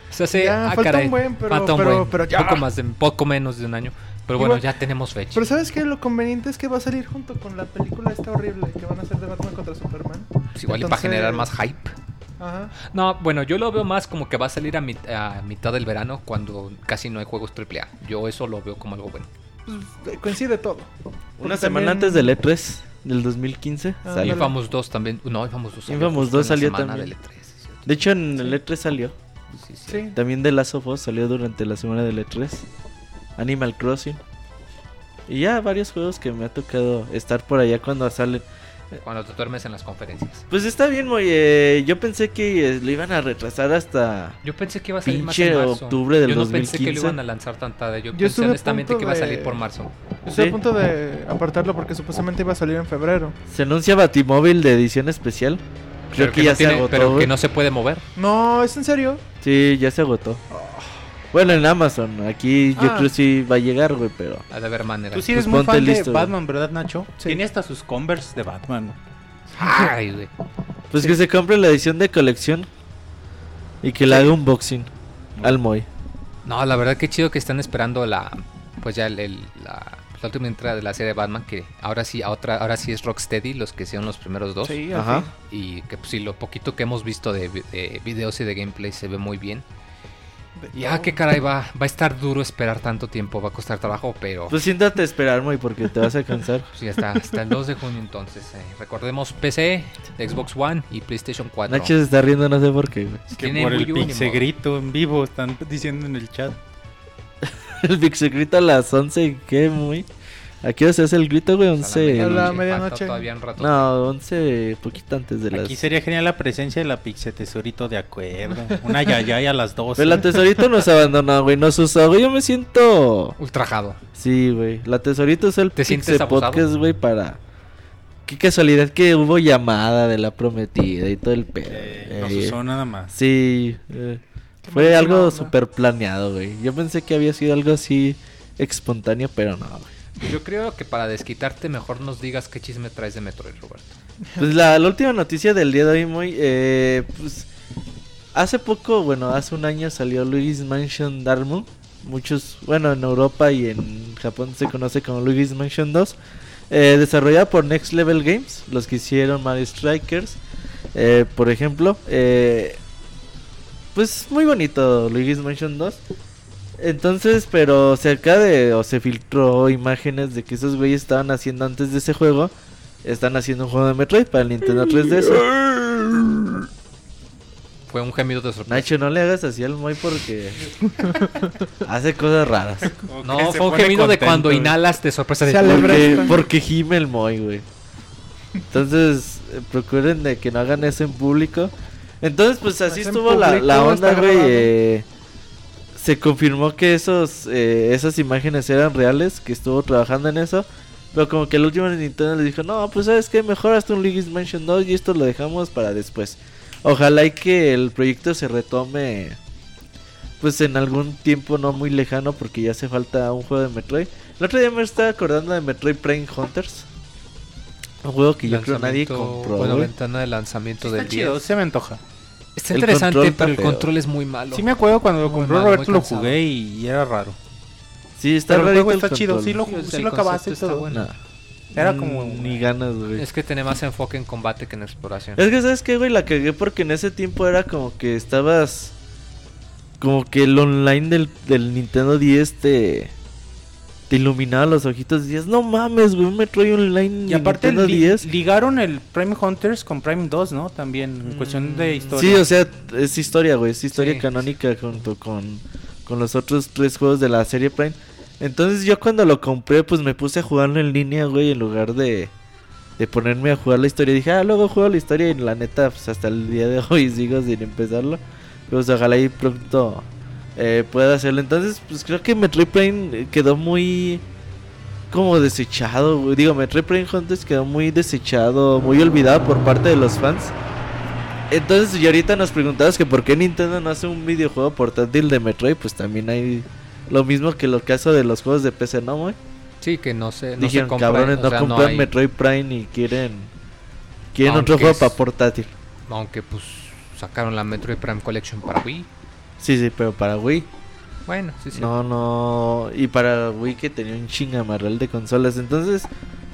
Se hace, *laughs* Ya, ah, falta caray, un buen, pero- falta un pero- buen, pero ya. poco más de, poco menos de un año. Pero bueno, Igual- ya tenemos fecha. Pero ¿sabes qué? Lo conveniente es que va a salir junto con la película esta horrible que van a hacer de Batman contra Superman. Pues igual y para Entonces- generar más hype. Ajá. No, bueno, yo lo veo más como que va a salir a, mit- a mitad del verano cuando casi no hay juegos AAA. Yo eso lo veo como algo bueno. Pues, eh, coincide todo. Una semana también- antes del E3 del 2015 Ah, salió. Infamous 2 también. No, Infamous 2 salió Infamous justo 2 en la salió también. del E3, sí, cierto. De hecho, en el E3 salió. Sí, sí. Sí. También The Last of Us salió durante la semana del E3. Animal Crossing. Y ya varios juegos que me ha tocado estar por allá cuando salen. Cuando te duermes en las conferencias. Pues está bien, muy. eh, yo pensé que eh, lo iban a retrasar hasta. Yo pensé que iba a salir más en marzo. octubre del Yo no pensé que lo 2015. iban a lanzar tan tarde. Yo, Yo pensé honestamente que iba a salir por marzo. Estoy Sí. a punto de apartarlo porque supuestamente iba a salir en febrero. Se anuncia Batimóvil de edición especial. Creo Pero que, no ya se tiene- agotó. Pero que no se puede mover. No, ¿es en serio? Sí, ya se agotó. Bueno, en Amazon. Aquí yo Ah. creo sí va a llegar, güey, pero. Ha de haber manera. Tú sí eres Pues muy fan listo, de. Batman, ¿verdad, Nacho? Sí. Tiene hasta sus Converse de Batman. Ay, güey. Pues que se compre la edición de colección. Y que le haga un boxing al Moy. No, la verdad que chido que están esperando la pues ya el, el- la, la última entrega de la serie de Batman que ahora sí otra ahora sí es Rocksteady los que hicieron los primeros dos Sí, Ajá. y que pues sí lo poquito que hemos visto de, de videos y de gameplay se ve muy bien. De Ya todo. qué caray va va a estar duro esperar tanto tiempo, va a costar trabajo, pero Pues siéntate a esperar, Moy, porque te vas a cansar. *laughs* sí hasta hasta el 2 de junio entonces. eh, recordemos PC, Xbox One y PlayStation 4. Nacho se está riendo, no sé por qué, güey. Que Tiene por el pinche grito en vivo están diciendo en el chat. *laughs* El Pixel grita a las 11, ¿qué, Moy? ¿A qué hora se hace el grito, güey? Hasta la 11. A la medianoche. No, 11, poquito antes de las. Aquí sería genial la presencia de la Pixe Tesorito de acuerdo. Una yayay a las 12. Pero la tesorito nos abandonó, güey. Nos usó, güey. Yo me siento. Ultrajado. Sí, güey. La tesorito es el ¿Te abusado? Podcast, güey, para. Qué casualidad que hubo llamada de la prometida y todo el pedo. Eh, nos Eh, usó nada más. Sí, eh, fue algo súper planeado, güey. Yo pensé que había sido algo así espontáneo, pero no, güey. Yo creo que para desquitarte mejor nos digas qué chisme traes de Metroid, Roberto. Pues la, última noticia del día de hoy, muy. Eh, pues. Hace poco, bueno, hace un año salió Luigi's Mansion Dark Muchos, bueno, en Europa y en Japón se conoce como Luigi's Mansion 2. Eh, desarrollada por Next Level Games, los que hicieron Mario Strikers, eh, por ejemplo. Pues muy bonito Luigi's Mansion 2. Entonces, pero se acaba de, o se filtró imágenes de que esos güeyes estaban haciendo antes de ese juego. Están haciendo un juego de Metroid para el Nintendo 3DS. Fue un gemido de sorpresa. Nacho, no le hagas así al Moy porque *laughs* hace cosas raras. No, fue un gemido de cuando inhalas de sorpresa. De... Porque, porque gime el Moy, güey. Entonces, eh, procuren de que no hagan eso en público. Entonces, pues así estuvo la, la onda, güey. eh, se confirmó que esos eh, esas imágenes eran reales, que estuvo trabajando en eso. Pero como que el último de Nintendo le dijo, no, pues sabes que mejor hasta un Luigi's Mansion 2 y esto lo dejamos para después. Ojalá y que el proyecto se retome pues en algún tiempo no muy lejano porque ya hace falta un juego de Metroid. El otro día me estaba acordando de Metroid Prime Hunters. Un juego que yo creo nadie compró. Bueno, ventana de lanzamiento del día. chido, se me antoja. Está El interesante, está pero el feo. control es muy malo. Sí me acuerdo cuando lo Muy compró malo, Roberto lo jugué y, y era raro. Sí, está Pero el juego está chido, sí lo, Sí, lo acabaste y todo. bueno. Nah. Era como... Ni ganas, güey. Es que tiene más enfoque en combate que en exploración. Es que, ¿sabes qué, güey? La cagué porque en ese tiempo era como que estabas. Como que el online del, del Nintendo 10 te. Te iluminaba los ojitos y decías, no mames, güey, un Metroid Online Y aparte li- 10. ligaron el Prime Hunters con Prime 2, ¿no? También, en cuestión de historia. Sí, o sea, es historia, güey. Es historia Sí. canónica junto con, con los otros tres juegos de la serie Prime. Entonces yo cuando lo compré, pues me puse a jugarlo en línea, güey, en lugar de, de ponerme a jugar la historia. Dije, ah, luego juego la historia y la neta, pues hasta el día de hoy *laughs* sigo sin empezarlo. Pues ojalá y pronto eh, pueda hacerlo. Entonces, pues creo que Metroid Prime quedó muy... Como desechado. Digo, Metroid Prime Hunters quedó muy desechado, muy olvidado por parte de los fans. Entonces, y ahorita nos preguntabas que por qué Nintendo no hace un videojuego portátil de Metroid, pues también hay lo mismo que lo caso de los juegos de PC, ¿no, güey? Sí, que no se, no Dijeron, se compra, cabrones, no sea, compran hay- Metroid Prime y quieren quieren Aunque otro juego es- para portátil. Aunque pues sacaron la Metroid Prime Collection para Wii. Sí, sí, pero para Wii. Bueno, sí, sí. No, no. Y para Wii que tenía un chingamarral de consolas. Entonces,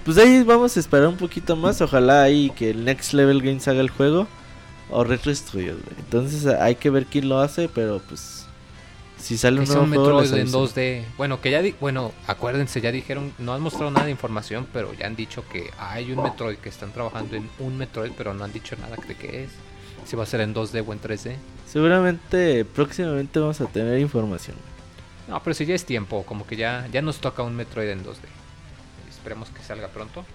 pues ahí vamos a esperar un poquito más. Ojalá ahí que el Next Level Games haga el juego. O Retro Studios, güey. Entonces hay que ver quién lo hace, pero pues... Si sale un nuevo un juego, Metroid en aviso. 2D. Bueno, que ya di- bueno, acuérdense, ya dijeron, no han mostrado nada de información, pero ya han dicho que hay un Metroid que están trabajando en un Metroid, pero no han dicho nada de qué es. Si va a ser en 2D o en 3D. Seguramente próximamente vamos a tener información. No, pero si ya es tiempo, como que ya, ya nos toca un Metroid en 2D. Esperemos que salga pronto.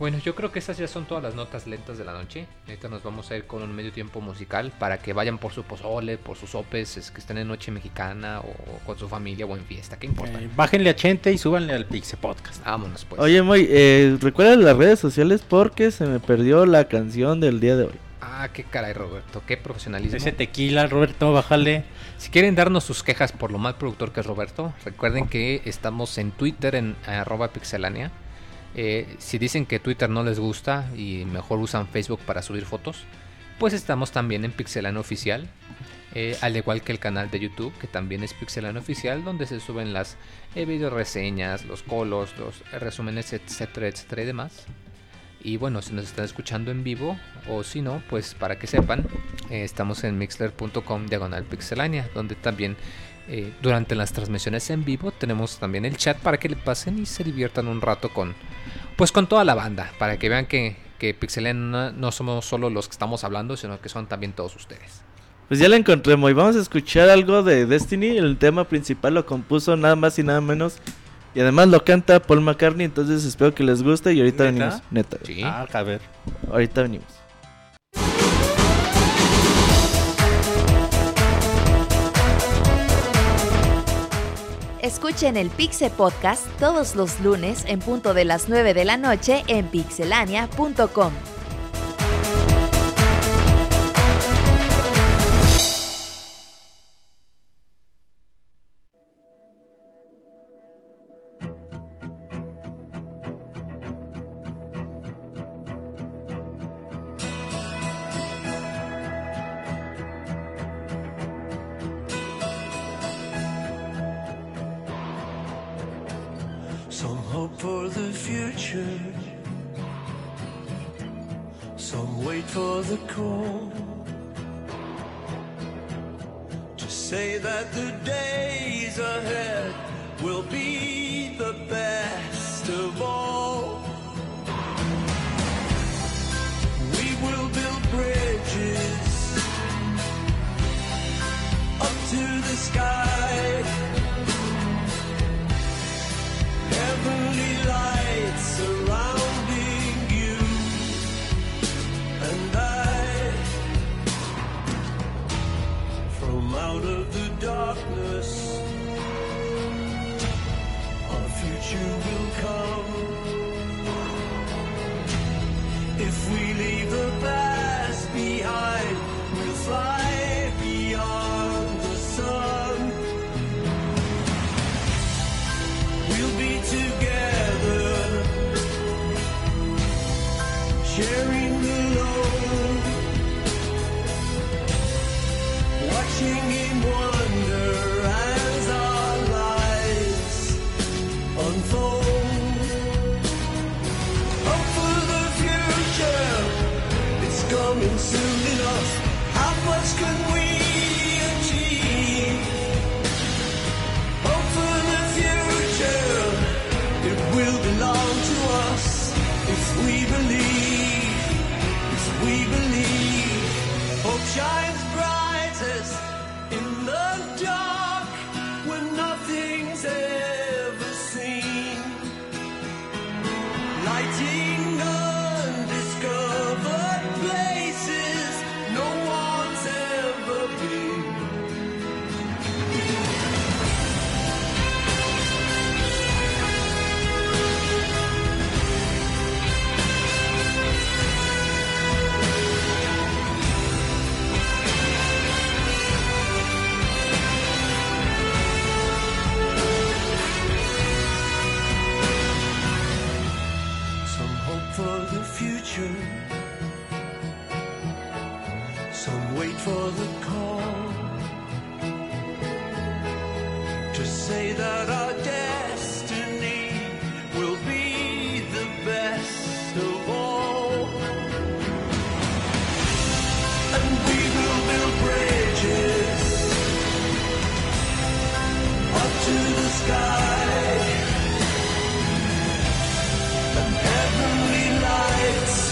Bueno, yo creo que esas ya son todas las notas lentas de la noche. Ahorita nos vamos a ir con un medio tiempo musical para que vayan por su pozole, por sus sopes, es que estén en noche mexicana o con su familia o en fiesta, ¿qué importa? Eh, bájenle a Chente y súbanle al Pixel Podcast. Vámonos pues. Oye, Moy, eh, recuerda las redes sociales porque se me perdió la canción del día de hoy. Ah, qué caray, Roberto, qué profesionalismo. Ese tequila, Roberto, bájale. Si quieren darnos sus quejas por lo mal productor que es Roberto, recuerden que estamos en Twitter en arroba pixelania. Eh, si dicen que Twitter no les gusta y mejor usan Facebook para subir fotos, pues estamos también en Pixelania Oficial. eh, al igual que el canal de YouTube, que también es Pixelania Oficial, donde se suben las eh, video reseñas, los colos, los resúmenes, etcétera, etcétera y demás. Y bueno, si nos están escuchando en vivo o si no, pues para que sepan, eh, estamos en mixler.com diagonal pixelania, donde también eh, durante las transmisiones en vivo tenemos también el chat para que le pasen y se diviertan un rato con pues con toda la banda, para que vean que, que Pixelania no, somos solo los que estamos hablando, sino que son también todos ustedes. Pues ya la encontré, Moy. Vamos a escuchar algo de Destiny. El tema principal lo compuso nada más y nada menos. Y además lo canta Paul McCartney. Entonces espero que les guste. Y ahorita ¿Neta? venimos. Neta. Sí. Ah, a ver. Ahorita venimos. Escuchen el Pixel Podcast todos los lunes en punto de las 9 de la noche en pixelania.com.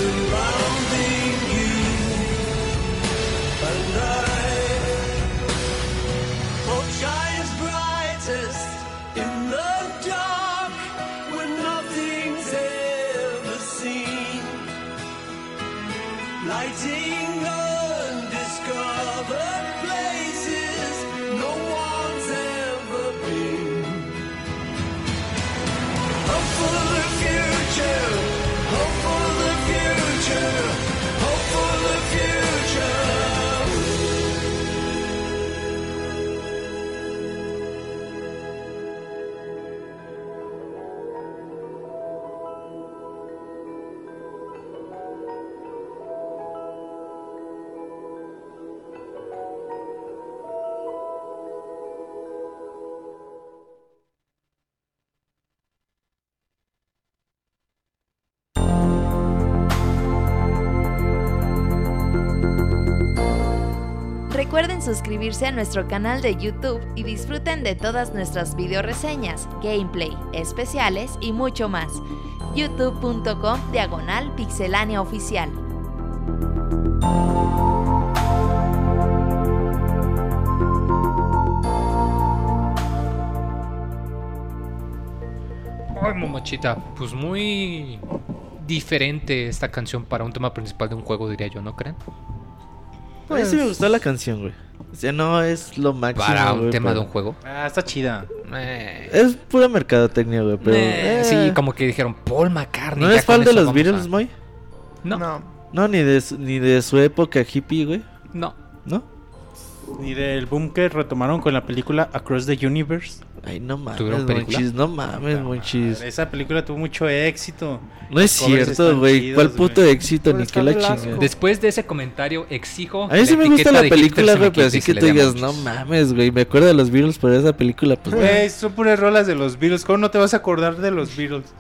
surround suscribirse a nuestro canal de YouTube y disfruten de todas nuestras video reseñas, gameplay, especiales y mucho más. youtube.com diagonal pixelánea oficial. Ay, momochita, pues muy diferente esta canción para un tema principal de un juego, diría yo, ¿no creen? A mí sí me gustó la canción, güey. O sea, no es lo máximo. Para un güey, tema de pero- un juego. Ah, está chida. Eh, Es pura mercadotecnia, güey. Pero. eh, eh, Sí, como que dijeron Paul McCartney. ¿No eres fan de los Beatles, a- Moy? No, no. No. No, ni de, su, ni de su época hippie, güey. ¿No? Y del boom que retomaron con la película Across the Universe. Ay, no mames. Monchis. No mames, Monchis. Esa película tuvo mucho éxito. No es Los covers cierto, güey. ¿Cuál puto éxito? Pero Ni que la chingada. Después de ese comentario, exijo. A mí sí me gusta la película, güey, pero así que tú digas, no mames, güey. Me acuerdo de los Beatles por esa película, pues. Güey, son puras rolas de los Beatles. ¿Cómo no te vas a acordar de los Beatles?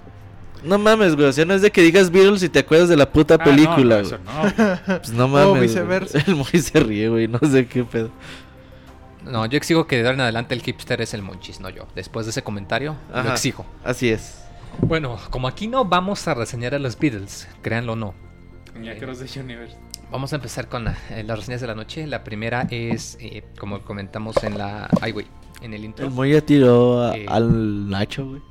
No mames, güey. O sea, no es de que digas Beatles y te acuerdas de la puta Ah, película, no, güey. no, eso *laughs* no. Pues no mames. güey. viceversa. *laughs* El Moy se ríe, güey. No sé qué pedo. No, yo exijo que de ahora en adelante el hipster es el monchis, no yo. Después de ese comentario, lo exijo. Así es. Bueno, como aquí no vamos a reseñar a los Beatles, créanlo o no. Y Across the Universe. Vamos a empezar con la- eh, las reseñas de la noche. La primera es, eh, como comentamos en la... Ay, güey, en el intro. El Moy ya tiró a- Eh. al Nacho, güey.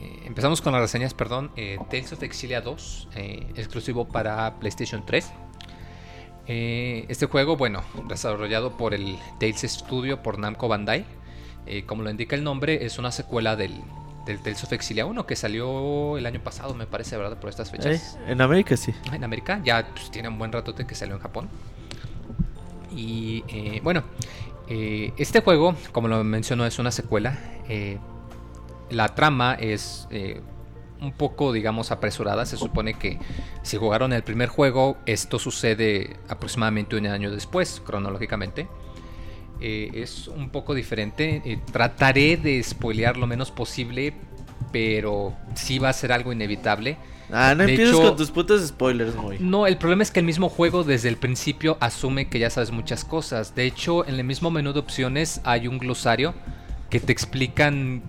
Eh, empezamos con las reseñas, perdón. Eh, Tales of Exilia 2, eh, exclusivo para PlayStation 3. Eh, este juego, bueno, desarrollado por el Tales Studio por Namco Bandai. Como lo indica el nombre, es una secuela del, del Tales of Exilia 1 que salió el año pasado, me parece, ¿verdad? Por estas fechas. En América sí. en América. Ya pues, tiene un buen ratote que salió en Japón. Y bueno, este juego, como lo mencionó, es una secuela. La trama es eh, un poco, digamos, apresurada. Se supone que si jugaron el primer juego, esto sucede aproximadamente un año después, cronológicamente. Eh, es un poco diferente. Eh, trataré de spoilear lo menos posible, pero sí va a ser algo inevitable. Ah, no De empieces hecho- con tus putos spoilers, Moy. No, el problema es que el mismo juego desde el principio asume que ya sabes muchas cosas. De hecho, en el mismo menú de opciones hay un glosario que te explican,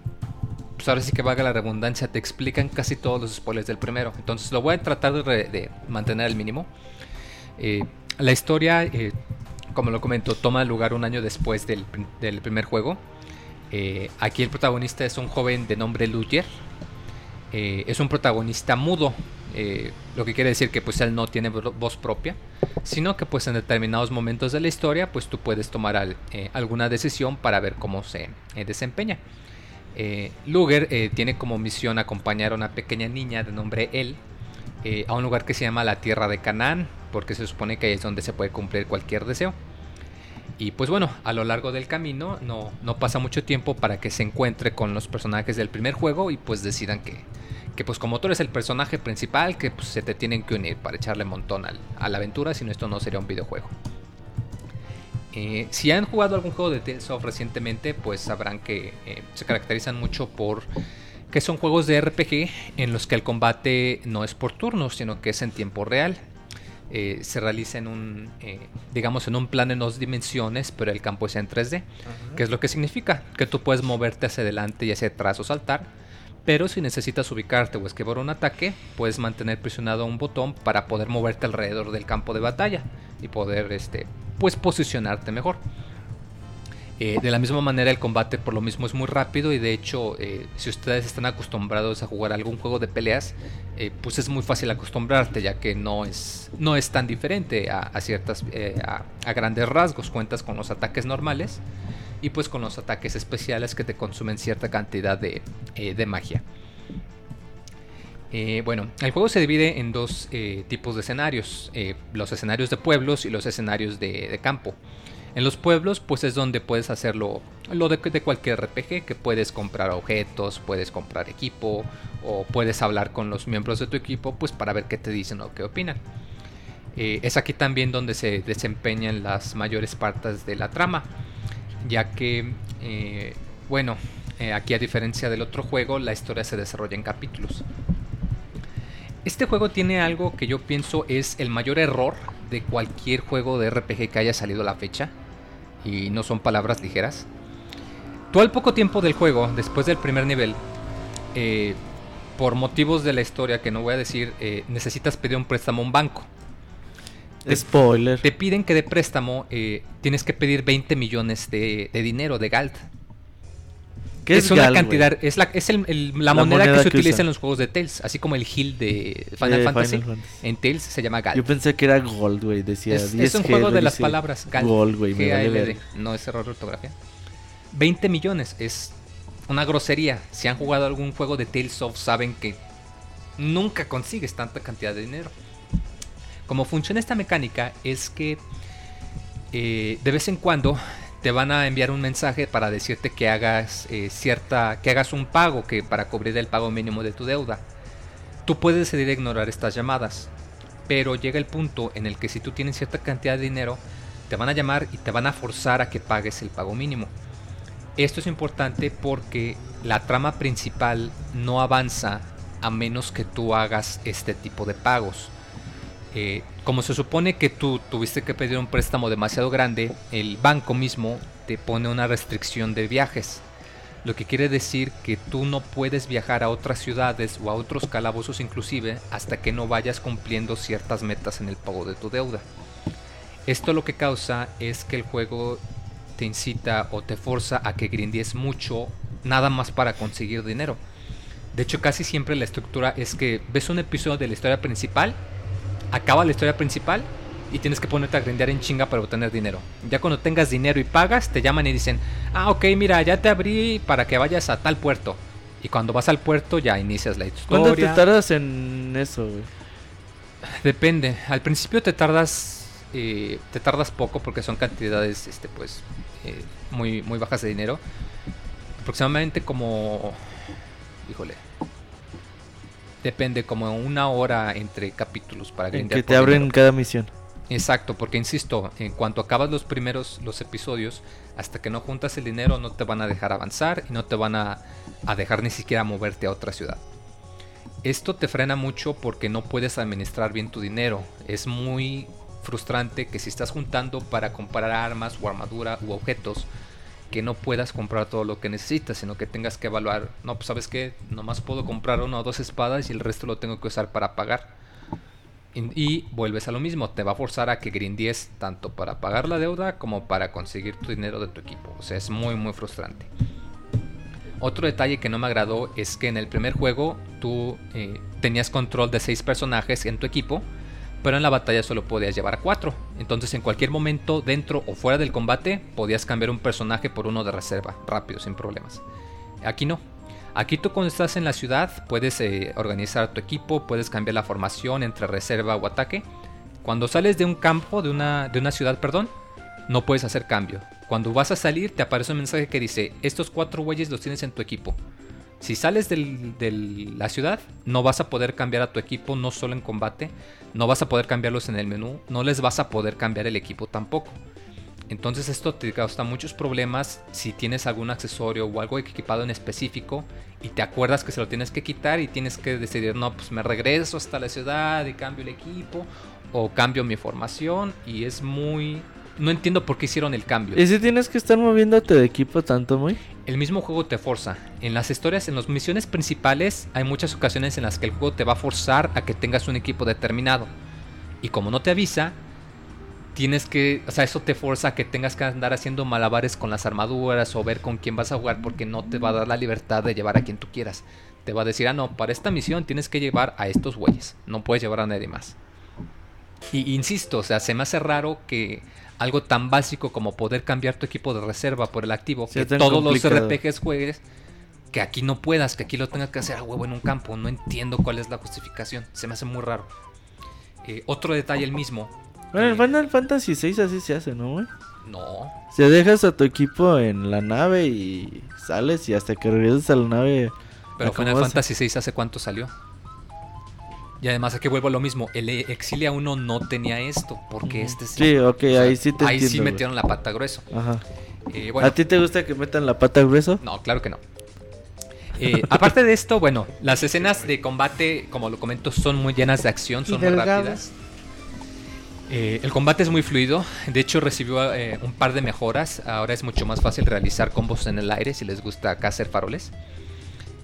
pues ahora sí que valga la redundancia, te explican casi todos los spoilers del primero. Entonces lo voy a tratar de, de mantener al mínimo. Eh, la historia, eh, como lo comento, toma lugar un año después del, del primer juego. Eh, aquí el protagonista es un joven de nombre Luger. Eh, es un protagonista mudo, eh, lo que quiere decir que pues él no tiene vo- voz propia, sino que pues en determinados momentos de la historia pues tú puedes tomar al- eh, alguna decisión para ver cómo se desempeña. Eh, Luger eh, tiene como misión acompañar a una pequeña niña de nombre El eh, a un lugar que se llama la Tierra de Canaán, porque se supone que ahí es donde se puede cumplir cualquier deseo. Y pues bueno, a lo largo del camino no, no pasa mucho tiempo para que se encuentre con los personajes del primer juego y pues decidan que, que pues como tú eres el personaje principal, que pues, se te tienen que unir para echarle montón al- a la aventura, si no esto no sería un videojuego. Eh, si han jugado algún juego de Tales of recientemente, pues sabrán que eh, se caracterizan mucho por que son juegos de RPG en los que el combate no es por turnos, sino que es en tiempo real. Eh, se realiza en un, digamos, en un plano en dos dimensiones, pero el campo es en 3D. ¿Qué es lo que significa? Que tú puedes moverte hacia adelante y hacia atrás o saltar, pero si necesitas ubicarte o esquivar un ataque, puedes mantener presionado un botón para poder moverte alrededor del campo de batalla y poder, este, pues, posicionarte mejor. Eh, de la misma manera el combate por lo mismo es muy rápido y de hecho eh, si ustedes están acostumbrados a jugar algún juego de peleas eh, pues es muy fácil acostumbrarte ya que no es, no es tan diferente a, ciertas a, a grandes rasgos cuentas con los ataques normales y pues con los ataques especiales que te consumen cierta cantidad de, de magia. Eh, bueno, el juego se divide en dos eh, tipos de escenarios, eh, los escenarios de pueblos y los escenarios de, campo. En los pueblos, pues es donde puedes hacerlo lo de, de cualquier RPG, que puedes comprar objetos, puedes comprar equipo, o puedes hablar con los miembros de tu equipo, pues para ver qué te dicen o qué opinan. Es aquí también donde se desempeñan las mayores partes de la trama, ya que, bueno, aquí a diferencia del otro juego, la historia se desarrolla en capítulos. Este juego tiene algo que yo pienso es el mayor error de cualquier juego de RPG que haya salido a la fecha. Y no son palabras ligeras. Tú al poco tiempo del juego, después del primer nivel, eh, por motivos de la historia que no voy a decir, eh, necesitas pedir un préstamo a un banco. Spoiler. Te piden que de préstamo eh, tienes que pedir 20 millones de, de dinero, de Galt. ¿Qué es, es una Gal, cantidad, es, la, es el- el- la, La moneda, moneda que se que utiliza usan. en los juegos de Tales, así como el Hill de Final De Fantasy. Final Fantasy. En Tales se llama Galt. Yo pensé que era Gold, güey. Decía Es, 10 es un juego de las palabras Galt. Gold, güey. Me vale. No es error de ortografía. 20 millones es una grosería. Si han jugado algún juego de Tales of, saben que nunca consigues tanta cantidad de dinero. Como funciona esta mecánica es que eh, de vez en cuando te van a enviar un mensaje para decirte que hagas eh, cierta que hagas un pago que para cubrir el pago mínimo de tu deuda. Tú puedes decidir ignorar estas llamadas, pero llega el punto en el que si tú tienes cierta cantidad de dinero, te van a llamar y te van a forzar a que pagues el pago mínimo. Esto es importante porque la trama principal no avanza a menos que tú hagas este tipo de pagos. Eh, como se supone que tú tuviste que pedir un préstamo demasiado grande, el banco mismo te pone una restricción de viajes. Lo que quiere decir que tú no puedes viajar a otras ciudades o a otros calabozos inclusive hasta que no vayas cumpliendo ciertas metas en el pago de tu deuda. Esto lo que causa es que el juego te incita o te forza a que grindies mucho nada más para conseguir dinero. De hecho, casi siempre la estructura es que ves un episodio de la historia principal, acaba la historia principal y tienes que ponerte a grindear en chinga para obtener dinero. Ya cuando tengas dinero y pagas, te llaman y dicen, ah, ok, mira, ya te abrí para que vayas a tal puerto. Y cuando vas al puerto ya inicias la historia. ¿Cuánto te tardas en eso, güey? Depende. Al principio te tardas, eh, te tardas poco porque son cantidades, este, pues, eh, muy, muy bajas de dinero. Aproximadamente como, híjole, depende como una hora entre capítulos para En que te abren cada misión. Exacto, porque insisto, en cuanto acabas los primeros los episodios, hasta que no juntas el dinero no te van a dejar avanzar y no te van a, a dejar ni siquiera moverte a otra ciudad. Esto te frena mucho porque no puedes administrar bien tu dinero. Es muy frustrante que si estás juntando para comprar armas o armadura u objetos, que no puedas comprar todo lo que necesitas, sino que tengas que evaluar, no, pues sabes que nomás puedo comprar una o dos espadas y el resto lo tengo que usar para pagar. Y, vuelves a lo mismo, te va a forzar a que grindies tanto para pagar la deuda como para conseguir tu dinero de tu equipo. O sea, es muy muy frustrante. Otro detalle que no me agradó es que en el primer juego tú eh, tenías control de 6 personajes en tu equipo, pero en la batalla solo podías llevar 4. Entonces en cualquier momento, dentro o fuera del combate, podías cambiar un personaje por uno de reserva, rápido, sin problemas. Aquí no. Aquí tú cuando estás en la ciudad puedes eh, organizar tu equipo, puedes cambiar la formación entre reserva o ataque. Cuando sales de un campo, de una, de una ciudad, perdón, no puedes hacer cambio. Cuando vas a salir te aparece un mensaje que dice, estos cuatro güeyes los tienes en tu equipo. Si sales de la ciudad, no vas a poder cambiar a tu equipo, no solo en combate, no vas a poder cambiarlos en el menú, no les vas a poder cambiar el equipo tampoco. Entonces esto te causa muchos problemas si tienes algún accesorio o algo equipado en específico y te acuerdas que se lo tienes que quitar y tienes que decidir, no, pues me regreso hasta la ciudad y cambio el equipo o cambio mi formación y es muy... No entiendo por qué hicieron el cambio. ¿Y si tienes que estar moviéndote de equipo tanto, muy? El mismo juego te forza. En las historias, en las misiones principales, hay muchas ocasiones en las que el juego te va a forzar a que tengas un equipo determinado. Y como no te avisa, tienes que, o sea, eso te forza a que tengas que andar haciendo malabares con las armaduras o ver con quién vas a jugar porque no te va a dar la libertad de llevar a quien tú quieras. Te va a decir, ah, no, para esta misión tienes que llevar a estos güeyes, no puedes llevar a nadie más. Y insisto, o sea, se me hace raro que algo tan básico como poder cambiar tu equipo de reserva por el activo, que todos complicado. los RPGs juegues, que aquí no puedas, que aquí lo tengas que hacer a huevo en un campo. No entiendo cuál es la justificación, se me hace muy raro. Eh, otro detalle el mismo. Bueno, en eh, Final Fantasy VI así se hace, ¿no, güey? no, Se dejas a tu equipo en la nave y sales y hasta que regresas a la nave... pero Final Fantasy VI hace cuánto salió. Y además aquí vuelvo a lo mismo, el Exilia 1 no tenía esto, porque este sí. Sí, ok, O sea, ahí sí te ahí sí güey. metieron la pata grueso. Ajá. Eh, bueno, ¿A ti te gusta que metan la pata grueso? No, claro que no. Eh, *laughs* aparte de esto, bueno, las escenas de combate, como lo comento, son muy llenas de acción, son muy rápidas. Eh, el combate es muy fluido, de hecho recibió eh, un par de mejoras, ahora es mucho más fácil realizar combos en el aire si les gusta acá hacer faroles.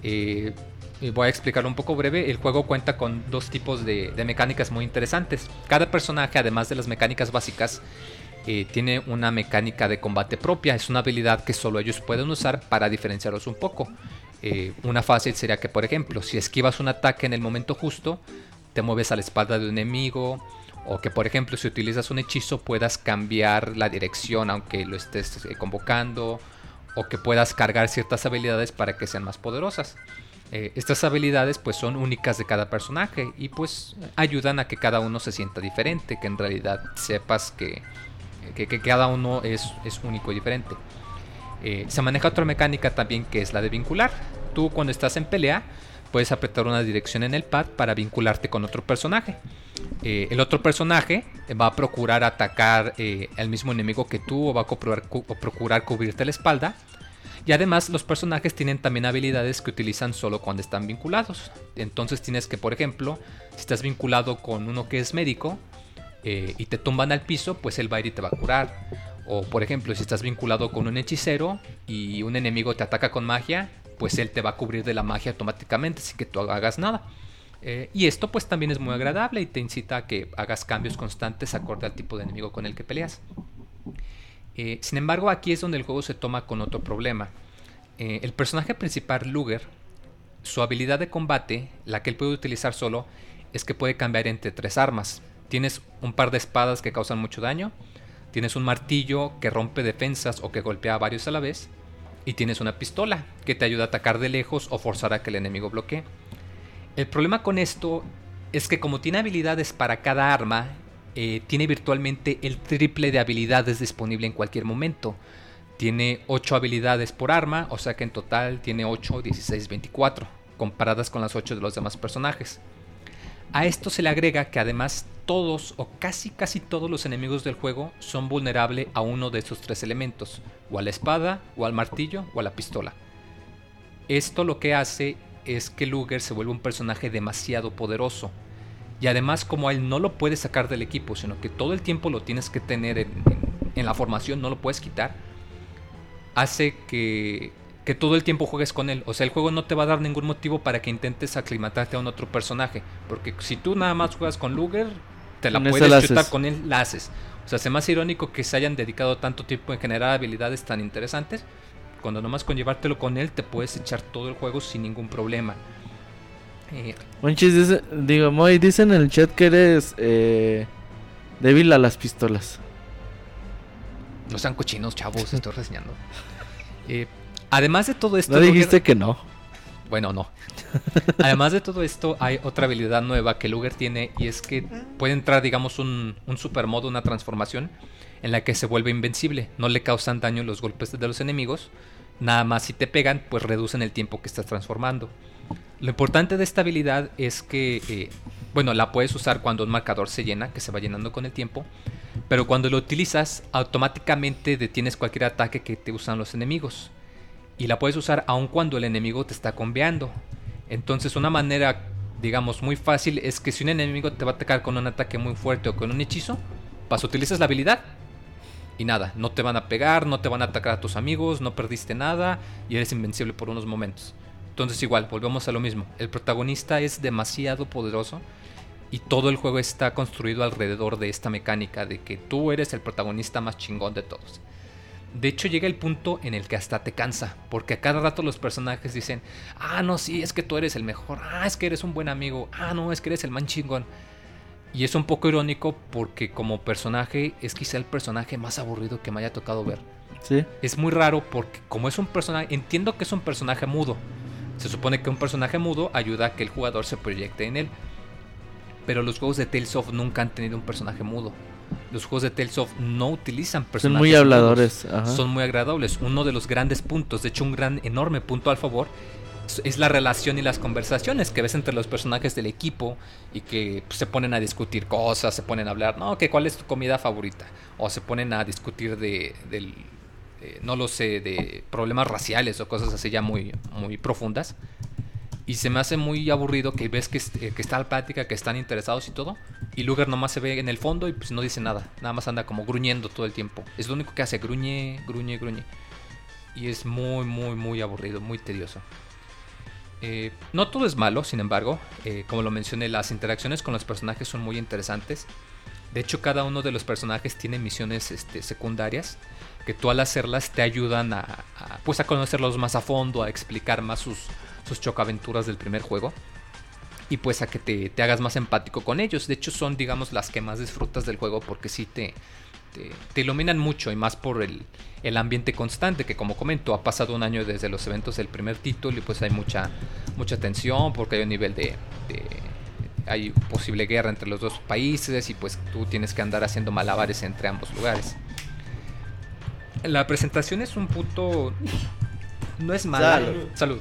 Eh, y voy a explicarlo un poco breve, el juego cuenta con dos tipos de, mecánicas muy interesantes. Cada personaje, además de las mecánicas básicas, eh, tiene una mecánica de combate propia, es una habilidad que solo ellos pueden usar para diferenciarlos un poco. Eh, una fácil sería que, por ejemplo, si esquivas un ataque en el momento justo, te mueves a la espalda de un enemigo. O que, por ejemplo, si utilizas un hechizo, puedas cambiar la dirección aunque lo estés eh, convocando. O que puedas cargar ciertas habilidades para que sean más poderosas. Eh, estas habilidades pues son únicas de cada personaje y pues ayudan a que cada uno se sienta diferente, que en realidad sepas que, que- cada uno es, es único y diferente. Eh, se maneja otra mecánica también que es la de vincular. Tú cuando estás en pelea puedes apretar una dirección en el pad para vincularte con otro personaje. Eh, el otro personaje va a procurar atacar eh, al mismo enemigo que tú o va a procurar, procurar cubrirte la espalda. Y además los personajes tienen también habilidades que utilizan solo cuando están vinculados. Entonces tienes que, por ejemplo, si estás vinculado con uno que es médico eh, y te tumban al piso, pues él va a ir y te va a curar. O por ejemplo, si estás vinculado con un hechicero y un enemigo te ataca con magia, pues él te va a cubrir de la magia automáticamente sin que tú hagas nada. Eh, y esto pues también es muy agradable y te incita a que hagas cambios constantes acorde al tipo de enemigo con el que peleas. Eh, sin embargo, aquí es donde el juego se toma con otro problema. Eh, el personaje principal, Luger, su habilidad de combate, la que él puede utilizar solo, es que puede cambiar entre tres armas. Tienes un par de espadas que causan mucho daño, tienes un martillo que rompe defensas o que golpea a varios a la vez, y tienes una pistola que te ayuda a atacar de lejos o forzar a que el enemigo bloquee. El problema con esto es que como tiene habilidades para cada arma, eh, tiene virtualmente el triple de habilidades disponible en cualquier momento. Tiene 8 habilidades por arma, o sea que en total tiene 8, 16, 24, comparadas con las 8 de los demás personajes. A esto se le agrega que además todos o casi casi todos los enemigos del juego son vulnerables a uno de esos tres elementos, o a la espada, o al martillo, o a la pistola. Esto lo que hace es que Luger se vuelve un personaje demasiado poderoso. Y además como a él no lo puedes sacar del equipo, sino que todo el tiempo lo tienes que tener en, en- en la formación, no lo puedes quitar, hace que, que todo el tiempo juegues con él. O sea, el juego no te va a dar ningún motivo para que intentes aclimatarte a un otro personaje. Porque si tú nada más juegas con Luger, te la Con puedes la chutar haces. con él, la haces. O sea, se me hace irónico que se hayan dedicado tanto tiempo en generar habilidades tan interesantes. Cuando nomás con llevártelo con él, te puedes echar todo el juego sin ningún problema. *laughs* Monchis dice, digo, Moy, dice en el chat que eres eh, débil a las pistolas. no sean cochinos, chavos, estoy reseñando. *laughs* Eh, además de todo esto, No Luger- dijiste que no. Bueno, no. *laughs* Además de todo esto, hay otra habilidad nueva que Luger tiene y es que puede entrar, digamos, un, un supermodo, una transformación en la que se vuelve invencible. No le causan daño los golpes de los enemigos. Nada más si te pegan, pues reducen el tiempo que estás transformando. Lo importante de esta habilidad es que, eh, bueno, la puedes usar cuando un marcador se llena, que se va llenando con el tiempo. Pero cuando lo utilizas, automáticamente detienes cualquier ataque que te usan los enemigos y la puedes usar aun cuando el enemigo te está combeando. Entonces una manera, digamos, muy fácil es que si un enemigo te va a atacar con un ataque muy fuerte o con un hechizo, pues utilizas la habilidad y nada, no te van a pegar, no te van a atacar a tus amigos, no perdiste nada y eres invencible por unos momentos. Entonces igual, volvemos a lo mismo, el protagonista es demasiado poderoso y todo el juego está construido alrededor de esta mecánica de que tú eres el protagonista más chingón de todos. De hecho, llega el punto en el que hasta te cansa, porque a cada rato los personajes dicen, ah, no, sí, es que tú eres el mejor, ah, es que eres un buen amigo, ah, no, es que eres el man chingón. Y es un poco irónico porque como personaje es quizá el personaje más aburrido que me haya tocado ver. Sí. Es muy raro porque como es un personaje, entiendo que es un personaje mudo. Se supone que un personaje mudo ayuda a que el jugador se proyecte en él. Pero los juegos de Tales of nunca han tenido un personaje mudo. Los juegos de Tales of no utilizan Son personajes muy mudos. habladores. Ajá. Son muy agradables. Uno de los grandes puntos, de hecho un gran, enorme punto al favor, es- es la relación y las conversaciones que ves entre los personajes del equipo y que pues, se ponen a discutir cosas, se ponen a hablar, no, que cuál es tu comida favorita, o se ponen a discutir de, del, eh, no lo sé, de problemas raciales o cosas así ya muy, muy profundas. Y se me hace muy aburrido que ves que, est- eh, que está la plática, que están interesados y todo. Y Luger nomás se ve en el fondo y pues no dice nada. Nada más anda como gruñendo todo el tiempo. Es lo único que hace, gruñe, gruñe, gruñe. Y es muy, muy, muy aburrido, muy tedioso. Eh, no todo es malo, sin embargo. Eh, como lo mencioné, las interacciones con los personajes son muy interesantes. De hecho, cada uno de los personajes tiene misiones este, secundarias que tú al hacerlas te ayudan a, pues a conocerlos más a fondo, a explicar más sus, sus chocaventuras del primer juego y pues a que te, te hagas más empático con ellos. De hecho son digamos las que más disfrutas del juego porque sí te, te, te iluminan mucho y más por el, el ambiente constante que como comento ha pasado un año desde los eventos del primer título y pues hay mucha, mucha tensión porque hay un nivel de... de- hay posible guerra entre los dos países y pues tú tienes que andar haciendo malabares entre ambos lugares. La presentación es un punto... No es mala. Salud.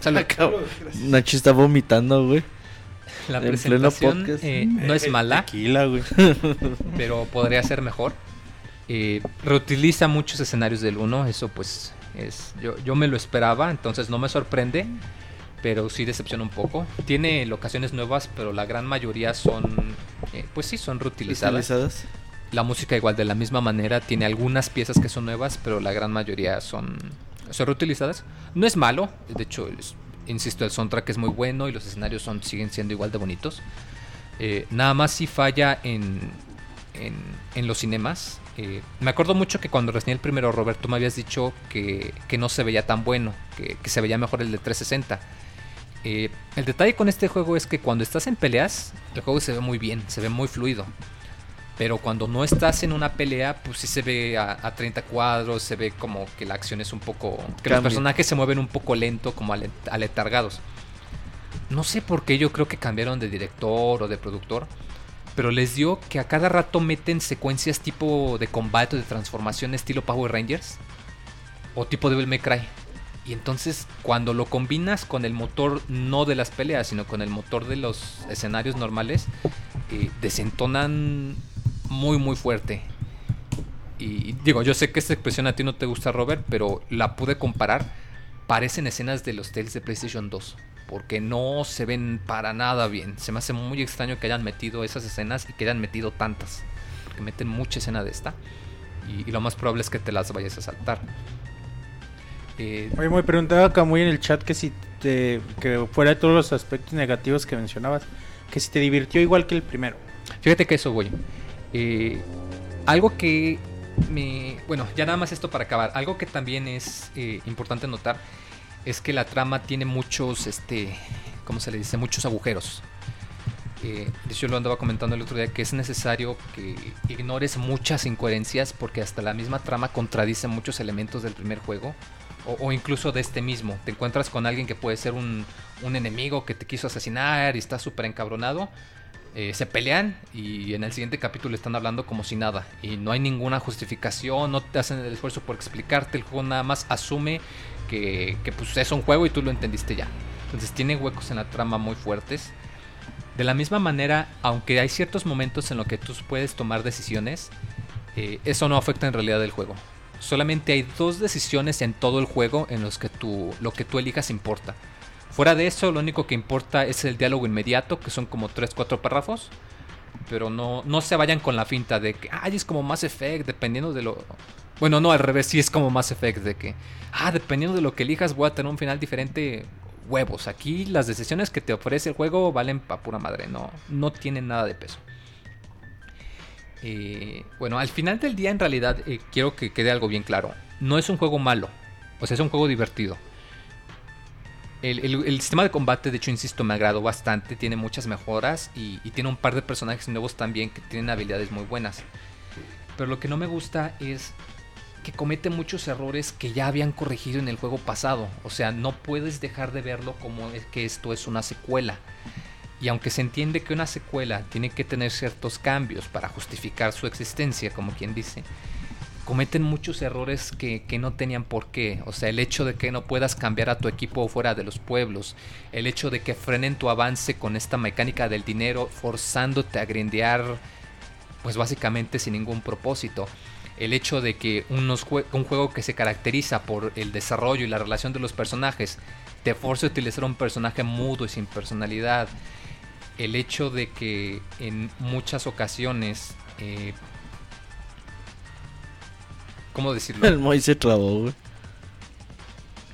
Salud. Salud. Nachi está vomitando, güey. La En presentación eh, no es mala, Tequila, güey. *laughs* pero podría ser mejor. Eh, reutiliza muchos escenarios del 1, eso pues es yo, yo me lo esperaba, entonces no me sorprende, pero sí decepciona un poco. Tiene locaciones nuevas, pero la gran mayoría son, eh, pues sí, son reutilizadas. Estilizadas. La música igual de la misma manera, tiene algunas piezas que son nuevas, pero la gran mayoría son, son reutilizadas. No es malo, de hecho, insisto, el soundtrack es muy bueno y los escenarios siguen siendo igual de bonitos. Eh, nada más si falla en, en, en los cinemas. Eh, me acuerdo mucho que cuando reseñé el primero, Robert, tú me habías dicho que, que no se veía tan bueno, que, que se veía mejor el de 360. Eh, el detalle con este juego es que cuando estás en peleas, el juego se ve muy bien, se ve muy fluido. Pero cuando no estás en una pelea, pues sí se ve a, a 30 cuadros, se ve como que la acción es un poco... Que los personajes se mueven un poco lento, como ale- aletargados. No sé por qué yo creo que cambiaron de director o de productor. Pero les dio que a cada rato meten secuencias tipo de combate o de transformación estilo Power Rangers. O tipo Devil May Cry. Y entonces cuando lo combinas con el motor no de las peleas, sino con el motor de los escenarios normales, eh, desentonan muy muy fuerte. Y digo, yo sé que esta expresión a ti no te gusta, Robert, pero la pude comparar. Parecen escenas de los Tales de PlayStation 2. Porque no se ven para nada bien. Se me hace muy extraño que hayan metido esas escenas y que hayan metido tantas. Porque meten mucha escena de esta. Y, y lo más probable es que te las vayas a saltar. Eh, Oye, me preguntaba Camuy en el chat que si te, que fuera de todos los aspectos negativos que mencionabas, que si te divirtió igual que el primero. Fíjate que eso, güey. Eh, algo que me... Bueno, ya nada más esto para acabar. Algo que también es eh, importante notar es que la trama tiene muchos, este... ¿Cómo se le dice? Muchos agujeros. Eh, yo lo andaba comentando el otro día que es necesario que ignores muchas incoherencias porque hasta la misma trama contradice muchos elementos del primer juego o, o incluso de este mismo. Te encuentras con alguien que puede ser un, un enemigo que te quiso asesinar y está súper encabronado. Eh, se pelean y en el siguiente capítulo están hablando como si nada. Y no hay ninguna justificación, no te hacen el esfuerzo por explicarte. El juego nada más asume que, pues es un juego y tú lo entendiste ya. Entonces tiene huecos en la trama muy fuertes. De la misma manera, aunque hay ciertos momentos en los que tú puedes tomar decisiones, eh, eso no afecta en realidad el juego. Solamente hay dos decisiones en todo el juego en los que tú, lo que tú elijas importa. Fuera de eso, lo único que importa es el diálogo inmediato, que son como 3-4 párrafos. Pero no, no se vayan con la finta de que, ay, es como Mass Effect, dependiendo de lo... Bueno, no, al revés, sí es como Mass Effect, de que, ah, dependiendo de lo que elijas voy a tener un final diferente. Huevos, aquí las decisiones que te ofrece el juego valen pa' pura madre, no, no tienen nada de peso. Eh, bueno, al final del día en realidad eh, quiero que quede algo bien claro. No es un juego malo, o sea, es un juego divertido. El, sistema de combate, de hecho, insisto, me agradó bastante. Tiene muchas mejoras y, tiene un par de personajes nuevos también que tienen habilidades muy buenas. Pero lo que no me gusta es que comete muchos errores que ya habían corregido en el juego pasado. O sea, no puedes dejar de verlo como que esto es una secuela. Y aunque se entiende que una secuela tiene que tener ciertos cambios para justificar su existencia, como quien dice, cometen muchos errores que, que no tenían por qué. O sea, el hecho de que no puedas cambiar a tu equipo fuera de los pueblos, el hecho de que frenen tu avance con esta mecánica del dinero, forzándote a grindear, pues básicamente sin ningún propósito. El hecho de que unos un juego que se caracteriza por el desarrollo y la relación de los personajes te force a utilizar un personaje mudo y sin personalidad. El hecho de que en muchas ocasiones eh, ¿Cómo decirlo? El Moy se trabó, güey.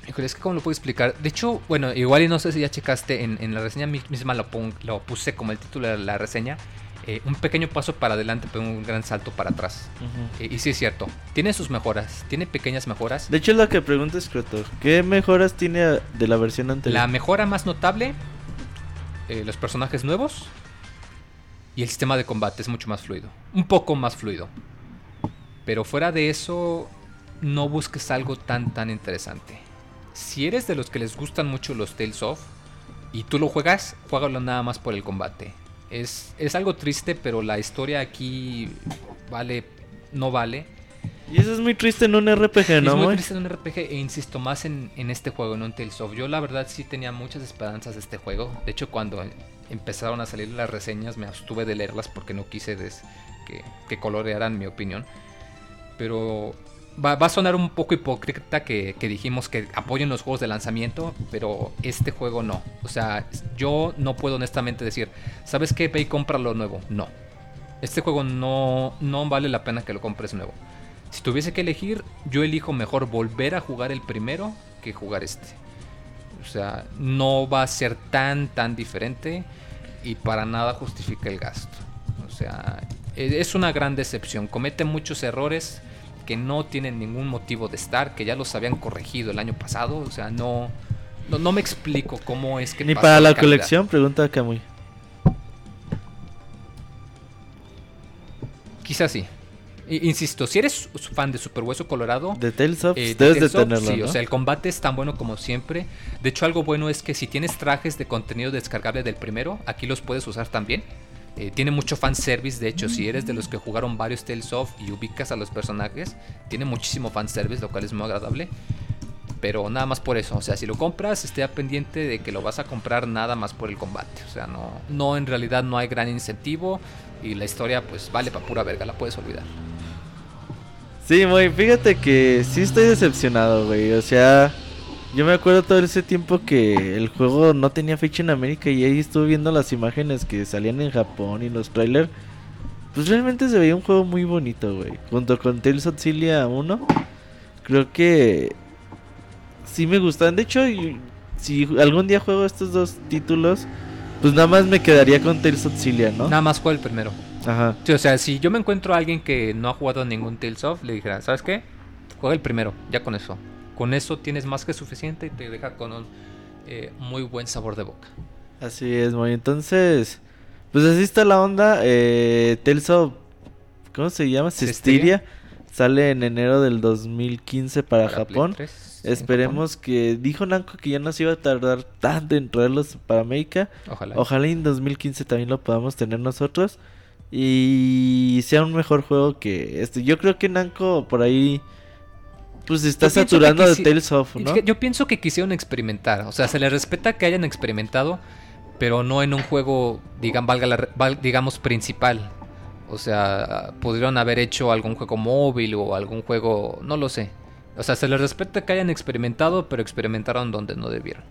Híjole, es que cómo lo puedo explicar. De hecho, bueno, igual y no sé si ya checaste en, en la reseña mi- misma lo, pon- lo puse como el título de la reseña. eh, un pequeño paso para adelante, pero un gran salto para atrás. Eh, y sí es cierto, tiene sus mejoras, tiene pequeñas mejoras. De hecho, es lo que pregunta Scroto. ¿Qué mejoras tiene de la versión anterior? La mejora más notable, eh, los personajes nuevos y el sistema de combate es mucho más fluido. Un poco más fluido. Pero fuera de eso, no busques algo tan tan interesante. Si eres de los que les gustan mucho los Tales of y tú lo juegas, juégalo nada más por el combate. Es, es algo triste, pero la historia aquí vale, no vale. Y eso es muy triste en un RPG, ¿no, es muy triste en un RPG e insisto más en, en este juego, en un Tales of. Yo la verdad sí tenía muchas esperanzas de este juego. De hecho, cuando empezaron a salir las reseñas me abstuve de leerlas porque no quise des- que, que colorearan mi opinión. Pero va, a sonar un poco hipócrita que, que dijimos que apoyen los juegos de lanzamiento, pero este juego no. O sea, yo no puedo honestamente decir, ¿sabes qué? Ve y nuevo. No. Este juego no, no vale la pena que lo compres nuevo. Si tuviese que elegir, yo elijo mejor volver a jugar el primero que jugar este. O sea, no va a ser tan, tan diferente y para nada justifica el gasto. O sea, es una gran decepción. Comete muchos errores que no tienen ningún motivo de estar, que ya los habían corregido el año pasado. O sea, no, no, no me explico cómo es que... Ni para la colección, pregunta Camuy. Quizás sí. Insisto, si eres fan de Super Hueso Colorado, De Tales of, Eh, debes de tenerlo, Sí, ¿no? o sea, el combate es tan bueno como siempre. De hecho, algo bueno es que si tienes trajes de contenido descargable del primero, aquí los puedes usar también. Eh, tiene mucho fanservice, de hecho, si eres de los que jugaron varios Tales of y ubicas a los personajes, tiene muchísimo fanservice, lo cual es muy agradable. Pero nada más por eso, o sea, si lo compras, esté pendiente de que lo vas a comprar nada más por el combate. O sea, no, no en realidad no hay gran incentivo y la historia pues vale para pura verga, la puedes olvidar. Sí, muy, fíjate que sí estoy decepcionado, güey. O sea, yo me acuerdo todo ese tiempo que el juego no tenía fecha en América y ahí estuve viendo las imágenes que salían en Japón y los trailers. Pues realmente se veía un juego muy bonito, güey. Junto con Tales of Cilia 1, creo que sí me gustan. De hecho, si algún día juego estos dos títulos, pues nada más me quedaría con Tales of Cilia, ¿no? Nada más juega el primero. Ajá. Sí, o sea, si yo me encuentro a alguien que no ha jugado ningún Tales of, le dijera, ¿sabes qué? Juega el primero, ya con eso. Con eso tienes más que suficiente y te deja con un eh, muy buen sabor de boca. Así es, muy. Entonces, pues así está la onda. Eh, Tales of, ¿cómo se llama? Cestiria. Sale en enero del 2015 para, Japón. 3, en Esperemos que dijo Namco que ya no se iba a tardar tanto en traerlos para América. Ojalá. Ojalá en 2015 también lo podamos tener nosotros. Y sea un mejor juego que este. Yo creo que Namco por ahí. Pues está Yo saturando de Tales of, ¿no? Yo pienso que quisieron experimentar. O sea, se les respeta que hayan experimentado, pero no en un juego, digan, valga la val- digamos, principal. O sea, pudieron haber hecho algún juego móvil o algún juego, no lo sé. O sea, se les respeta que hayan experimentado, pero experimentaron donde no debieron.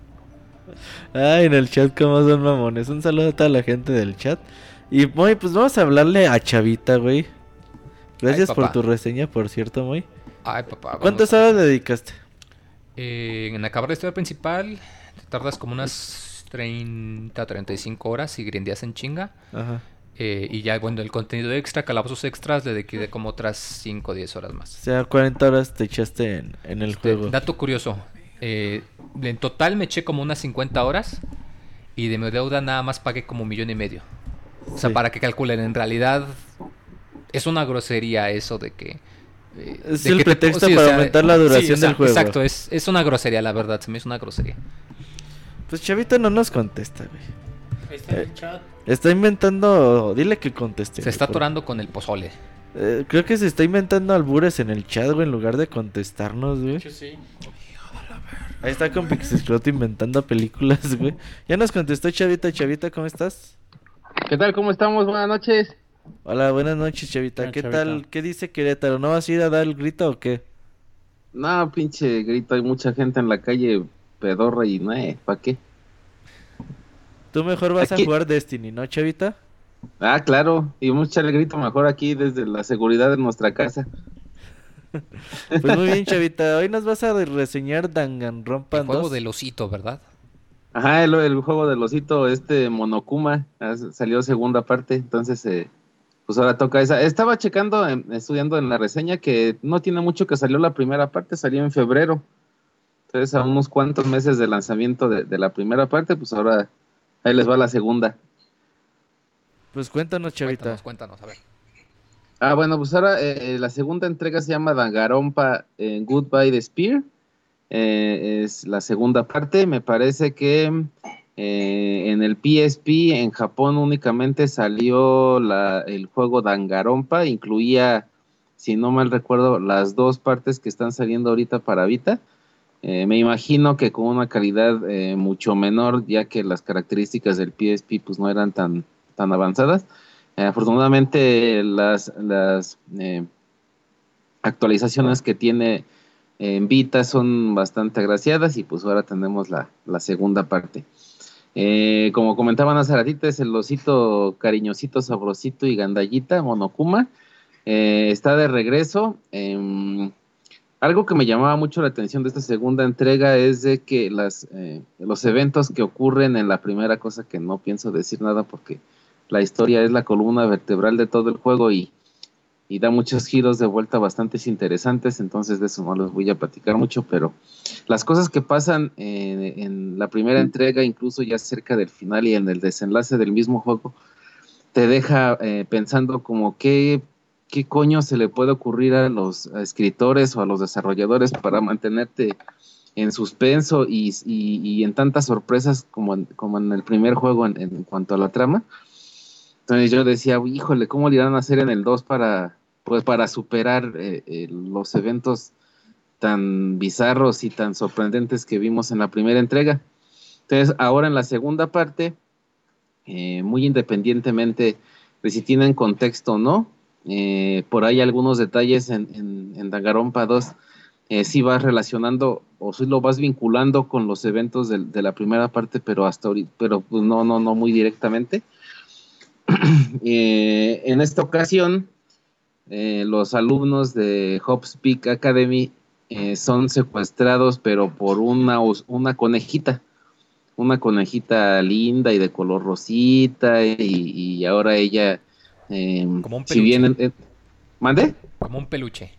Ay, en el chat como son mamones. Un saludo a toda la gente del chat. Y muy, pues vamos a hablarle a Chavita, güey. Gracias Ay, por tu reseña, por cierto, muy. Ay, papá. ¿Cuántas horas le dedicaste? Eh, en acabar la historia principal, te tardas como unas 30, 35 horas y grindeas en chinga. Ajá. Eh, y ya, bueno, el contenido extra, calabozos extras, le dediqué como otras 5 o 10 horas O más. sea, 40 horas te echaste en, en el Este, juego. dato curioso, eh, en total me eché como unas 50 horas y de mi deuda nada más pagué como un millón y medio. O sea, Sí. para que calculen, en realidad es una grosería eso de que... eh, Es el te- pretexto o para sea, aumentar la sí, duración o sea, del juego. Exacto, es, es una grosería, la verdad, se me hizo una grosería. Pues Chavita no nos contesta, güey. Ahí está en el chat. Está inventando... Dile que conteste. Se güey, está por- atorando con el pozole. Eh, creo que se está inventando albures en el chat, güey, en lugar de contestarnos, güey. Sí. Ahí está con Pixescroto inventando películas, güey. Ya nos contestó Chavita. Chavita, ¿cómo estás? ¿Qué tal? ¿Cómo estamos? Buenas noches. Hola, buenas noches, Chavita. ¿Qué Chavita. tal? ¿Qué dice Querétaro? ¿No vas a ir a dar el grito o qué? No, pinche grito, hay mucha gente en la calle pedorra y no, eh, ¿para qué? Tú mejor vas Aquí- a jugar Destiny, ¿no, Chavita? Ah, claro, y vamos a echar el grito mejor aquí desde la seguridad de nuestra casa. *laughs* Pues muy bien, Chavita. Hoy nos vas a reseñar Danganronpa El juego 2. del osito, ¿verdad? Ajá, el, el juego del osito, este Monokuma, ah, salió segunda parte, entonces, eh, pues ahora toca esa. Estaba checando, em, estudiando en la reseña que no tiene mucho que salió la primera parte, salió en febrero. Entonces, a unos cuantos meses de lanzamiento de, de la primera parte, pues ahora ahí les va la segunda. Pues cuéntanos, Chavita. Cuéntanos, cuéntanos, a ver. Ah, bueno, pues ahora eh, la segunda entrega se llama Dangarompa eh, Goodbye the Spear. Eh, es la segunda parte. Me parece que eh, en el PSP en Japón únicamente salió la- el juego Dangarompa. Incluía, si no mal recuerdo, las dos partes que están saliendo ahorita para Vita. Eh, me imagino que con una calidad eh, mucho menor, ya que las características del PSP pues no eran tan, tan avanzadas. Eh, afortunadamente las, las eh, actualizaciones que tiene en Vita son bastante agraciadas y pues ahora tenemos la, la segunda parte. Eh, como comentaban hace ratito, es el osito cariñosito, sabrosito y gandallita, Monokuma. Eh, está de regreso. Em, algo que me llamaba mucho la atención de esta segunda entrega es de que las, eh, los eventos que ocurren en la primera cosa que no pienso decir nada porque la historia es la columna vertebral de todo el juego y, y da muchos giros de vuelta bastante interesantes, entonces de eso no les voy a platicar mucho, pero las cosas que pasan en, en la primera entrega, incluso ya cerca del final y en el desenlace del mismo juego, te deja eh, pensando como qué, qué coño se le puede ocurrir a los escritores o a los desarrolladores para mantenerte en suspenso y, y- y en tantas sorpresas como en, como en el primer juego en, en cuanto a la trama. Entonces yo decía, híjole, ¿cómo le irán a hacer en el 2 para, pues, para superar eh, eh, los eventos tan bizarros y tan sorprendentes que vimos en la primera entrega? Entonces, ahora en la segunda parte, eh, muy independientemente de si tienen contexto o no, por ahí algunos detalles en, en, en Danganronpa 2 eh, sí vas relacionando o sí lo vas vinculando con los eventos del- de, la primera parte, pero hasta ahorita, pero pues no, no, no muy directamente. *clears throat* En esta ocasión, eh, los alumnos de Hobbs Peak Academy eh, son secuestrados, pero por una, una conejita. Una conejita linda y de color rosita. Y, y ahora ella. eh, Como un si peluche. bien. eh, ¿Mande? Como un peluche.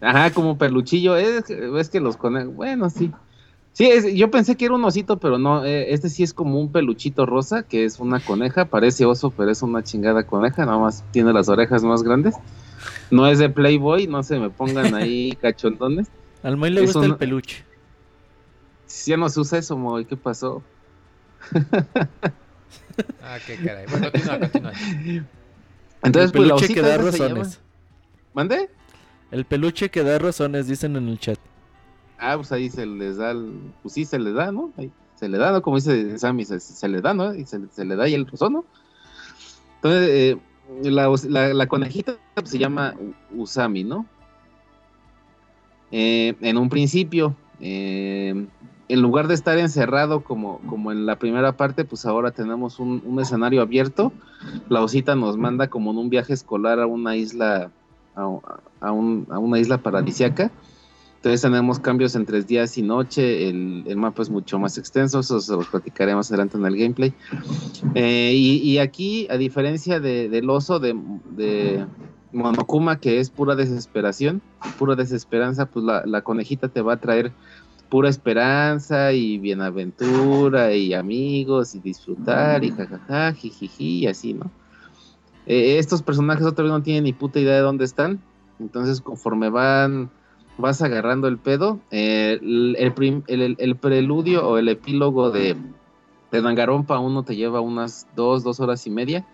Ajá, como peluchillo. Es, es que los conejos. Bueno, sí. Sí, es- yo pensé que era un osito, pero no. eh, este sí es como un peluchito rosa, que es una coneja. Parece oso, pero es una chingada coneja. Nada más tiene las orejas más grandes. No es de Playboy, no se me pongan *laughs* ahí cachondones. Al Moy le Es gusta un- el peluche. Ya no se usa eso, Moy. ¿Qué pasó? *laughs* Ah, qué caray. Bueno, continúa, continúa. Entonces, el pues la peluche osita que da rosones. ¿Mande? El peluche que da rosones, dicen en el chat. Ah, pues ahí se les da, el- pues sí, se les da, ¿no? Se le da, ¿no? Como dice Sammy, se, se le da, ¿no? Y se, le da y el rozón, ¿no? Entonces, eh, la, la- conejita pues, se llama Usami, ¿no? Eh, en un principio, eh, en lugar de estar encerrado como, como en la primera parte, pues ahora tenemos un, un escenario abierto. La osita nos manda como en un viaje escolar a una isla, a, a un- a una isla paradisiaca. Entonces tenemos cambios entre días y noche, el, mapa es mucho más extenso, eso se los platicaré más adelante en el gameplay. Eh, y, aquí, a diferencia de- del oso de, de Monokuma, que es pura desesperación, pura desesperanza, pues la, la conejita te va a traer pura esperanza y bienaventura y amigos y disfrutar y jajaja, jijiji y así, ¿no? Eh, estos personajes otra vez no tienen ni puta idea de dónde están, entonces conforme van vas agarrando el pedo. eh, el, el preludio o el epílogo de, de Dangarompa 1 te lleva unas dos, dos horas y media.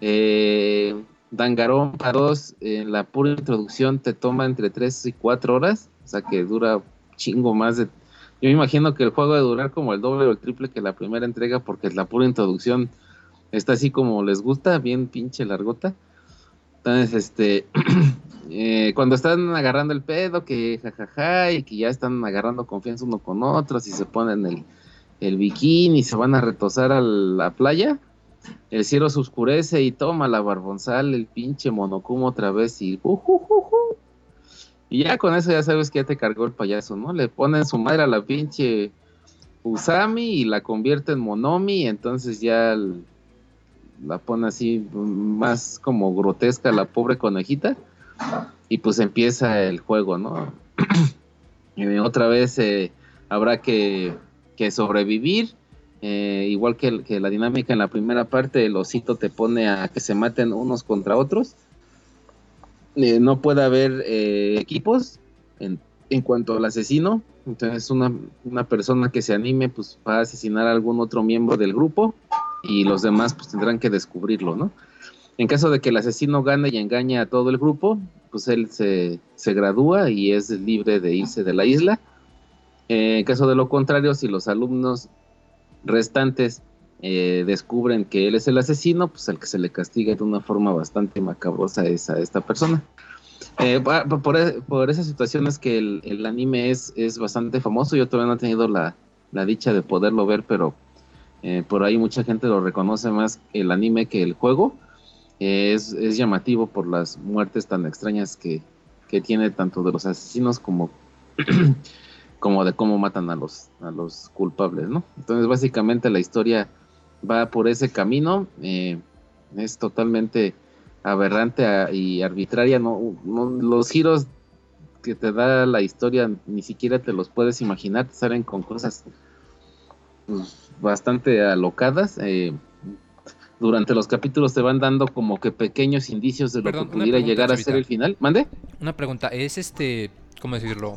Eh, Dangarompa 2, eh, la pura introducción te toma entre 3 y 4 horas, o sea que dura chingo más de... Yo me imagino que el juego debe durar como el doble o el triple que la primera entrega porque la pura introducción está así como les gusta, bien pinche largota. Entonces, este, *clears throat* eh, cuando están agarrando el pedo, que jajaja, y que ya están agarrando confianza uno con otros y se ponen el, el bikini y se van a retosar a la playa, el cielo se oscurece y toma la barbonzal, el pinche monocumo otra vez y ujujuju. Y ya con eso ya sabes que ya te cargó el payaso, ¿no? Le ponen su madre a la pinche Usami y la convierte en Monomi, entonces ya el- la pone así más como grotesca la pobre conejita y pues empieza el juego, ¿no? Y *clears throat* otra vez eh, habrá que, que sobrevivir, eh, igual que, la dinámica en la primera parte, el osito te pone a que se maten unos contra otros. Eh, no puede haber eh, equipos en, en cuanto al asesino, entonces una, una persona que se anime pues va a asesinar a algún otro miembro del grupo y los demás pues tendrán que descubrirlo, ¿no? En caso de que el asesino gane y engañe a todo el grupo, pues él se, se gradúa y es libre de irse de la isla. Eh, en caso de lo contrario, si los alumnos restantes eh, descubren que él es el asesino, pues el que se le castiga de una forma bastante macabrosa es a esta persona. Eh, por, e- por esa situación es que el, el anime es, es bastante famoso. Yo todavía no he tenido la, la dicha de poderlo ver, pero eh, por ahí mucha gente lo reconoce más el anime que el juego. Es, es llamativo por las muertes tan extrañas que, que tiene tanto de los asesinos como, *clears throat* como de cómo matan a los, a los culpables, ¿no? Entonces básicamente la historia va por ese camino. eh, es totalmente aberrante y arbitraria. No- los giros que te da la historia ni siquiera te los puedes imaginar. Te salen con cosas pues, bastante alocadas. eh, durante los capítulos te van dando como que pequeños indicios de lo Perdón, que pudiera pregunta, llegar a Chavita. ser el final. ¿Mande? Una pregunta, ¿es este, cómo decirlo?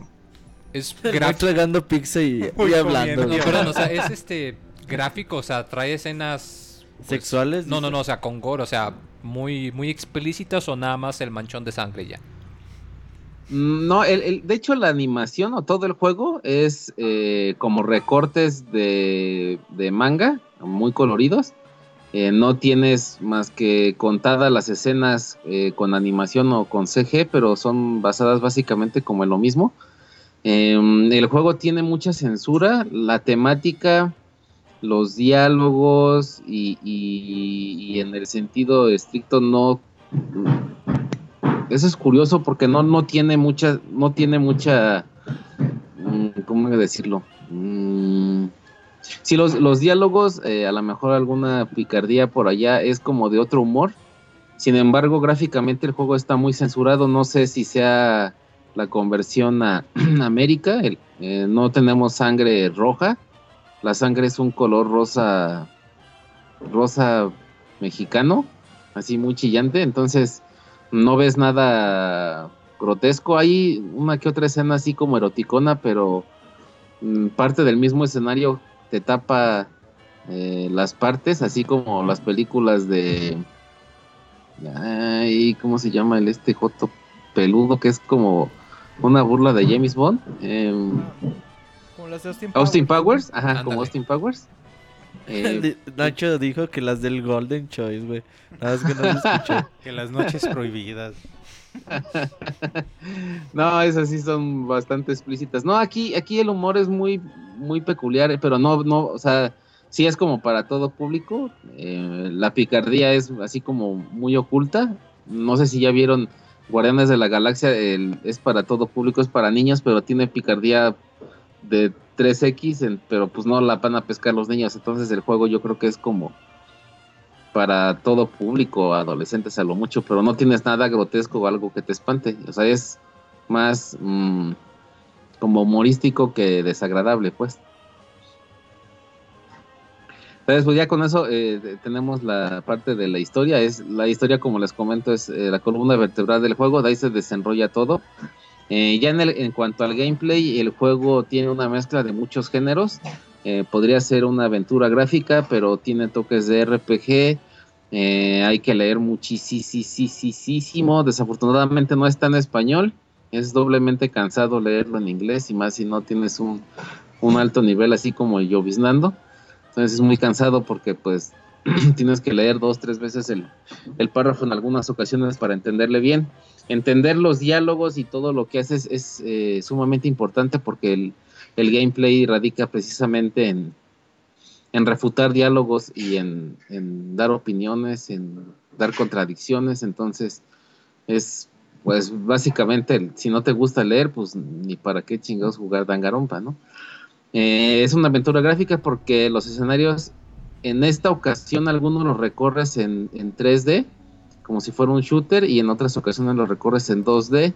Es *laughs* gráfico. tragando pizza y, *laughs* y hablando. No, güey. *laughs* perdón, o sea, es este gráfico, o sea, trae escenas pues, ¿Sexuales? No, no, no, o sea, con gore, o sea, muy muy explícitas o nada más el manchón de sangre ya. Mm, No, el, de hecho la animación o todo el juego es eh, como recortes de, de manga, muy coloridos. Eh, no tienes más que contadas las escenas eh, con animación o con CG, pero son basadas básicamente como en lo mismo. Em, el juego tiene mucha censura, la temática, los diálogos y, y- y en el sentido estricto no eso es curioso porque no, no tiene mucha, no tiene mucha, mm, ¿cómo decirlo? Mm, sí, los, los diálogos, eh, a lo mejor alguna picardía por allá es como de otro humor. Sin embargo, gráficamente el juego está muy censurado. No sé si sea la conversión a *clears throat* América. eh, no tenemos sangre roja. La sangre es un color rosa, rosa mexicano, así muy chillante. Entonces, no ves nada grotesco. Hay una que otra escena así como eroticona, pero mm, parte del mismo escenario te tapa eh, las partes, así como las películas de. Ay, ¿cómo se llama el este Joto peludo que es como una burla de James Bond? Em, Como las de Austin, Austin Powers, ajá, como Austin Powers. Eh, Di- Nacho dijo que las del Golden Choice, güey. Nada más que no lo *laughs* escuché. Que las noches prohibidas. *laughs* no, esas sí son bastante explícitas. No, aquí, aquí el humor es muy, muy peculiar, eh, pero no, no, o sea, sí es como para todo público. Eh, la picardía es así como muy oculta. No sé si ya vieron Guardianes de la Galaxia, el- es para todo público, es para niños, pero tiene picardía de 3X, en- pero pues no la van a pescar los niños. Entonces el juego yo creo que es como para todo público, adolescentes a lo mucho, pero no tienes nada grotesco o algo que te espante. O sea, es más mm, como humorístico que desagradable, pues. Entonces, pues ya con eso eh, tenemos la parte de la historia. Es la historia, como les comento, es eh, la columna vertebral del juego. De ahí se desenrolla todo. Eh, ya en, el- en cuanto al gameplay, el juego tiene una mezcla de muchos géneros. Eh, podría ser una aventura gráfica, pero tiene toques de RPG. Eh, hay que leer muchísimo. Desafortunadamente no está en español. Es doblemente cansado leerlo en inglés y más si no tienes un, alto nivel así como lloviznando. Entonces es muy cansado porque pues *clears throat* tienes que leer dos, tres veces el, el párrafo en algunas ocasiones para entenderle bien. Entender los diálogos y todo lo que haces es eh, sumamente importante porque el, el gameplay radica precisamente en, en refutar diálogos y en, en dar opiniones, en dar contradicciones. Entonces es pues básicamente si no te gusta leer, pues ni para qué chingados jugar Dangarompa, ¿no? Eh, es una aventura gráfica porque los escenarios en esta ocasión algunos los recorres en, en 3D, como si fuera un shooter, y en otras ocasiones los recorres en 2D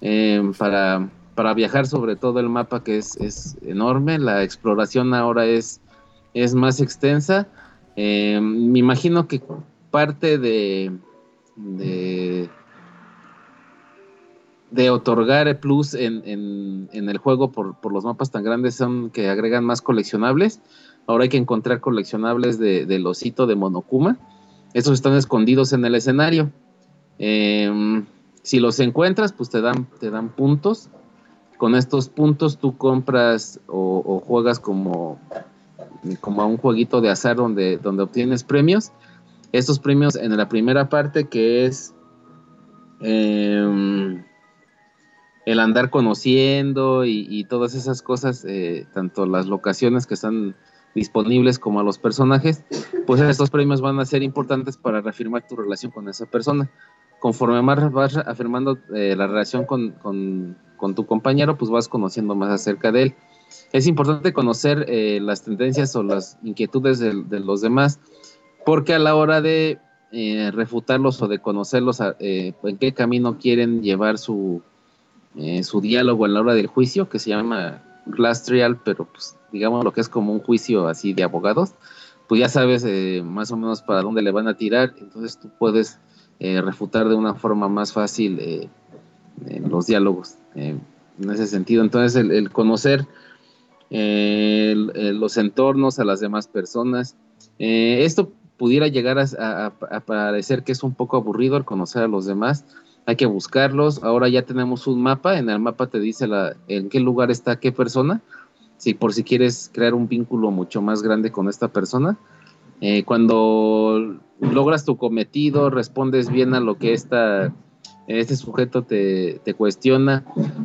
eh, para, para viajar sobre todo el mapa que es, es enorme. La exploración ahora es, es más extensa. Eh, me imagino que parte de, de, de otorgar plus en, en- en el juego por, por los mapas tan grandes son que agregan más coleccionables. Ahora hay que encontrar coleccionables de, del osito de Monokuma. Estos están escondidos en el escenario. Em, si los encuentras, pues te dan, te dan puntos. Con estos puntos tú compras o, o juegas como, como a un jueguito de azar donde, donde obtienes premios. Estos premios en la primera parte que es em, el andar conociendo y, todas esas cosas, eh, tanto las locaciones que están disponibles como a los personajes, pues estos premios van a ser importantes para reafirmar tu relación con esa persona. Conforme más vas afirmando eh, la relación con, con- tu compañero, pues vas conociendo más acerca de él. Es importante conocer eh, las tendencias o las inquietudes de, los demás, porque a la hora de eh, refutarlos o de conocerlos, a- en qué camino quieren llevar su, su diálogo en la hora del juicio, que se llama trial, pero pues digamos lo que es como un juicio así de abogados, pues ya sabes eh, más o menos para dónde le van a tirar, entonces tú puedes eh, refutar de una forma más fácil eh, los diálogos en ese sentido. Entonces el, conocer los entornos a las demás personas, esto pudiera llegar a, a- a parecer que es un poco aburrido el conocer a los demás, hay que buscarlos. Ahora ya tenemos un mapa. En el mapa te dice la, en qué lugar está qué persona. Si por si quieres crear un vínculo mucho más grande con esta persona. Eh, cuando logras tu cometido, respondes bien a lo que esta, este sujeto te, te cuestiona.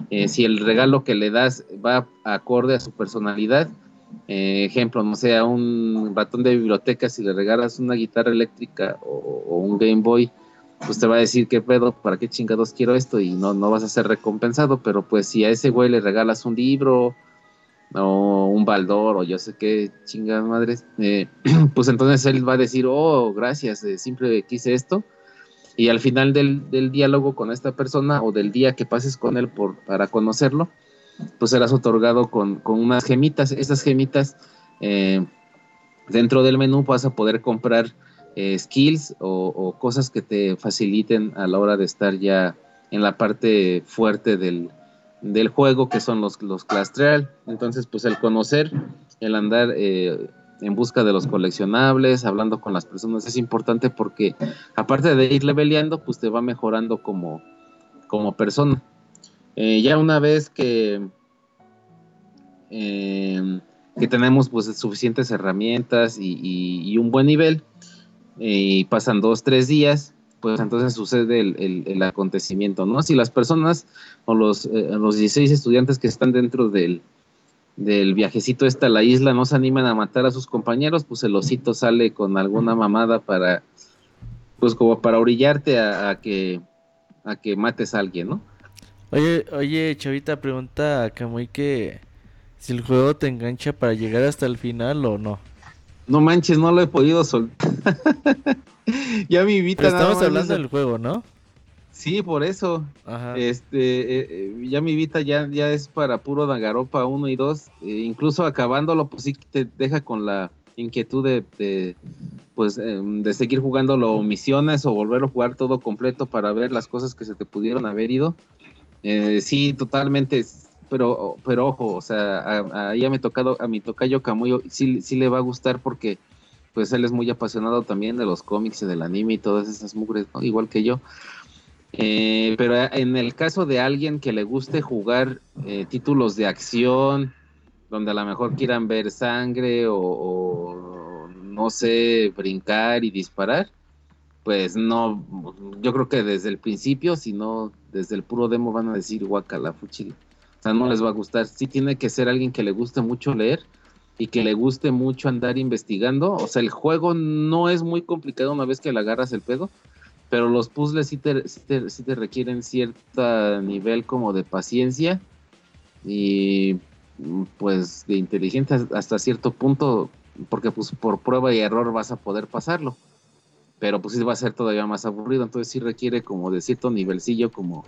eh, si el regalo que le das va acorde a su personalidad. Eh, ejemplo, no sé, a un ratón de biblioteca, si le regalas una guitarra eléctrica o, o un Game Boy, pues te va a decir qué pedo, para qué chingados quiero esto y no, no vas a ser recompensado, pero pues si a ese güey le regalas un libro o un baldor o yo sé qué chingadas madres, eh, *clears throat* pues entonces él va a decir, oh, gracias, eh, siempre quise esto. Y al final del, del diálogo con esta persona o del día que pases con él por, para conocerlo, pues serás otorgado con, con unas gemitas. Esas gemitas eh, dentro del menú vas a poder comprar eh, skills o, cosas que te faciliten a la hora de estar ya en la parte fuerte del, del juego, que son los, los. Entonces, pues el conocer, el andar eh, en busca de los coleccionables, hablando con las personas, es importante porque aparte de ir leveleando, pues te va mejorando como, como persona. Eh, ya una vez que, que tenemos pues suficientes herramientas y, y- un buen nivel, y pasan dos, tres días, pues entonces sucede el, el- acontecimiento, ¿no? Si las personas o los, eh, los 16 estudiantes que están dentro del, del viajecito este a la isla no se animan a matar a sus compañeros, pues el osito sale con alguna mamada para, pues como para orillarte a, a que, a que mates a alguien, ¿no? Oye, oye, Chavita, pregunta a Kamui que si el juego te engancha para llegar hasta el final o no. No manches, no lo he podido soltar. *laughs* ya mi nada estamos hablando del juego, ¿no? Sí, por eso. Ajá. Este, eh, eh, ya mi Vita ya, ya es para puro Dangaropa 1 y 2. eh, incluso acabándolo, pues sí te deja con la inquietud de, de, pues, em, de seguir jugándolo misiones o volver a jugar todo completo para ver las cosas que se te pudieron haber ido. Eh, sí, totalmente. Pero, pero ojo, o sea, a, a- ya me tocado, a mi tocayo Camuyo sí, sí le va a gustar porque pues él es muy apasionado también de los cómics y del anime y todas esas mugres, ¿no? igual que yo. Eh, pero en el caso de alguien que le guste jugar eh, títulos de acción, donde a lo mejor quieran ver sangre o, o, no sé, brincar y disparar, pues no, yo creo que desde el principio, si no desde el puro demo van a decir guacala, fuchil. O sea, no les va a gustar. Sí tiene que ser alguien que le guste mucho leer y que le guste mucho andar investigando. O sea, el juego no es muy complicado una vez que le agarras el pedo, pero los puzzles sí te, sí te, requieren cierto nivel como de paciencia y mm, pues de inteligencia hasta cierto punto, porque pues por prueba y error vas a poder pasarlo. Pero pues sí va a ser todavía más aburrido, entonces sí requiere como de cierto nivelcillo como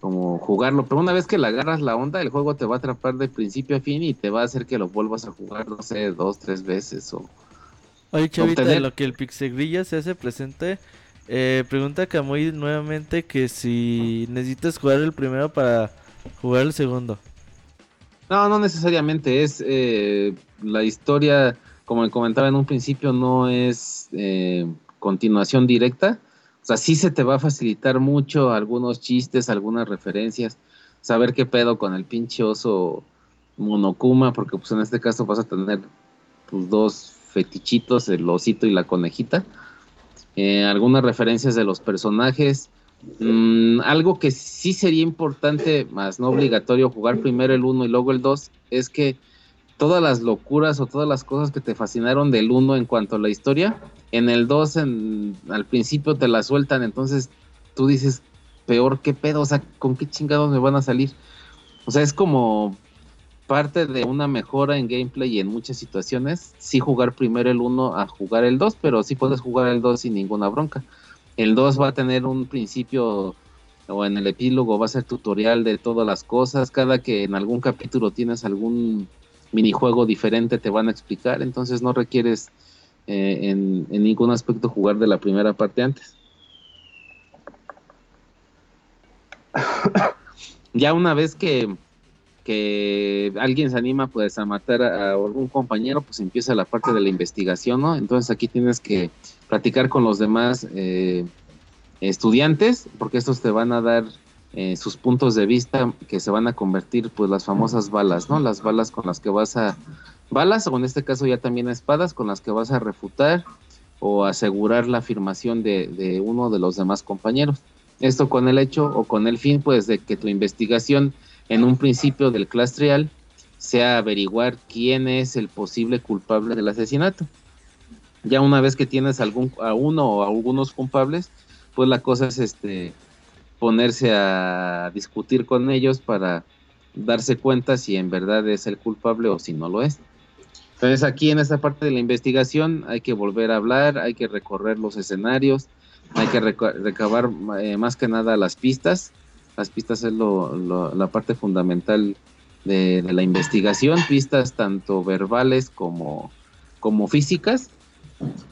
como jugarlo, pero una vez que le agarras la onda, el juego te va a atrapar de principio a fin y te va a hacer que lo vuelvas a jugar, no sé, dos, tres veces o, Oye, Chavita, obtener- lo que el Pixegrilla se hace presente, eh, pregunta Kamui nuevamente que si necesitas jugar el primero para jugar el segundo. No, no necesariamente. Es eh, la historia, como me comentaba en un principio, no es eh, continuación directa. O sea, sí se te va a facilitar mucho algunos chistes, algunas referencias, saber qué pedo con el pinche oso Monokuma, porque pues en este caso vas a tener tus dos fetichitos, el osito y la conejita. Eh, algunas referencias de los personajes. Mm, algo que sí sería importante, más no obligatorio, jugar primero el 1 y luego el 2, es que todas las locuras o todas las cosas que te fascinaron del 1 en cuanto a la historia, en el 2 en- al principio te la sueltan, entonces tú dices, peor qué pedo, o sea, ¿con qué chingados me van a salir? O sea, es como parte de una mejora en gameplay y en muchas situaciones, sí jugar primero el 1 a jugar el 2, pero sí puedes jugar el 2 sin ninguna bronca. El 2 va a tener un principio o en el epílogo va a ser tutorial de todas las cosas. Cada que en algún capítulo tienes algún minijuego diferente te van a explicar. Entonces no requieres eh, en, en ningún aspecto jugar de la primera parte antes. *coughs* ya una vez que, que alguien se anima pues a matar a, algún compañero, pues empieza la parte de la investigación, ¿no? Entonces aquí tienes que platicar con los demás eh, estudiantes, porque estos te van a dar eh, sus puntos de vista que se van a convertir, pues, las famosas balas, ¿no? Las balas con las que vas a. Balas, o en este caso ya también espadas, con las que vas a refutar o asegurar la afirmación de, uno de los demás compañeros. Esto con el hecho o con el fin, pues, de que tu investigación en un principio del class trial sea averiguar quién es el posible culpable del asesinato. Ya una vez que tienes algún, a uno o a algunos culpables, pues la cosa es este ponerse a discutir con ellos para darse cuenta si en verdad es el culpable o si no lo es. Entonces aquí en esta parte de la investigación hay que volver a hablar, hay que recorrer los escenarios, hay que reca- recabar eh, más que nada las pistas. Las pistas es lo- la parte fundamental de, de la investigación, pistas tanto verbales como, como físicas.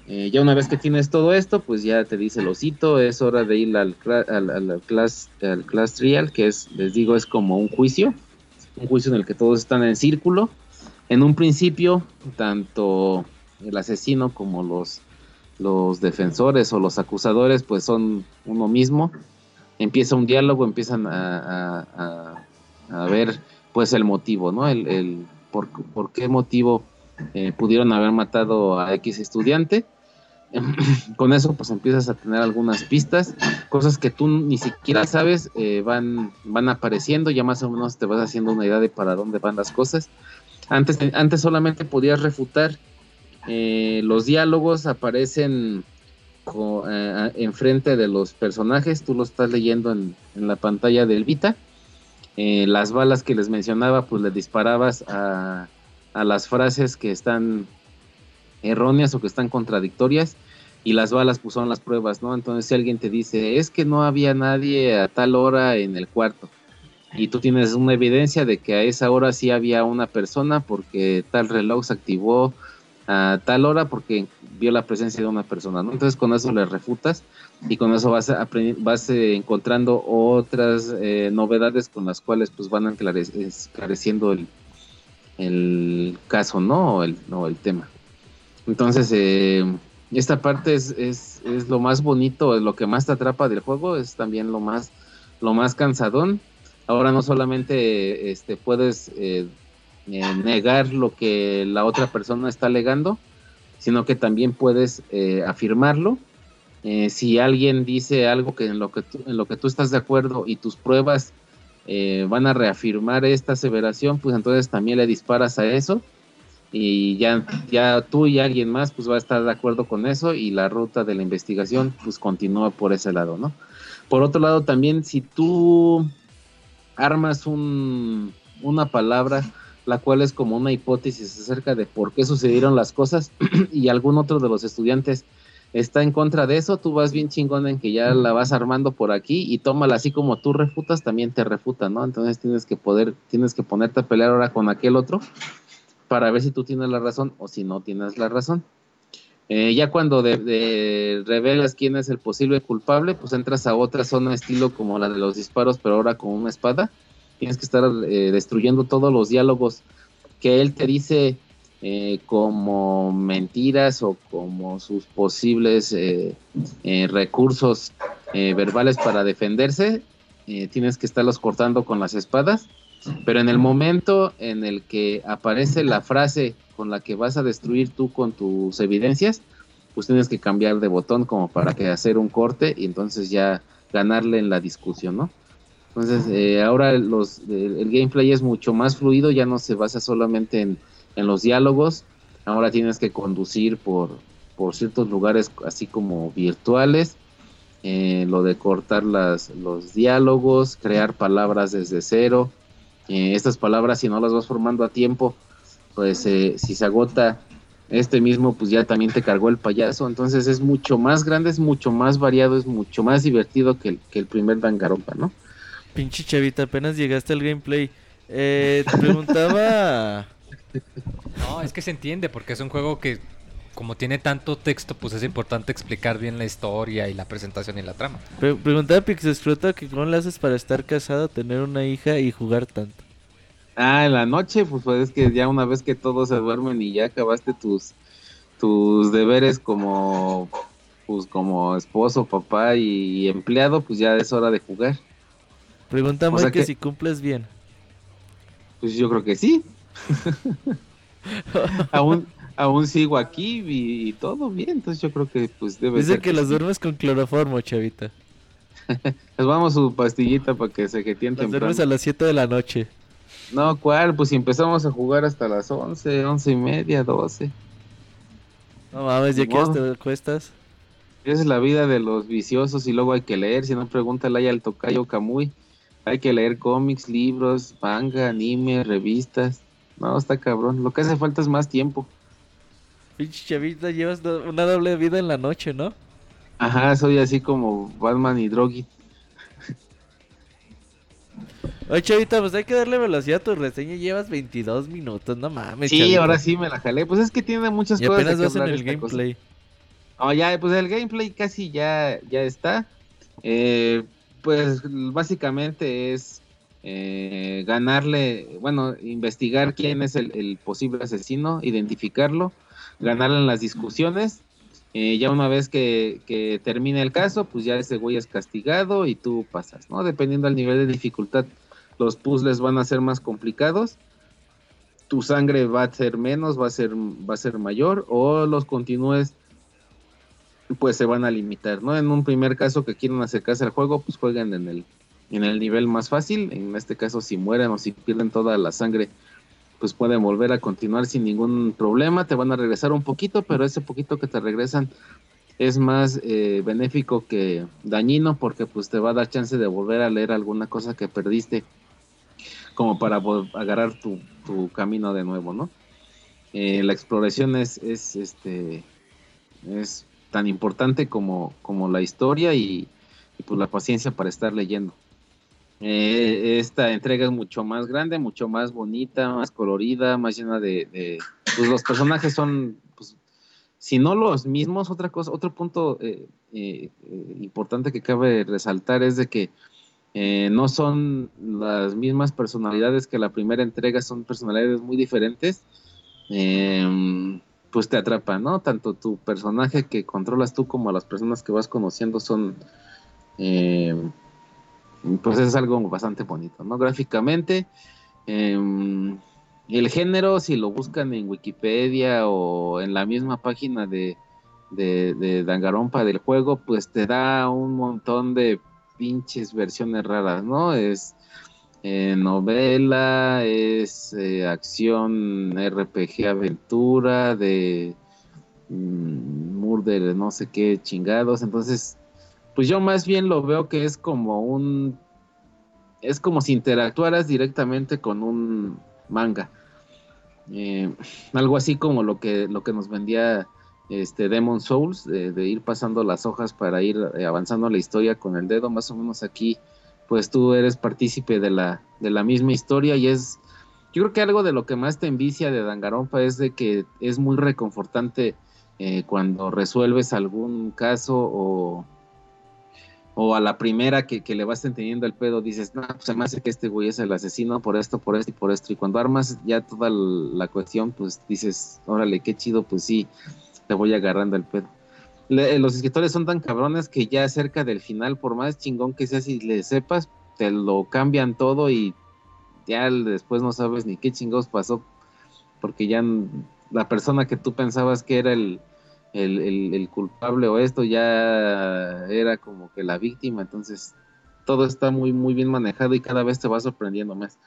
Eh, ya una vez que tienes todo esto, pues ya te dice el osito, es hora de ir al, al, class, al class trial, que es, les digo, es como un juicio, un juicio en el que todos están en círculo. En un principio, tanto el asesino como los, los defensores o los acusadores, pues son uno mismo. Empieza un diálogo, empiezan a, a- a- a ver pues el motivo, ¿no? El, el por, por qué motivo eh, pudieron haber matado a X estudiante. *laughs* Con eso pues empiezas a tener algunas pistas, cosas que tú ni siquiera sabes, eh, van, van apareciendo, ya más o menos te vas haciendo una idea de para dónde van las cosas. Antes, antes solamente podías refutar eh, los diálogos, aparecen enfrente de los personajes, tú lo estás leyendo en, la pantalla del Vita. Las balas que les mencionaba, pues le disparabas a, a las frases que están erróneas o que están contradictorias y las balas pues son las pruebas, ¿no? Entonces si alguien te dice, es que no había nadie a tal hora en el cuarto y tú tienes una evidencia de que a esa hora sí había una persona porque tal reloj se activó a tal hora porque vio la presencia de una persona, ¿no? Entonces con eso le refutas y con eso vas, vas eh, encontrando otras eh, novedades con las cuales pues van esclareciendo el, el caso, ¿no? O el, el tema. Entonces, eh, esta parte es, es, es lo más bonito, es lo que más te atrapa del juego, es también lo más, lo más cansadón. Ahora no solamente este, puedes eh, eh, negar lo que la otra persona está alegando, sino que también puedes afirmarlo. Si alguien dice algo que en lo que tú, en lo que tú estás de acuerdo y tus pruebas eh, van a reafirmar esta aseveración, pues entonces también le disparas a eso y ya, ya tú y alguien más pues va a estar de acuerdo con eso y la ruta de la investigación pues continúa por ese lado, ¿no? Por otro lado también si tú armas un, una palabra la cual es como una hipótesis acerca de por qué sucedieron las cosas *clears throat* y algún otro de los estudiantes está en contra de eso, tú vas bien chingón en que ya la vas armando por aquí y tómala así como tú refutas, también te refuta, ¿no? Entonces tienes que poder, tienes que ponerte a pelear ahora con aquel otro para ver si tú tienes la razón o si no tienes la razón. Eh, ya cuando de, de revelas quién es el posible culpable, pues entras a otra zona estilo como la de los disparos, pero ahora con una espada. Tienes que estar eh, destruyendo todos los diálogos que él te dice eh, como mentiras o como sus posibles eh, eh, recursos eh, verbales para defenderse. Eh, tienes que estarlos cortando con las espadas. Pero en el momento en el que aparece la frase con la que vas a destruir tú con tus evidencias, pues tienes que cambiar de botón como para que hacer un corte y entonces ya ganarle en la discusión, ¿no? Entonces ahora los, el, el gameplay es mucho más fluido, ya no se basa solamente en, en los diálogos, ahora tienes que conducir por, por ciertos lugares así como virtuales, eh, lo de cortar las, los diálogos, crear palabras desde cero, eh, estas palabras si no las vas formando a tiempo, pues eh, si se agota este mismo, pues ya también te cargó el payaso, entonces es mucho más grande, es mucho más variado, es mucho más divertido que el, que el primer Dangarompa, ¿no? Pinche chavita, apenas llegaste al gameplay. Eh, te preguntaba. *laughs* No, es que se entiende, porque es un juego que, como tiene tanto texto, pues es importante explicar bien la historia y la presentación y la trama. pre- preguntaba a Pixescrota que cómo le haces para estar casado, tener una hija y jugar tanto. Ah, en la noche, pues, pues es que ya una vez que todos se duermen y ya acabaste tus, tus deberes como, pues como esposo, papá y, empleado, pues ya es hora de jugar. Pregunta O Moy sea que que- si cumples bien. Pues yo creo que sí. *laughs* aún, aún sigo aquí y, todo bien, entonces yo creo que pues debe Dice ser que las sí. duermes con cloroformo, chavita. *laughs* Les vamos su pastillita para que se jetien Las temprano. duermes a las 7 de la noche. No, ¿cuál? Pues si empezamos a jugar hasta las 11, 11 y media, 12. No mames, ya que modo. te acuestas. Esa es la vida de los viciosos y luego hay que leer, si no pregúntale ahí al tocayo Kamui. Hay que leer cómics, libros, manga, anime, revistas. No, está cabrón. Lo que hace falta es más tiempo. Pinche chavita, llevas una doble vida en la noche, ¿no? Ajá, soy así como Batman y Drogi. Oye, chavita, pues hay que darle velocidad a tu reseña. Llevas 22 minutos, no mames. Sí, chavita. ahora sí me la jalé. Pues es que tiene muchas Y cosas apenas vas en el gameplay. Oh, ya, pues el gameplay casi ya, ya está. Eh, pues básicamente es eh, ganarle, bueno, investigar quién es el, posible asesino, identificarlo, ganarle en las discusiones. Eh, ya una vez que, termine el caso, pues ya ese güey es castigado y tú pasas, ¿no? Dependiendo del nivel de dificultad, los puzzles van a ser más complicados. Tu sangre va a ser menos, va a ser, va a ser mayor, o los continúes pues se van a limitar, ¿no? En un primer caso que quieran acercarse al juego, pues jueguen en el, en el nivel más fácil. En este caso, si mueren o si pierden toda la sangre, pues pueden volver a continuar sin ningún problema. Te van a regresar un poquito, pero ese poquito que te regresan es más eh, benéfico que dañino porque pues te va a dar chance de volver a leer alguna cosa que perdiste como para agarrar tu, tu camino de nuevo, ¿no? Eh, la exploración es, es este es tan importante como, como la historia y, y, pues la paciencia para estar leyendo. Eh, esta entrega es mucho más grande, mucho más bonita, más colorida, más llena de, pues los personajes son, pues, si no los mismos, otra cosa, otro punto eh, eh, importante que cabe resaltar es de que eh, no son las mismas personalidades que la primera entrega, son personalidades muy diferentes. Em, pues te atrapa, ¿no? Tanto tu personaje que controlas tú como las personas que vas conociendo son, eh, pues es algo bastante bonito, ¿no? Gráficamente, eh, el género, si lo buscan en Wikipedia o en la misma página de, de, de Dangarompa del juego, pues te da un montón de pinches versiones raras, ¿no? Es eh, novela, es eh, acción, RPG, aventura, de mm, murder, no sé qué chingados. Entonces, pues yo más bien lo veo que es como un. Es como si interactuaras directamente con un manga. Eh, algo así como lo que, lo que nos vendía este Demon Souls, de, ir pasando las hojas para ir eh, avanzando la historia con el dedo, más o menos aquí pues tú eres partícipe de la, de la misma historia y es, yo creo que algo de lo que más te envicia de Dangarompa es de que es muy reconfortante eh, cuando resuelves algún caso o, o a la primera que, le vas entendiendo el pedo dices, no, pues se me hace que este güey es el asesino por esto, por esto y por esto y cuando armas ya toda la cuestión pues dices, órale, qué chido, pues sí, te voy agarrando el pedo le- los escritores son tan cabrones que ya cerca del final, por más chingón que sea, si le sepas, te lo cambian todo y ya después no sabes ni qué chingados pasó, porque ya la persona que tú pensabas que era el, el, el- culpable o esto ya era como que la víctima, entonces todo está muy, muy bien manejado y cada vez te va sorprendiendo más.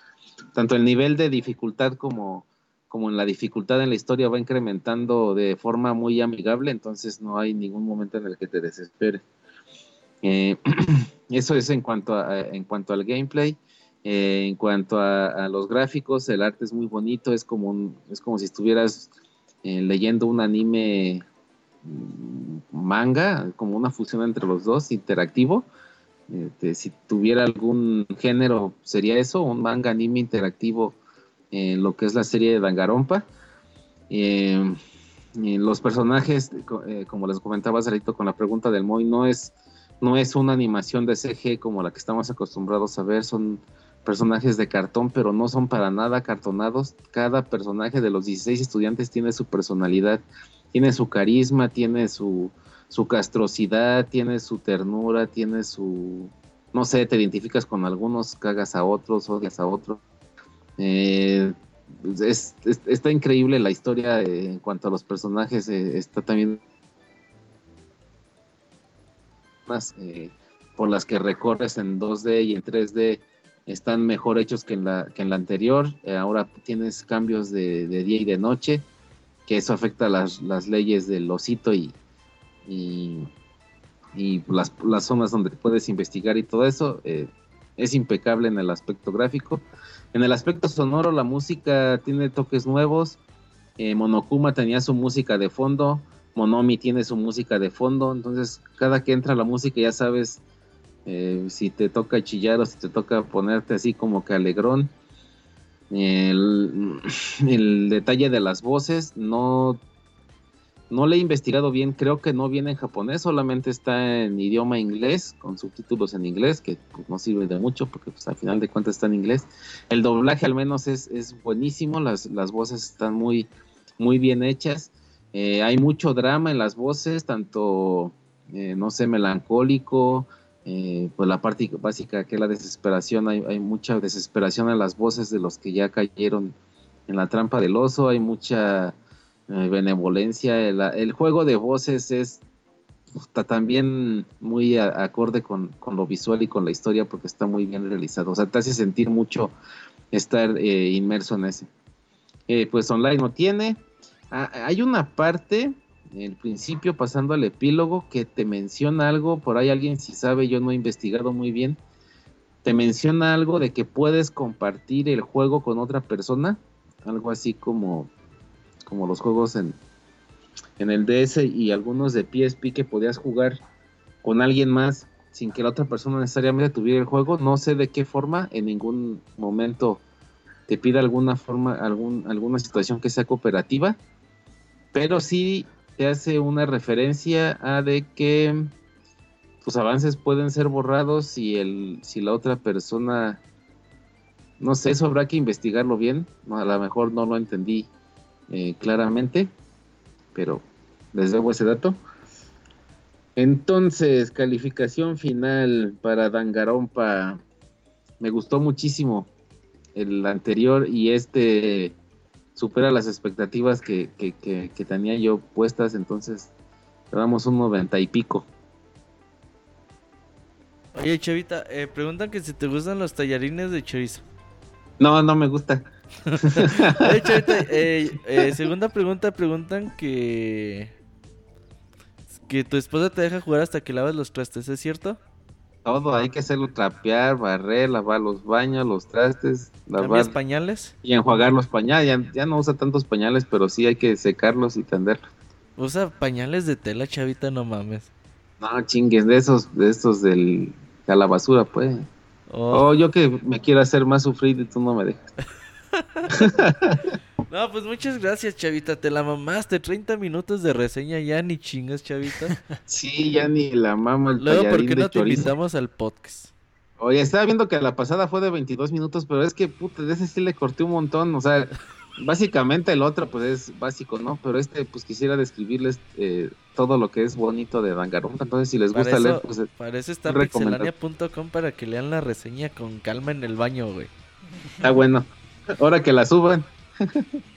Tanto el nivel de dificultad como como en la dificultad en la historia va incrementando de forma muy amigable, entonces no hay ningún momento en el que te desespere. Eh, *clears throat* eso es en cuanto, a, en cuanto al gameplay. Eh, en cuanto a, los gráficos, el arte es muy bonito, es como, un- es como si estuvieras eh, leyendo un anime manga, como una fusión entre los dos, interactivo. Este, si tuviera algún género, sería eso, un manga anime interactivo en lo que es la serie de Dangarompa. Eh, y los personajes, co- eh, como les comentaba hace con la pregunta del Moy, no es, no es una animación de CG como la que estamos acostumbrados a ver, son personajes de cartón, pero no son para nada cartonados. Cada personaje de los 16 estudiantes tiene su personalidad, tiene su carisma, tiene su, su castrosidad, tiene su ternura, tiene su... No sé, te identificas con algunos, cagas a otros, odias a otros. Eh, es- es- está increíble la historia eh, en cuanto a los personajes. eh, está también por las que recorres en 2D y en 3D están mejor hechos que en la, que en la anterior. Ahora tienes cambios de, de día y de noche, que eso afecta las, las leyes del osito y, y, las, las zonas donde puedes investigar y todo eso. eh, es impecable en el aspecto gráfico. En el aspecto sonoro, la música tiene toques nuevos. Eh, Monokuma tenía su música de fondo. Monomi tiene su música de fondo. Entonces, cada que entra la música ya sabes eh, si te toca chillar o si te toca ponerte así como que alegrón. El, el detalle de las voces no, no le he investigado bien, creo que no viene en japonés, solamente está en idioma inglés, con subtítulos en inglés, que pues, no sirve de mucho porque pues, al final de cuentas está en inglés. El doblaje al menos es, es buenísimo, las, las voces están muy, muy bien hechas. Eh, hay mucho drama en las voces, tanto, eh, no sé, melancólico, eh, pues la parte básica que es la desesperación, hay, mucha desesperación en las voces de los que ya cayeron en la trampa del oso, hay mucha eh, benevolencia, el, juego de voces es está también muy acorde con, lo visual y con la historia porque está muy bien realizado, o sea, te hace sentir mucho estar eh, inmerso en ese. Pues online no tiene, Ah, hay una parte el principio pasando al epílogo que te menciona algo, por ahí alguien si sabe, yo no he investigado muy bien, te menciona algo de que puedes compartir el juego con otra persona, algo así como, como los juegos en, en el DS y algunos de PSP que podías jugar con alguien más sin que la otra persona necesariamente tuviera el juego, no sé de qué forma, en ningún momento te pida alguna forma, algún, alguna situación que sea cooperativa, pero sí te hace una referencia a de que tus avances pueden ser borrados si el si la otra persona no sé eso habrá que investigarlo bien. A lo mejor no lo entendí eh, claramente pero les debo ese dato. Entonces calificación final para Dangarompa me gustó muchísimo el anterior y este supera las expectativas que, que, que- que tenía yo puestas, entonces le damos un noventa y pico. Oye, Chavita, eh, preguntan que si te gustan los tallarines de chorizo. No, no me gusta. *laughs* Oye, Chavita, *laughs* eh, eh, segunda pregunta, preguntan que... Que tu esposa te deja jugar hasta que lavas los trastes, ¿es cierto? Todo hay que hacerlo trapear, barrer, lavar los baños, los trastes, ¿Cambias lavar pañales? y enjuagar los pañales. Ya, ya no usa tantos pañales, pero sí hay que secarlos y tenderlos. Usa pañales de tela, Chavita, no mames. No chingues, de esos, de estos del, de la basura, pues. Oh. Oh, yo que me quiero hacer más sufrir y tú no me dejas. *laughs* No, pues muchas gracias, Chavita. Te la mamaste. 30 minutos de reseña ya ni chingas, Chavita. Sí, ya ni la mama el Luego, ¿por qué no te invitamos al podcast? Oye, estaba viendo que la pasada fue de 22 minutos, pero es que, puta, de ese sí le corté un montón. O sea, *laughs* básicamente el otro, pues es básico, ¿no? Pero este, pues quisiera describirles eh, todo lo que es bonito de Danganronpa. Entonces, si les Para gusta eso, leer, pues para eso está pixelania.com para que lean la reseña con calma en el baño, güey. está bueno. Ahora que la suban.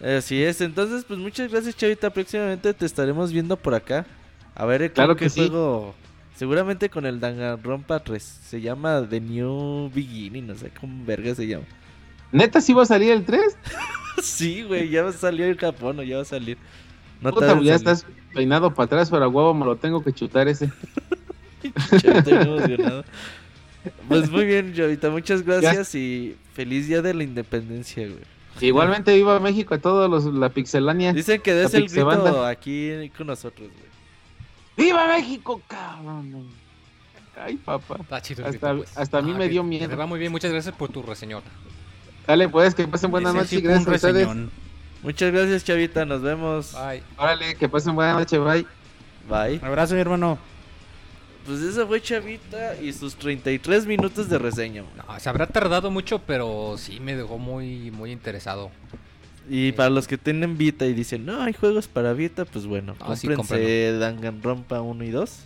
Así es, entonces pues muchas gracias Chavita, próximamente te estaremos viendo por acá. A ver, Claro que sí. juego, seguramente con el Danganronpa 3, se llama The New Beginning, no sé cómo verga se llama. ¿Neta sí va a salir el 3? *laughs* sí, güey, ya salió en Japón o ya va a salir. No Puta, ya salir. estás peinado para atrás, pero a huevo me lo tengo que chutar ese. *laughs* Chavita, bien emocionado. Pues muy bien, Chavita, muchas gracias y feliz día de la independencia, güey. Igualmente, viva México a todos los, la pixelania. Dicen que des el grito aquí con nosotros, güey. ¡Viva México, cabrón! Ay, papá. Está chido el Hasta- grito, pues. hasta a mí me que- dio miedo. te va muy bien, muchas gracias por tu reseñota. Dale, pues, que pasen buenas Ese noches. un Gracias a ustedes. reseñón. Muchas gracias, Chavita, nos vemos. Bye. Órale, que pasen buenas noches, bye. Bye. Abrazo, mi hermano. Pues esa fue Chavita y sus 33 minutos de reseña. No, se habrá tardado mucho, pero sí me dejó muy, muy interesado. Y para los que tienen Vita y dicen, no, hay juegos para Vita, pues bueno, Ah, sí, cómprense Danganronpa 1 y 2.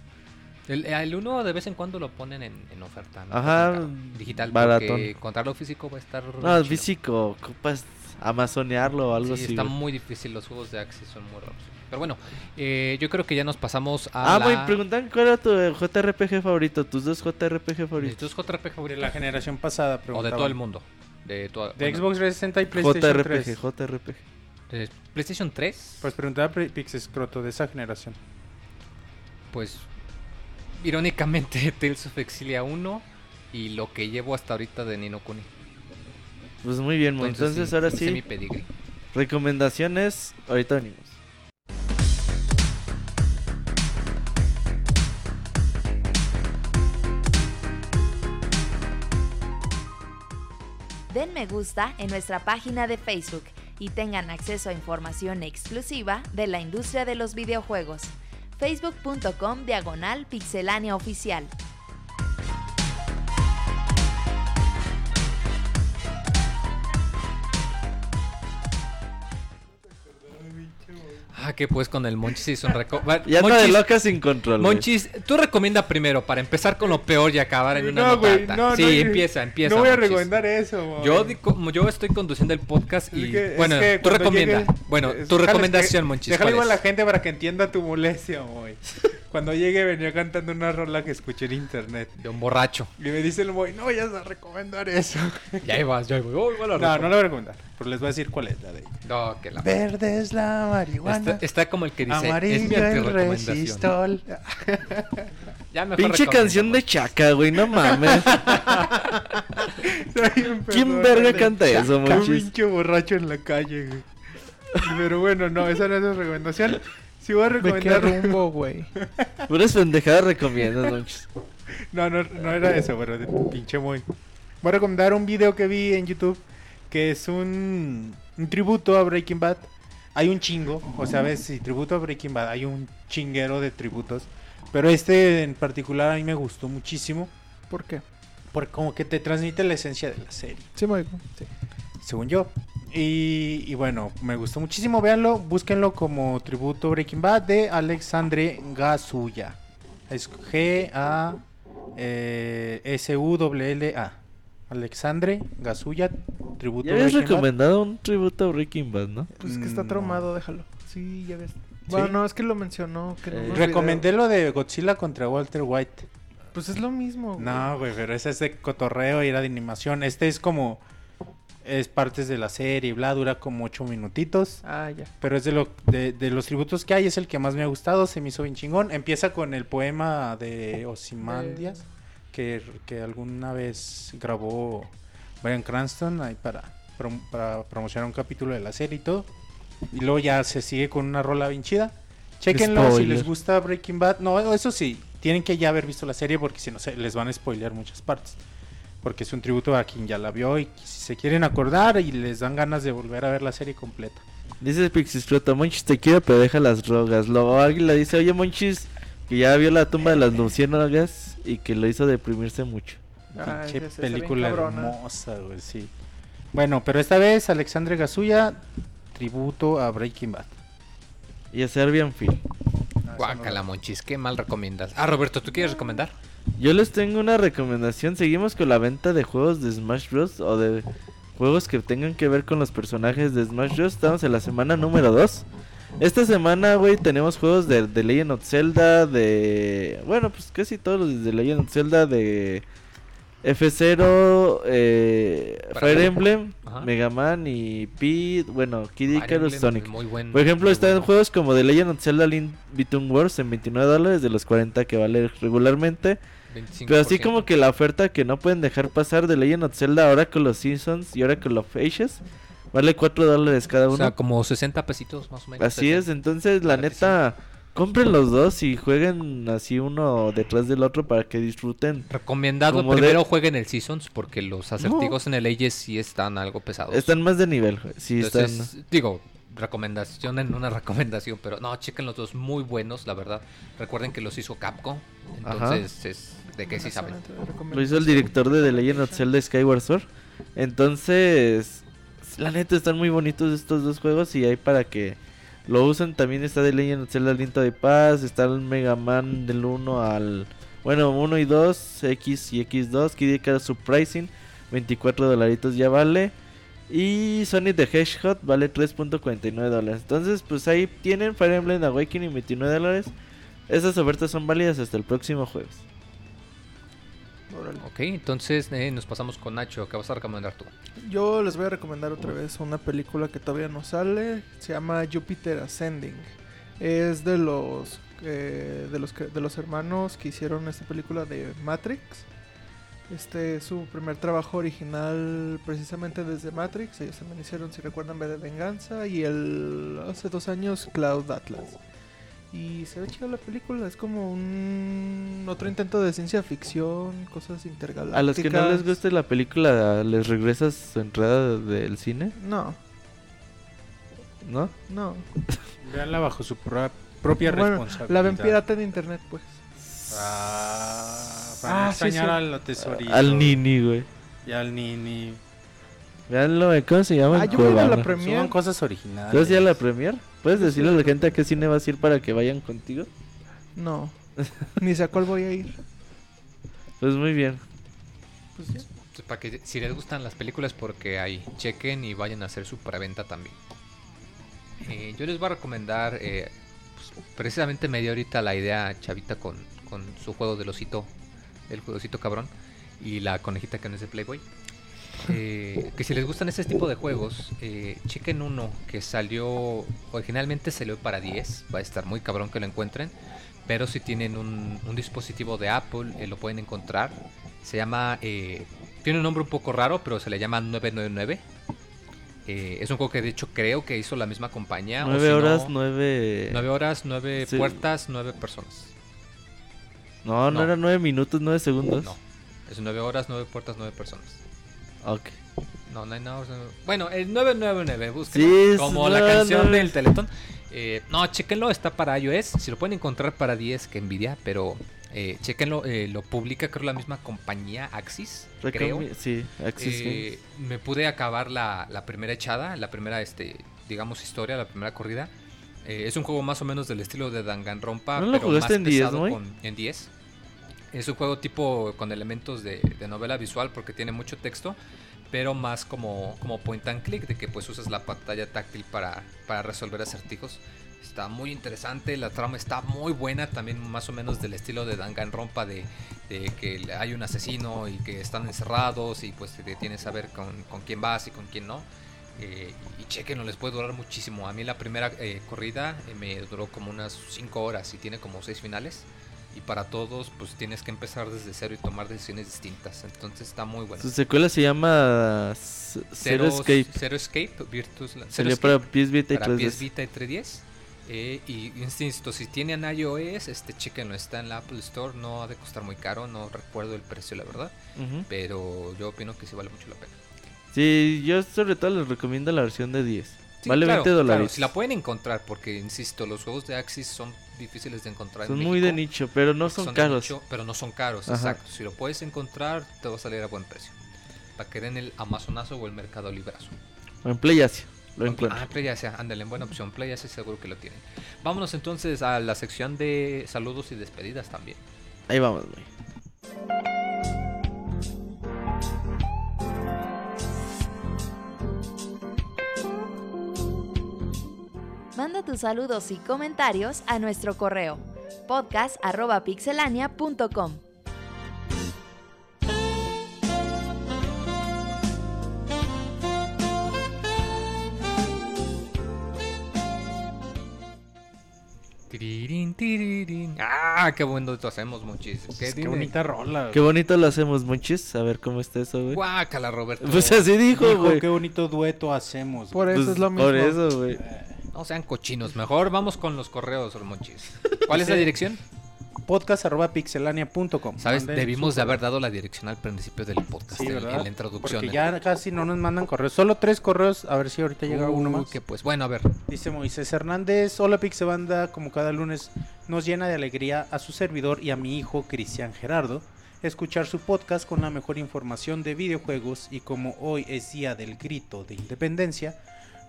El, el uno de vez en cuando lo ponen en, en oferta. ¿no? Ajá, caro. Digital, baratón. porque encontrarlo físico va a estar... No, físico, ocupas amazonearlo o algo Sí, así. está muy difícil, los juegos de Axis son muy raros. Pero bueno, eh, yo creo que ya nos pasamos a Ah, la... preguntan cuál era tu JRPG favorito, tus dos JRPG ¿De favoritos. tus JRPG De favoritos? la generación pasada, O de todo el mundo. De, toda- De bueno, Xbox 360 y PlayStation JRPG, 3. JRPG. de PlayStation 3, Pues preguntaba Pre- Pixescroto de esa generación. pues irónicamente *laughs* Tales of Exilia 1 y lo que llevo hasta ahorita de Nino Kuni. Pues muy bien, Mo. Entonces, ahora sí, recomendaciones. Ahorita venimos. Den me gusta en nuestra página de Facebook y tengan acceso a información exclusiva de la industria de los videojuegos. facebook.com diagonal pixelánea oficial. Ah, que pues con el Monchis hizo un reco... Va- Ya anda de Monchis- loca sin control. Monchis, tú recomienda primero para empezar con lo peor y acabar en una No, güey, no, sí, no, empieza, empieza. No voy a Monchis. recomendar eso. Yo, yo estoy conduciendo el podcast y Es que- es bueno, que tú recomienda. llegue- bueno, es- tu recomendación, Monchis. Déjale ¿cuál igual a la es? gente para que entienda tu molestia, güey. *laughs* Cuando llegue venía cantando una rola que escuché en internet. De un borracho. Y me dice el boy, no vayas a recomendar eso. *laughs* Ya ahí vas, ya ahí voy. Oh, No, no lo voy a recomendar. Pero les voy a decir cuál es la de ella. No, que la Verde es la marihuana. Está, está como el que dice, es mi amarillo antirrecomendación. resistol. *laughs* Ya mejor Pinche canción de Chaca, güey, no mames. *laughs* Un ¿Quién verga canta eso, Un Monchis? pinche borracho en la calle, güey. Pero bueno, no, esa no es la recomendación. Sí voy a ¿De qué recomendar... rumbo, güey? *laughs* Puras pendejadas recomiendas. No, no, no era eso, pero de pinche muy. Voy a recomendar un video que vi en YouTube que es un, un tributo a Breaking Bad. Hay un chingo, o sea, ves, si tributo a Breaking Bad, hay un chinguero de tributos. Pero este en particular a mí me gustó muchísimo ¿Por qué? porque como que te transmite la esencia de la serie. Sí, me oigo. Sí. según yo. Y, y bueno, me gustó muchísimo. Véanlo, búsquenlo como tributo Breaking Bad de Alexandre Gasuya. Es G-A-S-U-L-L-A. Alexandre Gasuya, tributo Ya habías Breaking Bad. recomendado un tributo a Breaking Bad, ¿no? Pues es que está No. traumado, déjalo. Sí, ya ves. Bueno, no, es que lo mencionó. Que Eh, Recomendé lo de Godzilla contra Walter White. Pues es lo mismo. güey. No, güey, pero ese es de cotorreo y era de animación. Este es como. Es partes de la serie, bla, dura como ocho minutitos. Ah, ya. Pero es de, lo, de, de los tributos que hay, es el que más me ha gustado, se me hizo bien chingón. Empieza con el poema de Ozymandias, que, que alguna vez grabó Brian Cranston ahí para, prom- para promocionar un capítulo de la serie y todo. Y luego ya se sigue con una rola bien chida. Chequenlo si les gusta Breaking Bad. No, eso sí, tienen que ya haber visto la serie porque si no se les van a spoilear muchas partes. Porque es un tributo a quien ya la vio y si se quieren acordar y les dan ganas de volver a ver la serie completa. Dice Pixisflota, Monchis te quiero, pero deja las drogas. Luego Águila dice, oye Monchis, que ya vio la tumba de las luciérnagas y que lo hizo deprimirse mucho. Ah, Pinche película hermosa, güey, sí. Bueno, pero esta vez Alexandre Gasuya, tributo a Breaking Bad. Y a Serbian Phil. Guácala, Monchis, qué mal recomiendas. Ah, Roberto, ¿tú quieres recomendar? Yo les tengo una recomendación. Seguimos con la venta de juegos de Smash Bros. o de juegos que tengan que ver con los personajes de Smash Bros. Estamos en la semana número 2. Esta semana, güey, tenemos juegos de, de Legend of Zelda, de... Bueno, pues casi todos los de Legend of Zelda, de F0, eh, Fire. Emblem, Ajá. Mega Man y Pete, bueno, Kid Icarus, Sonic. Buen. Por ejemplo, están bueno. juegos como The Legend of Zelda Link Between Worlds en 29 dólares de los 40 que vale regularmente. 25%. Pero así como que la oferta que no pueden dejar pasar de Legend of Zelda Oracle of Seasons y Oracle of Ages vale 4 dólares cada O uno. sea, como 60 pesitos más o menos. así es, entonces la neta, compren los dos y jueguen así uno detrás del otro para que disfruten. Recomendado Como de- primero jueguen el Seasons porque los acertijos en el Ages sí están algo pesados. Están más de nivel, sí Entonces, están. digo, recomendación en una *laughs* recomendación, pero no, chequen los dos muy buenos, la verdad. Recuerden que los hizo Capcom, entonces es de que sí saben. Lo hizo el director de The Legend of Zelda Skyward Sword. Entonces, la neta están muy bonitos estos dos juegos y hay para que lo usen. También está The Legend of Zelda Linto de Paz, está el Mega Man del 1 al... Bueno, 1 y 2, X y X2, Kid Icarus Surprising, 24 dolaritos ya vale. Y Sonic the Hedgehog vale 3.49 dólares. Entonces, pues ahí tienen Fire Emblem Awakening 29 dólares. Esas ofertas son válidas hasta el próximo jueves. Órale. Ok, entonces eh, nos pasamos con Nacho, ¿qué vas a recomendar tú? Yo les voy a recomendar otra vez una película que todavía no sale. Se llama Jupiter Ascending. Es de los eh, de los de los hermanos que hicieron esta película de Matrix. Este es su primer trabajo original precisamente desde Matrix. Ellos también hicieron, si recuerdan, V de Venganza y el hace dos años Cloud Atlas. Y se ve chida la película, es como un otro intento de ciencia ficción, cosas intergalácticas. A los que no les guste la película, ¿les regresas su entrada del cine? No, ¿No? no. Veanla bajo su pro- propia Bueno, responsabilidad. la ven pirata en internet, pues. Ah, para Ah, no sí, extrañar sí. al tesorito. Al Nini, güey. Y al Nini. Veanlo, ¿cómo se llama? Ah, yo voy a la premier. Son cosas originales. ¿Tú vas a ir a la premier? ¿Puedes decirle a la gente a qué cine vas a ir para que vayan contigo? No. *laughs* Ni sé a cuál voy a ir. Pues muy bien. Pues ya. Para que si les gustan las películas porque ahí chequen y vayan a hacer su preventa también. Eh, yo les voy a recomendar eh, pues, precisamente me dio ahorita la idea Chavita con, con su juego del osito, el osito cabrón y la conejita que no es de Playboy. Eh, que si les gustan ese tipo de juegos, eh, chequen uno que salió, originalmente salió para 10, va a estar muy cabrón que lo encuentren, pero si tienen un, un dispositivo de Apple, eh, lo pueden encontrar. Se llama, eh, tiene un nombre un poco raro, pero se le llama 999. Eh, es un juego que de hecho creo que hizo la misma compañía. o Nueve si no, horas, nueve... nueve horas, nueve Sí. puertas, nueve personas. No, no, No. era nueve minutos, nueve segundos. No, es nueve horas, nueve puertas, nueve personas. Ok. No, no, no, no. Bueno, el 999, busquen. Sí, como la canción del Teletón. Eh, no, chequenlo, está para iOS. Si lo pueden encontrar para 10, que envidia, pero eh, chequenlo, eh, lo publica creo la misma compañía Axis, creo. Sí, Axis Eh, me pude acabar la, la primera echada, la primera, este, digamos, historia, la primera corrida. Eh, es un juego más o menos del estilo de Danganronpa, ¿No lo pero jugaste más en 10, pesado güey? con- en 10. Es un juego tipo con elementos de, de novela visual porque tiene mucho texto, pero más como, como point and click, de que pues usas la pantalla táctil para, para resolver acertijos. Está muy interesante, la trama está muy buena, también más o menos del estilo de Danganronpa, de, de que hay un asesino y que están encerrados y pues te detienes a ver con, con quién vas y con quién no. Eh, y chequenlo, les puede durar muchísimo. A mí la primera eh, corrida eh, me duró como unas 5 horas y tiene como 6 finales. Y para todos, pues tienes que empezar desde cero y tomar decisiones distintas. Entonces está muy bueno. Su secuela se llama Zero Escape. Zero Escape, Virtus. Zero Salió Escape para PS Vita y para 3DS. PS Vita y 3DS. Eh, y insisto, si tienen iOS, este chequenlo, está en la Apple Store, no ha de costar muy caro, no recuerdo el precio la verdad, pero yo opino que sí vale mucho la pena. Sí, yo sobre todo les recomiendo la versión de 10. Sí, vale claro, 20 claro, dólares. si la pueden encontrar, porque insisto, los juegos de Axis son difíciles de encontrar. en Son muy de nicho, pero no son, caros. nicho, pero no son caros, Ajá. exacto. Si lo puedes encontrar, te va a salir a buen precio. Para que den el Amazonazo o el Mercado Librazo. O en Play Asia, lo Ah, encuentro. Play Asia, ándale, buena opción. Play Asia seguro que lo tienen. Vámonos entonces a la sección de saludos y despedidas también. Ahí vamos, güey. Manda tus saludos y comentarios a nuestro correo podcast.pixelania.com. Ah, qué bueno esto hacemos, muchis. Qué, bonita rola. Qué bonito lo hacemos, monchis. A ver cómo está eso, güey. Guácala, Roberto. Pues así dijo, Dijo, güey. qué bonito dueto hacemos. Por eso Pues, es lo mismo. Por eso, güey. No sean cochinos. Mejor vamos con los correos, monchis. ¿Cuál es la dirección? podcast.pixelania.com. Sabes, Manden debimos de haber dado la dirección al principio del podcast, Sí, en- la introducción. Porque ya casi no nos mandan correos. Solo tres correos. A ver si ahorita llega uno más. que pues, bueno, a ver. Dice Moisés Hernández, hola Pixebanda, como cada lunes nos llena de alegría a su servidor y a mi hijo Cristian Gerardo escuchar su podcast con la mejor información de videojuegos y como hoy es día del grito de independencia,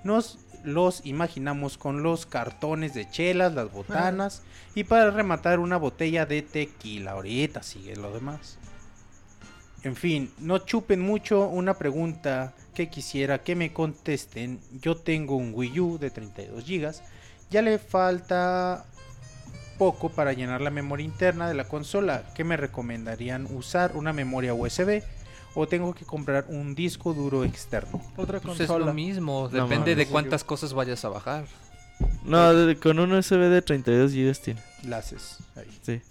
nos los imaginamos con los cartones de chelas, las botanas y para rematar una botella de tequila. Ahorita sigue lo demás. En fin, no chupen mucho una pregunta que quisiera que me contesten. Yo tengo un Wii U de 32 GB. Ya le falta poco para llenar la memoria interna de la consola. ¿Qué me recomendarían usar? ¿Una memoria USB? ¿O tengo que comprar un disco duro externo? Otra Pues es consola. lo mismo. No Depende de cuántas cosas vayas a bajar. No, de- con un USB de 32 GB tiene. Laces. Ahí. Sí.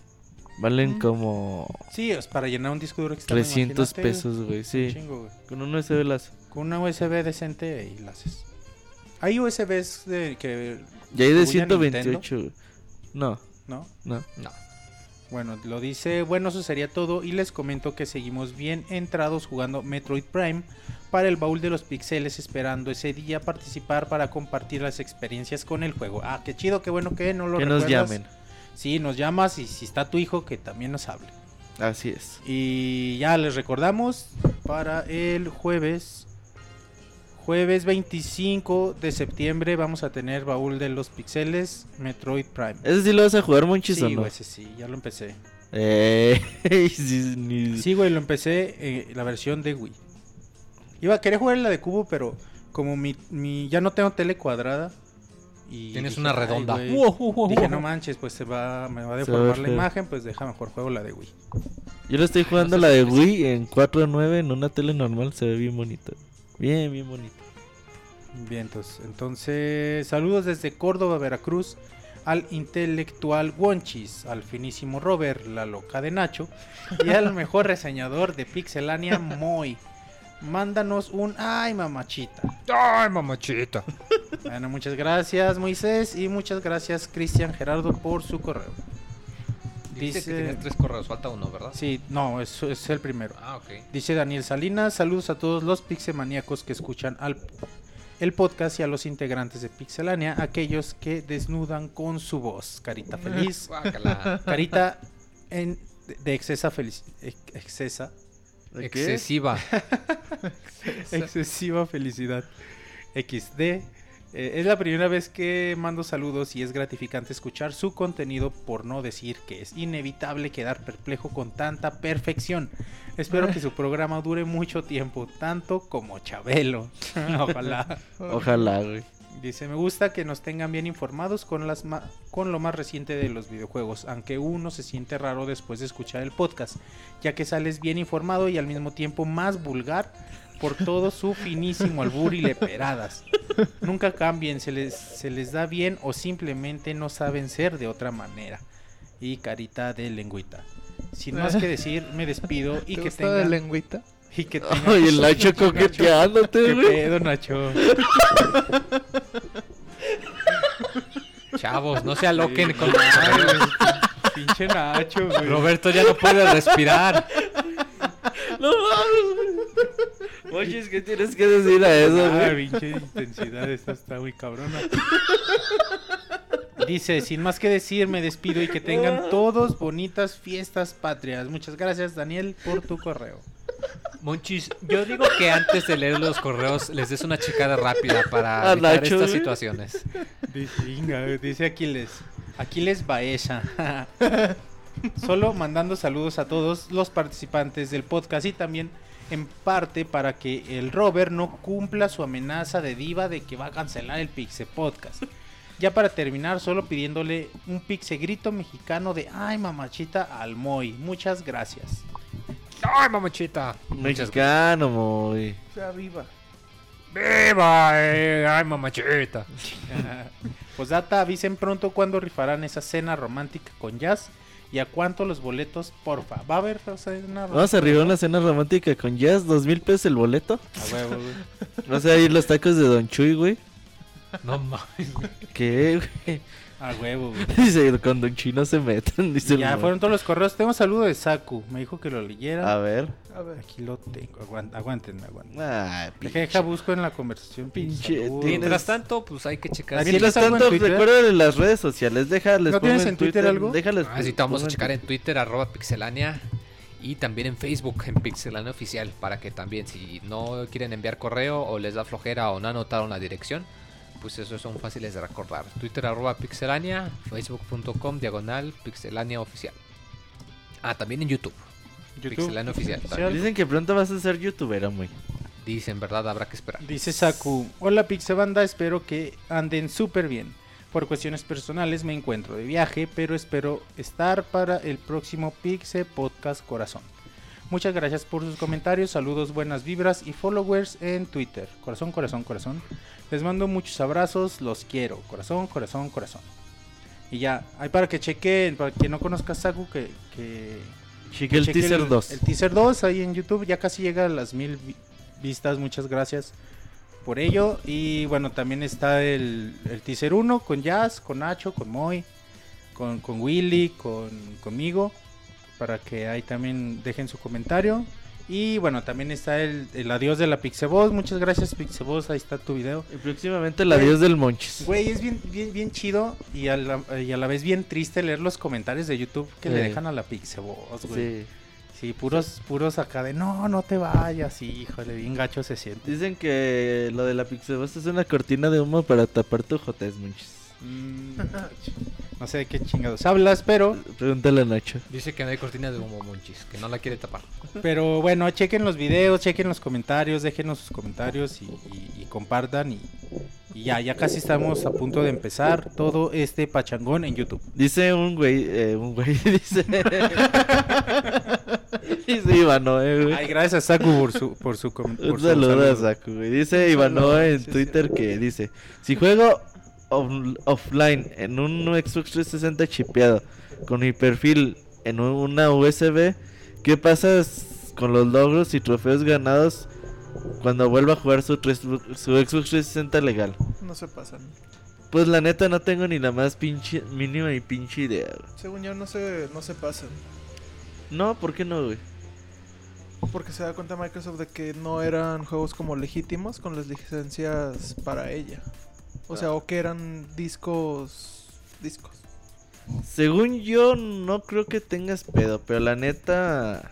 Valen Mm. como Sí, es para llenar un disco duro externo. 300 imagínate, pesos, güey. un Sí. chingo, güey. Con un USB láser. Con una USB decente y laces. Hay USBs de, que. Y hay de distribuyen 128, güey. No, ¿No? no. No. Bueno, lo dice. Bueno, eso sería todo. Y les comento que seguimos bien entrados jugando Metroid Prime para el baúl de los pixeles, esperando ese día participar para compartir las experiencias con el juego. Ah, qué chido, qué bueno que no lo Que nos recuerdas. llamen. Sí, nos llamas y si está tu hijo, que también nos hable. Así es. Y ya les recordamos para el jueves. Jueves 25 de septiembre vamos a tener baúl de los pixeles Metroid Prime. ¿Ese sí lo vas a jugar, Monchis, o Sí, no? güey, ese sí, ya lo empecé. Eh, *laughs* sí, Sí, güey, lo empecé eh, la versión de Wii. Iba a querer jugar la de cubo, pero como mi, mi ya no tengo tele cuadrada y Tienes dije, una "Ay, redonda. güey". Wow, wow, wow, Dije, no manches, pues se va me va a va deformar la imagen, pues deja mejor juego la de Wii. Yo lo estoy jugando no la de Wii en 4.9 en una tele normal. Se ve bien bonito. Bien, bien bonito. Bien, entonces, entonces, saludos desde Córdoba, Veracruz, al intelectual Wonchis, al finísimo Robert, la loca de Nacho, y al mejor reseñador de Pixelania, Moy. Mándanos un ay mamachita. Ay, mamachita. Bueno, muchas gracias Moisés y muchas gracias Cristian Gerardo por su correo. Dice, que Dice- tienes tres correos, falta uno, ¿verdad? Sí, no, es, es el primero. Ah, ok. Dice Daniel Salinas, saludos a todos los pixemaníacos que escuchan al, el podcast y a los integrantes de Pixelania, aquellos que desnudan con su voz. Carita feliz, Guácala. carita en, de, excesa feliz, ex- excesa, ¿De qué? Excesiva. *laughs* excesiva felicidad. XD. Eh, es la primera vez que mando saludos y es gratificante escuchar su contenido por no decir que es inevitable quedar perplejo con tanta perfección. Espero que su programa dure mucho tiempo, tanto como Chabelo. *laughs* Ojalá. Ojalá, güey. Dice, me gusta que nos tengan bien informados con, las ma- con lo más reciente de los videojuegos, aunque uno se siente raro después de escuchar el podcast, ya que sales bien informado y al mismo tiempo más vulgar por todo su finísimo albur y leperadas. Nunca cambien, se les, se les da bien o simplemente no saben ser de otra manera. Y carita de lengüita. Sin más que decir, me despido y ¿Te que gusta de tengan... lengüita? Y que tengan... Ay, el Nacho coqueteándote, ¿Qué güey. pedo, Nacho? Chavos, no se aloquen con Ay, güey, Pinche Nacho, güey. Roberto ya no puede respirar. No mames, es que tienes que decir a eso, Ah, güey. pinche intensidad, esta está muy cabrona. Dice, sin más que decir, me despido y que tengan todos bonitas fiestas patrias. Muchas gracias, Daniel, por tu correo. Monchis, yo digo que antes de leer los correos les des una checada rápida para A evitar Nacho, estas güey. situaciones. Dice, "Inga", dice Aquiles. Aquiles Baeza. *laughs* Solo mandando saludos a todos los participantes del podcast y también en parte para que el Robert no cumpla su amenaza de diva de que va a cancelar el Pixe Podcast. Ya para terminar, solo pidiéndole un Pixe grito mexicano de ay mamachita al Moy. Muchas gracias. ¡Ay, mamachita! Muchas Mexicano, muy. O sea, viva. ¡Viva! eh! ¡Ay, mamachita! *laughs* Pues data, avisen pronto cuando rifarán esa cena romántica con jazz y a cuánto los boletos, porfa. ¿Va a haber cena Vamos a arribar una cena romántica con Jazz, dos mil pesos el boleto. A huevo, güey. Vas a ir los tacos de Don Chuy, güey. No mames. ¿Qué, güey? A huevo, güey. *laughs* Dice, con Don Chuy no se dice el Ya fueron todos los correos. Tengo un saludo de Saku. Me dijo que lo leyera. A ver. A ver. Aquí lo tengo. Aguant- aguántenme, aguántenme. Ay, Deja, deja, busco en la conversación. Pinche, Mientras tanto, pues hay que checar. Mientras ¿tienes algo en tanto, recuerden las redes sociales. Déjales. ¿No tienes en Twitter algo? Déjales. Ah, sí, te vamos a checar en Twitter, arroba pixelania. Y también en Facebook, en Pixelania Oficial. Para que también, si no quieren enviar correo o les da flojera o no anotaron la dirección, pues esos son fáciles de recordar. Twitter, arroba pixelania. Facebook.com, diagonal, pixelania oficial. Ah, también en YouTube. YouTube. Pixelania Oficial. Dicen que pronto vas a ser youtuber, muy. Dicen, ¿verdad? Habrá que esperar. Dice Saku, hola Pixebanda, espero que anden súper bien. Por cuestiones personales me encuentro de viaje, pero espero estar para el próximo Pixe Podcast Corazón. Muchas gracias por sus comentarios, saludos, buenas vibras y followers en Twitter. Corazón, corazón, corazón. Les mando muchos abrazos, los quiero. Corazón, corazón, corazón. Y ya, ahí para que chequen, para quien no conozca a Saku, que, que Cheque el cheque teaser 2. El teaser 2 ahí en YouTube, ya casi llega a las mil vi- vistas, muchas gracias por ello. Y bueno, también está el, el teaser 1 con Jazz, con Nacho, con Moy, con, con Willy, con, conmigo, para que ahí también dejen su comentario. Y bueno, también está el, el adiós de la Pixeboss, muchas gracias Pixeboss, ahí está tu video. Y próximamente el adiós del Monchis. Güey, es bien, bien, bien chido y a, la, y a la vez bien triste leer los comentarios de YouTube que le Sí. dejan a la Pixeboss, güey. Sí. Sí, puros, puros acá de no, no te vayas, híjole, bien gacho se siente. Dicen que lo de la Pixeboss es una cortina de humo para tapar tu jotes, Monchis. Mm, *laughs* no sé de qué chingados hablas, pero, Pregúntale a Nacho. Dice que no hay cortina de humo, Monchis, que no la quiere tapar. pero bueno, chequen los videos, chequen los comentarios, déjenos sus comentarios y, y- y compartan y, y ya, ya casi estamos a punto de empezar todo este pachangón en YouTube. Dice un güey, eh, un güey, *laughs* dice. dice Ivanoe, güey. Ay, gracias a Saku por su, por su com- por Un su saludo a saludo. Saku, güey. Dice Ivanoe en sí, Twitter que dice: Si juego off- offline en un Xbox 360 chipeado con mi perfil en un- una USB, ¿qué pasa con los logros y trofeos ganados cuando vuelva a jugar su, su Xbox 360 legal? No se pasan. Pues la neta no tengo ni la más pinche, mínima y pinche idea. Según yo, no se, no se pasan. No, ¿por qué no, güey? Porque se da cuenta Microsoft de que no eran juegos como legítimos con las licencias para ella. O sea, o que eran discos. Discos. Según yo, no creo que tengas pedo, pero la neta.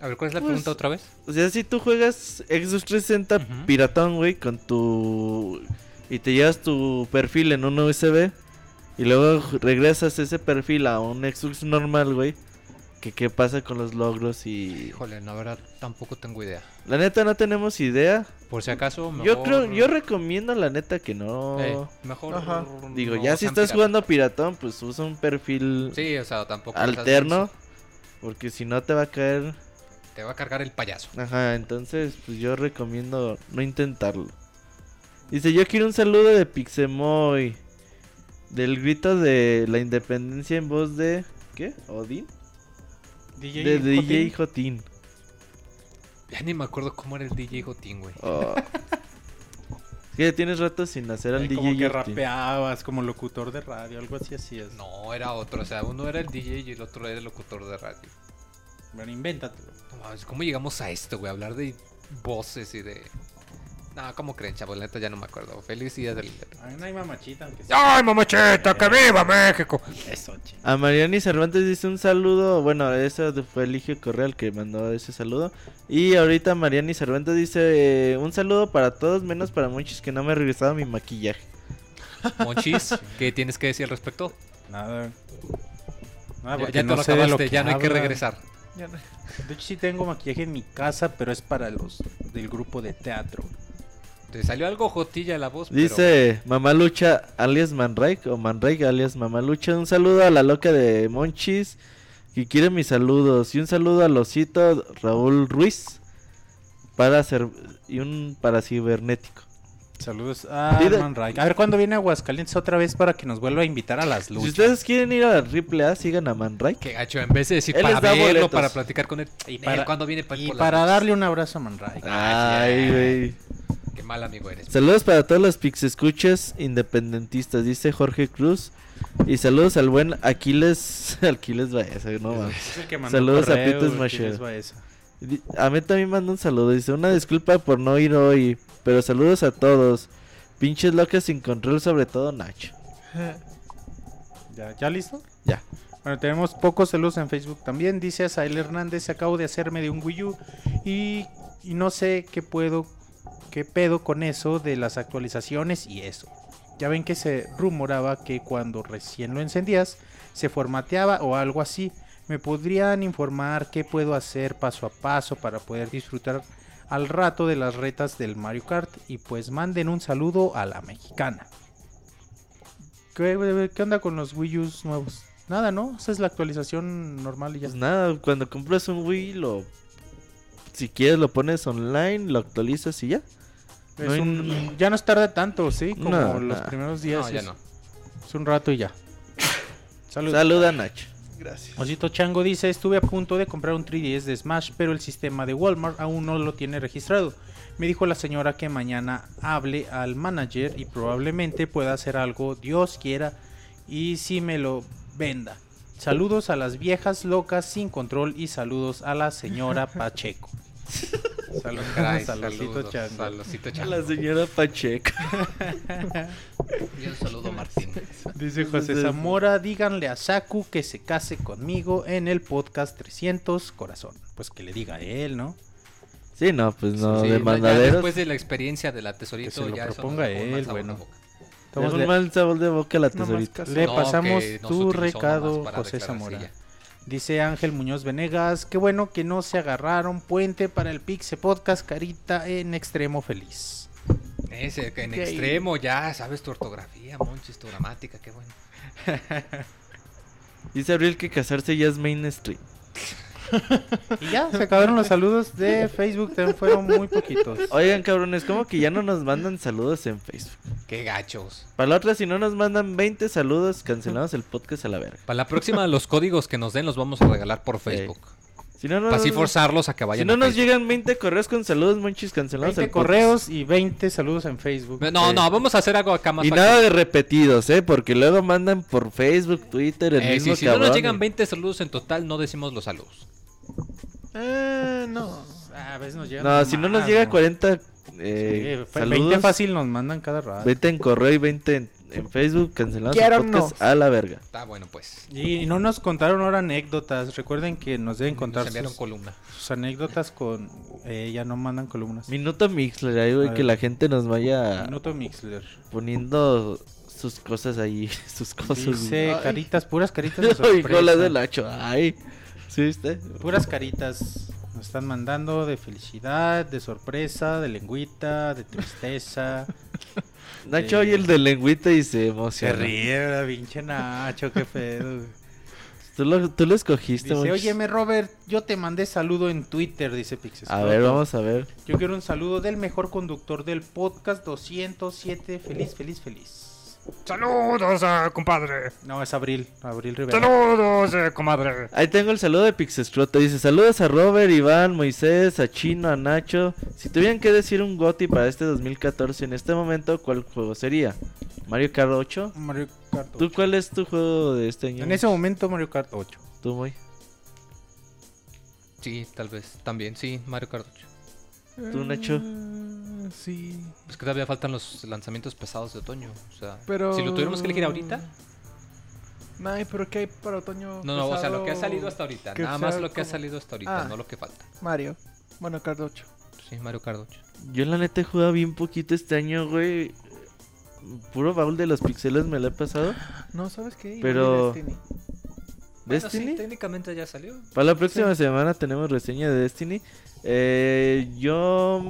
A ver, ¿cuál es la Pues- pregunta otra vez? O sea, si tú juegas Xbox 360 Ujú. piratón, güey, con tu. Y te llevas tu perfil en un USB. Y luego regresas ese perfil a un Xbox normal, güey. Que ¿Qué pasa con los logros? Y. Híjole, la verdad tampoco tengo idea. La neta, no tenemos idea. Por si acaso, mejor... Yo creo, yo recomiendo la neta que no. Eh, mejor... Ajá. Digo, no ya si estás jugando piratón, pues usa un perfil Sí, o sea, tampoco... alterno. Porque si no te va a caer. Te va a cargar el payaso. Ajá, entonces pues yo recomiendo no intentarlo. Dice, yo quiero un saludo de Pixemoy. Del grito de la independencia en voz de... ¿Qué? ¿Odín? DJ De DJ Jotín. Ya ni me acuerdo cómo era el DJ Jotín, güey. Oh. Es que tienes rato sin hacer al DJ como que Jotín. rapeabas, como locutor de radio, algo así hacías. No, era otro. O sea, uno era el DJ y el otro era el locutor de radio. Bueno, invéntatelo. No ¿cómo llegamos a esto, güey? Hablar de voces y de... No, ¿cómo creen, chavos? La neta ya no me acuerdo. Feliz día del... Ay, no hay mamachita, aunque sea. ¡Ay, mamacheta! ¡Que viva México! Eso, ching. A Mariani Cervantes dice un saludo. Bueno, ese fue Eligio Correa el que mandó ese saludo. Y ahorita Mariani Cervantes dice eh, un saludo para todos, menos para muchos que no me he regresado mi maquillaje. Monchis, *laughs* ¿qué tienes que decir al respecto? Nada. Nada, ya ya te no lo sé de acabaste, lo ya no hay que regresar. De hecho, sí tengo maquillaje en mi casa, pero es para los del grupo de teatro. Te salió algo jotilla la voz, pero... Dice Mamalucha alias Manraik o Manraik alias Mamalucha. Un saludo a la loca de Monchis que quiere mis saludos. Y un saludo al osito Raúl Ruiz para ser y un para cibernético. Saludos a Arman Reich. A ver cuándo viene Aguascalientes otra vez para que nos vuelva a invitar a las Si luchas. ustedes quieren ir a la AAA, sigan a Manraik. Que gacho, en vez de decir Él para verlo, boletos. para platicar con él. Y para- cuando viene pa- Y para darle un abrazo a Man Reich. Ay, güey. Qué mal amigo eres. Saludos para todos los pix escuchas independentistas, dice Jorge Cruz. Y saludos al buen Aquiles. *laughs* Aquiles Baeza, no mandó Saludos a correo, el que A mí también manda un saludo. Dice: Una disculpa por no ir hoy. Pero saludos a todos. Pinches locas sin control, sobre todo Nacho. *laughs* ¿Ya, ¿Ya listo? Ya. Bueno, tenemos pocos saludos en Facebook también. Dice Asael Hernández, acabo de hacerme de un Wii U y, y no sé qué puedo, qué pedo con eso de las actualizaciones y eso. Ya ven que se rumoraba que cuando recién lo encendías se formateaba o algo así. ¿Me podrían informar qué puedo hacer paso a paso para poder disfrutar al rato de las retas del Mario Kart? Y pues manden un saludo a la mexicana. ¿Qué, qué onda con los Wii U's nuevos? nada, ¿no? Esa es la actualización normal y ya. Pues nada, cuando compras un Wii, lo. Si quieres, lo pones online, lo actualizas y ya. Es no hay- un- ya no es tarde tanto, ¿sí? Como No, los no. primeros días. No, ya es, no. es un rato y ya. Salud. Saluda, Nacho. Gracias. Osito Chango dice, estuve a punto de comprar un 3DS de Smash, pero el sistema de Walmart aún no lo tiene registrado. Me dijo la señora que mañana hable al manager y probablemente pueda hacer algo, Dios quiera, y si me lo venda. Saludos a las viejas locas sin control y saludos a la señora *laughs* Pacheco. Saludos, Caray, Saludcito saludos, saludcito A la señora Pacheco. Y un saludo Martín. Dice José Zamora, díganle a Saku que se case conmigo en el podcast 300 Corazón. Pues que le diga a él, ¿no? Sí, no, pues no, Sí, de mandaderos. después de la experiencia de la Que tesorito, se lo ya eso proponga mal él, sabor de bueno. le- un mal sabor de boca a la No tesorita. caso. Le No, pasamos que tu recado, José Zamora. Dice Ángel Muñoz Venegas, qué bueno que no se agarraron puente para el Pixe Podcast, carita en extremo feliz. Ese, en extremo ya sabes tu ortografía, monchis, tu gramática, qué bueno. Dice Abril que casarse ya es mainstream. *laughs* *laughs* Y ya, se acabaron los saludos de Facebook, también fueron muy poquitos. Oigan, cabrones, como que ya no nos mandan saludos en Facebook. Qué gachos. Para la otra, si no nos mandan 20 saludos, cancelamos el podcast a la verga. Para la próxima, los códigos que nos den los vamos a regalar por Facebook. Si no, no Para así nos- forzarlos a que Si vayan no a nos Facebook. llegan 20 correos con saludos, monchis, cancelamos 20 el podcast. correos y 20 saludos en Facebook. No, Sí. no, vamos a hacer algo acá más Y fácil. nada de repetidos, ¿eh? Porque luego mandan por Facebook, Twitter, el Eh, mismo sí, si no nos llegan y- 20 saludos en total, no decimos los saludos. Eh, no. Ah, a veces nos llegan No, si no nos llega ¿no? 40 Sí, eh, saludos, 20 fácil nos mandan cada rato. 20 en correo y 20 en, en Facebook, podcast no. a la verga. Está bueno, pues. Y no nos contaron ahora anécdotas. Recuerden que nos deben contar Nos enviaron sus, columna. sus anécdotas con... Eh, ya no mandan columnas. Minuto Mixler, ahí, güey, A que la gente nos vaya Minuto Mixler. poniendo sus cosas ahí, *laughs* sus cosas. Dice caritas, puras caritas de *laughs* sorpresa. cola del hacho, ay. ¿Sí viste? Puras *laughs* caritas. Nos están mandando de felicidad, de sorpresa, de lengüita, de tristeza. *laughs* Nacho Eh, oye el de lengüita y se Se emociona. ríe, ¿verdad? pinche Nacho, qué pedo. Tú lo, tú lo escogiste, Dice, óyeme Robert, yo te mandé saludo en Twitter, dice Pixes. A ver, vamos a ver. Yo quiero un saludo del mejor conductor del podcast 207. Feliz, feliz, feliz. Saludos, eh, compadre. No, es Abril, Abril Rivera. Saludos, eh, comadre. Ahí tengo el saludo de Pixescroto. Dice: Saludos a Robert, Iván, Moisés, a Chino, a Nacho. Si tuvieran que decir un GOTI para este 2014 en este momento, ¿cuál juego sería? ¿Mario Kart 8? Mario Kart ¿Tú 8. cuál es tu juego de este año? En ese momento Mario Kart 8. Tú, muy. Sí, tal vez. También, sí, Mario Kart 8. ¿Tú, Nacho? Eh, sí. Es que todavía faltan los lanzamientos pesados de otoño. O sea, Pero. si lo tuviéramos que elegir ahorita. Ay, pero ¿qué hay para otoño? No, no, o sea, lo que ha salido hasta ahorita. que Nada más lo que ha salido hasta ahorita, Ah. no lo que falta. Mario. Bueno, Card 8. Sí, Mario 8. Yo, la neta, he jugado bien poquito este año, güey. Puro baúl de los pixeles me lo he pasado. No, ¿sabes qué? Pero- Destiny. Bueno, ¿Destiny? sí, técnicamente ya salió. Para la próxima semana tenemos reseña de Destiny. Eh, yo,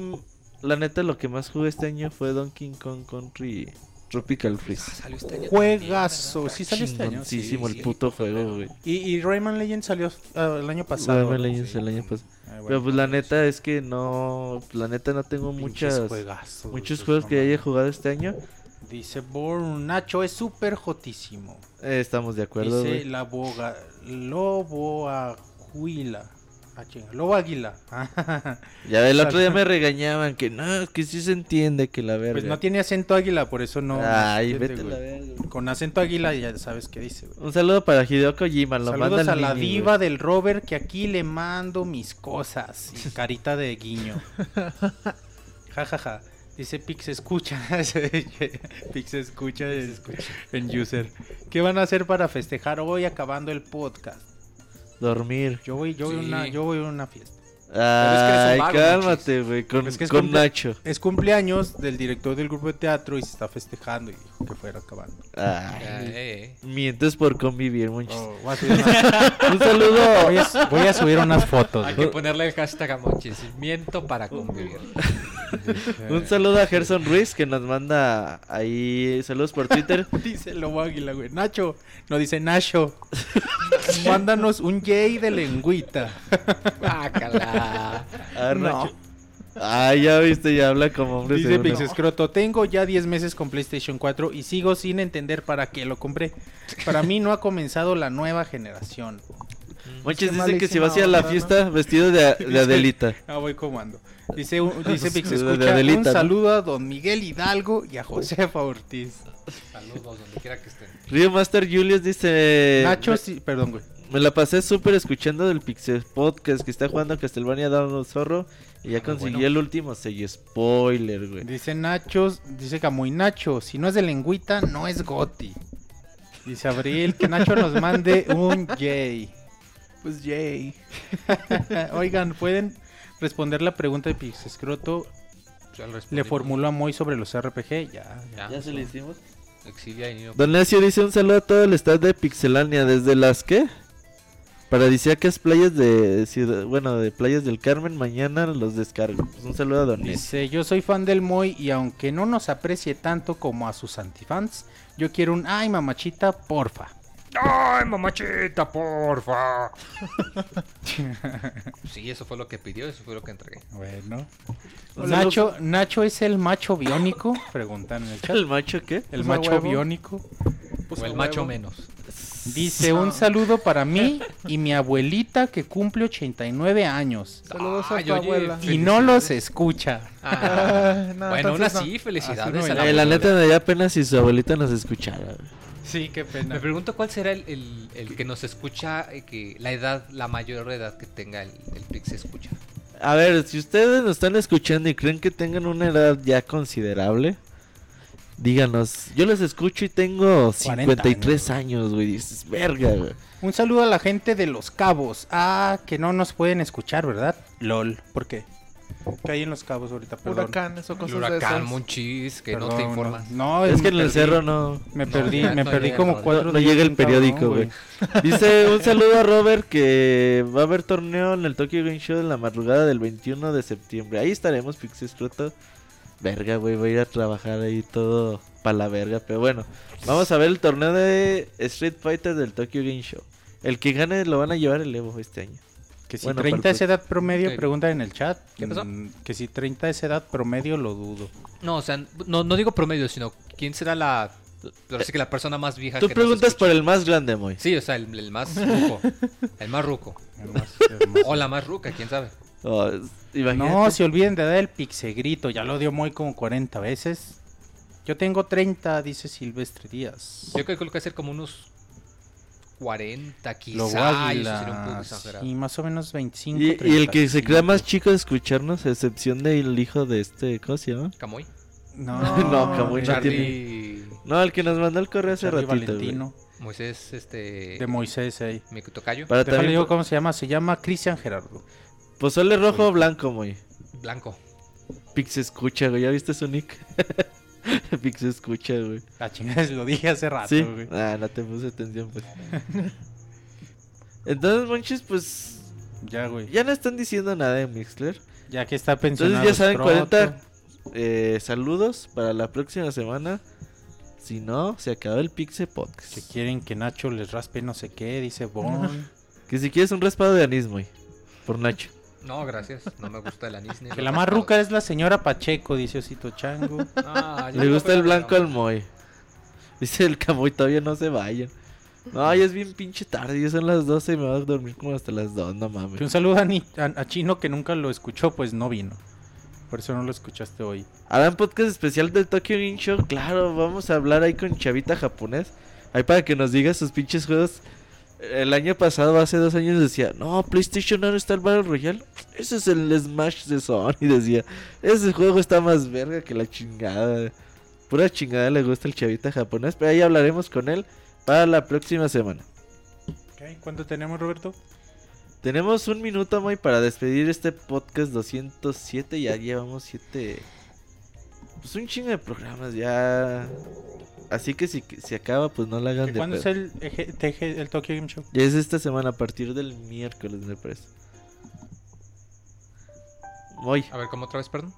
la neta, lo que más jugué este año fue Donkey Kong Country Tropical Freeze. Salió este año. Juegazo. Sí salió este año. Chingoncísimo Sí, el sí, puto juego, güey. Y, y Rayman Legends salió ah, el año pasado. Rayman. Legends Sí. el año pasado. Ah, bueno. Pero pues la neta es que no, la neta no tengo muchas, juegazos, muchos juegos que haya jugado este año. Dice Born Nacho es súper jotísimo. Eh, estamos de acuerdo, Dice güey. la boga Lobo Aguila. Ah, chinga, Lobo Águila. *laughs* Ya el otro día me *laughs* regañaban que no, que sí se entiende que la verga. pues no tiene acento águila, por eso no. Ay, entiende, vete la verga. Con acento águila ya sabes qué dice, güey. Un saludo para Hideo Kojima, lo manda Saludos el a la Mini, diva del Robert que aquí le mando mis cosas. Y carita de guiño. *laughs* Ja, ja, ja. Dice Pix escucha. *laughs* Pix escucha en, en user. ¿Qué van a hacer para festejar hoy acabando el podcast? Dormir. Yo voy, yo voy, a una, yo voy a una fiesta. Es que eres un Ay, vago, cálmate, güey, con, Es que es con cumple- Nacho. Es cumpleaños del director del grupo de teatro y se está festejando y dijo que fuera acabando. Ay, eh, eh. mientes por convivir, muchos. Oh, voy, a subir unas, *laughs* Un saludo. voy a- voy a subir unas fotos. Hay que ponerle el hashtag a Monchis. Miento para *laughs* convivir. Un saludo a Gerson Ruiz que nos manda ahí saludos por Twitter. *laughs* Dice lobo águila, güey. Nacho. No dice Nacho. Mándanos un Jay de lengüita. Bácala. A ver, No. Nacho. Ah, ya viste, ya habla como hombre Dice. Pixescroto, tengo ya 10 meses con PlayStation 4 y sigo sin entender para qué lo compré. Para mí no ha comenzado la nueva generación. Monchis Qué dice que si vas a ir a la fiesta vestido de, de Adelita. Ah, voy comando. Dice, dice *laughs* Pix, De escucha, Adelita, un ¿no? saludo a don Miguel Hidalgo y a Josefa Ortiz. Saludos donde quiera que estén. Río Master Julius dice... Nacho, me, sí, perdón, güey. Me la pasé súper escuchando del Pixel Podcast que está jugando Castlevania Dawn of Zorro y ya Ah, conseguí bueno. el último sello spoiler, güey. Dice Nacho, dice Camuy Nacho, si no es de lengüita, no es Goti. Dice Abril que Nacho nos mande un Jay. Pues yay. *laughs* Oigan, ¿pueden responder la pregunta de Pixescroto? Le formuló a Moy sobre los RPG. Ya, Ya, ¿Ya se lo hicimos? Exilia y. Don Necio dice un saludo a todo el staff de Pixelania desde las que paradisíacas playas de ciudad, bueno, de playas del Carmen, mañana los descargo. Pues un saludo a Don. Dice, yo soy fan del Moy y aunque no nos aprecie tanto como a sus antifans, yo quiero un ay mamachita, porfa. ¡Ay, mamachita, porfa! *laughs* Sí, eso fue lo que pidió, eso fue lo que entregué. Bueno. Hola, Nacho, Nacho es el macho biónico, preguntan en el chat. ¿El macho qué? El Pues macho huevo. biónico. Pues o el a macho menos. Dice un saludo para mí *laughs* y mi abuelita que cumple 89 años. Saludos a Ay, tu oye, abuela. Y no los escucha. Ah, *laughs* no, bueno, aún así, no. felicidades Así no a la Eh, la abuela. neta me daría pena si su abuelita nos escuchara. Sí, qué pena. Me pregunto cuál será el, el- el que nos escucha, eh, que la edad, la mayor edad que tenga el, el Pix escucha. A ver, si ustedes nos están escuchando y creen que tengan una edad ya considerable, díganos. Yo les escucho y tengo 40 53 años, güey. Dices, verga, güey. Un saludo a la gente de Los Cabos. Ah, que no nos pueden escuchar, ¿verdad? LOL. ¿Por qué? ¿Qué hay en Los Cabos ahorita? Perdón. Huracanes o El cosas de huracán, esas. Monchis, que no Perdón, te informas. No, Es que en el perdí. cerro no, Me perdí, me no perdí llega, como no, cuatro no días llega el cabrón, periódico, güey. *laughs* Dice *laughs* un saludo a Robert que va a haber torneo en el Tokyo Game Show en la madrugada del 21 de septiembre. Ahí estaremos, Pixescroto. Verga, güey, voy a ir a trabajar ahí todo para la verga. Pero bueno, vamos a ver el torneo de Street Fighter del Tokyo Game Show. El que gane lo van a llevar el Evo este año. Que si Bueno, 30 para es edad promedio, preguntan en el chat. ¿Qué pasó? Mm, Que si 30 es edad promedio, lo dudo. No, o sea, no, no digo promedio, sino quién será la. Pero sí que la persona más vieja Tú que preguntas por el más grande, Moy. Sí, o sea, el, el más ruco. el más ruco. *laughs* O la más ruca, quién sabe. Oh. No, se olviden de dar el pixegrito. Ya lo dio muy como 40 veces. Yo tengo 30, dice Silvestre Díaz. Yo calculo que va a ser como unos 40, Lobo quizá. y eso sería un poco Águila. Y más o menos 25. Y, y el 30, que se sí. crea más chico de escucharnos, a excepción del hijo de este, ¿cómo se llama? Camoy. No, *laughs* No, Camuy no Charlie. No, el que nos mandó el correo hace Charlie ratito. güey. Valentino. Moisés, este. De Moisés ahí. Mi tocayo. Para Déjale también digo cómo se llama. Se llama Cristian Gerardo. Pozole rojo o blanco, muy. Blanco. Pix escucha, güey. ¿Ya viste su nick? *laughs* Pix escucha, güey. La chingada lo dije hace rato, Sí. güey. Ah, no te puse atención, pues. Entonces, monchis, pues. Ya, güey. Ya no están diciendo nada de Mixler. Ya que está pensionado. Entonces, ya saben, Scroto. 40 eh, saludos para la próxima semana. Si no, se acaba el Pixe Podcast. Que quieren que Nacho les raspe no sé qué, dice Bon. *laughs* Que si quieres un raspado de anís, güey. Por Nacho. No, gracias. No me gusta el anís ni que la más ruca es la señora Pacheco, dice Osito Chango. Ah, ya Le no gusta el la blanco al Moy. Dice el Camoy, todavía no se vayan. No, ya es bien pinche tarde, ya son las 12 y me voy a dormir como hasta las 2, no mames. un saludo a, Ni- a- a Chino que nunca lo escuchó, pues no vino. Por eso no lo escuchaste hoy. Harán podcast especial del Tokyo Game Show, claro, vamos a hablar ahí con Chavita japonés. Ahí para que nos diga sus pinches juegos. El año pasado, hace dos años, decía, no, PlayStation no está el Battle Royale. Ese es el Smash de Sony, *laughs* decía. Ese juego está más verga que la chingada. Pura chingada le gusta el Chavita japonés, pero ahí hablaremos con él para la próxima semana. ¿Cuánto tenemos, Roberto? Tenemos un minuto, Moy, para despedir este podcast 207. Ya llevamos 7. Pues un chingo de programas, ya. Así que si se acaba, pues no la hagan ¿Que de ¿Cuándo es el, el Tokyo Game Show? Ya es esta semana, a partir del miércoles, me parece. Moy, A ver, ¿cómo otra vez, perdón?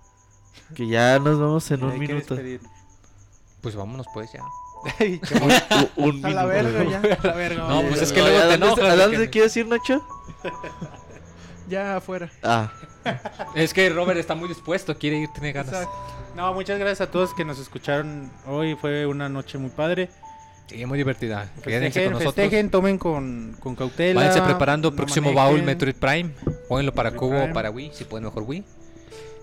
Que ya nos vamos en un minuto. despedir. Pues vámonos pues ya. Ay, *laughs* un A la verga ya. A la verga, No, pues es que luego ¿a te enojas ¿A de dónde quieres ir, Nacho? *laughs* Ya afuera. Ah, *laughs* Es que Robert está muy dispuesto, quiere ir, tiene ganas. Exacto. No, muchas gracias a todos que nos escucharon hoy. Fue una noche muy padre. Sí, muy divertida. Festejen, con nosotros. festejen, tomen con, con cautela. Váyanse preparando no próximo manejen. baúl Metroid Prime. Jueguenlo para Metroid Cubo o Prime. para Wii, si pueden mejor Wii.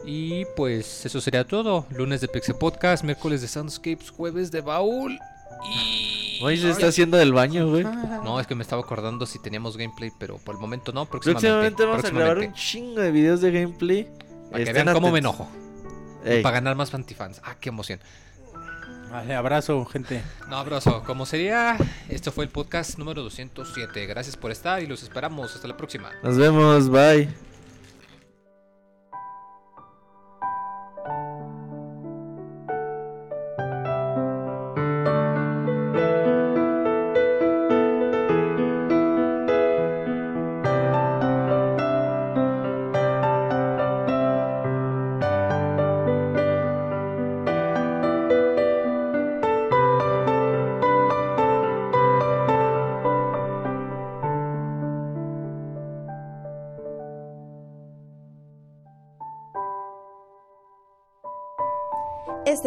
Y pues eso sería todo. Lunes de Pixel Podcast, miércoles de Soundscapes, jueves de baúl. Y. hoy se está haciendo del baño, güey. *laughs* No, es que me estaba acordando si teníamos gameplay, pero por el momento no. Próximamente, Próximamente vamos a grabar un chingo de videos de gameplay. Para que Estén vean cómo me enojo. Ey, Para ganar más fantifans. Ah, qué emoción. Vale, abrazo, gente. No, abrazo. Como sería, esto fue el podcast número 207. Gracias por estar y los esperamos. Hasta la próxima. Nos vemos, bye.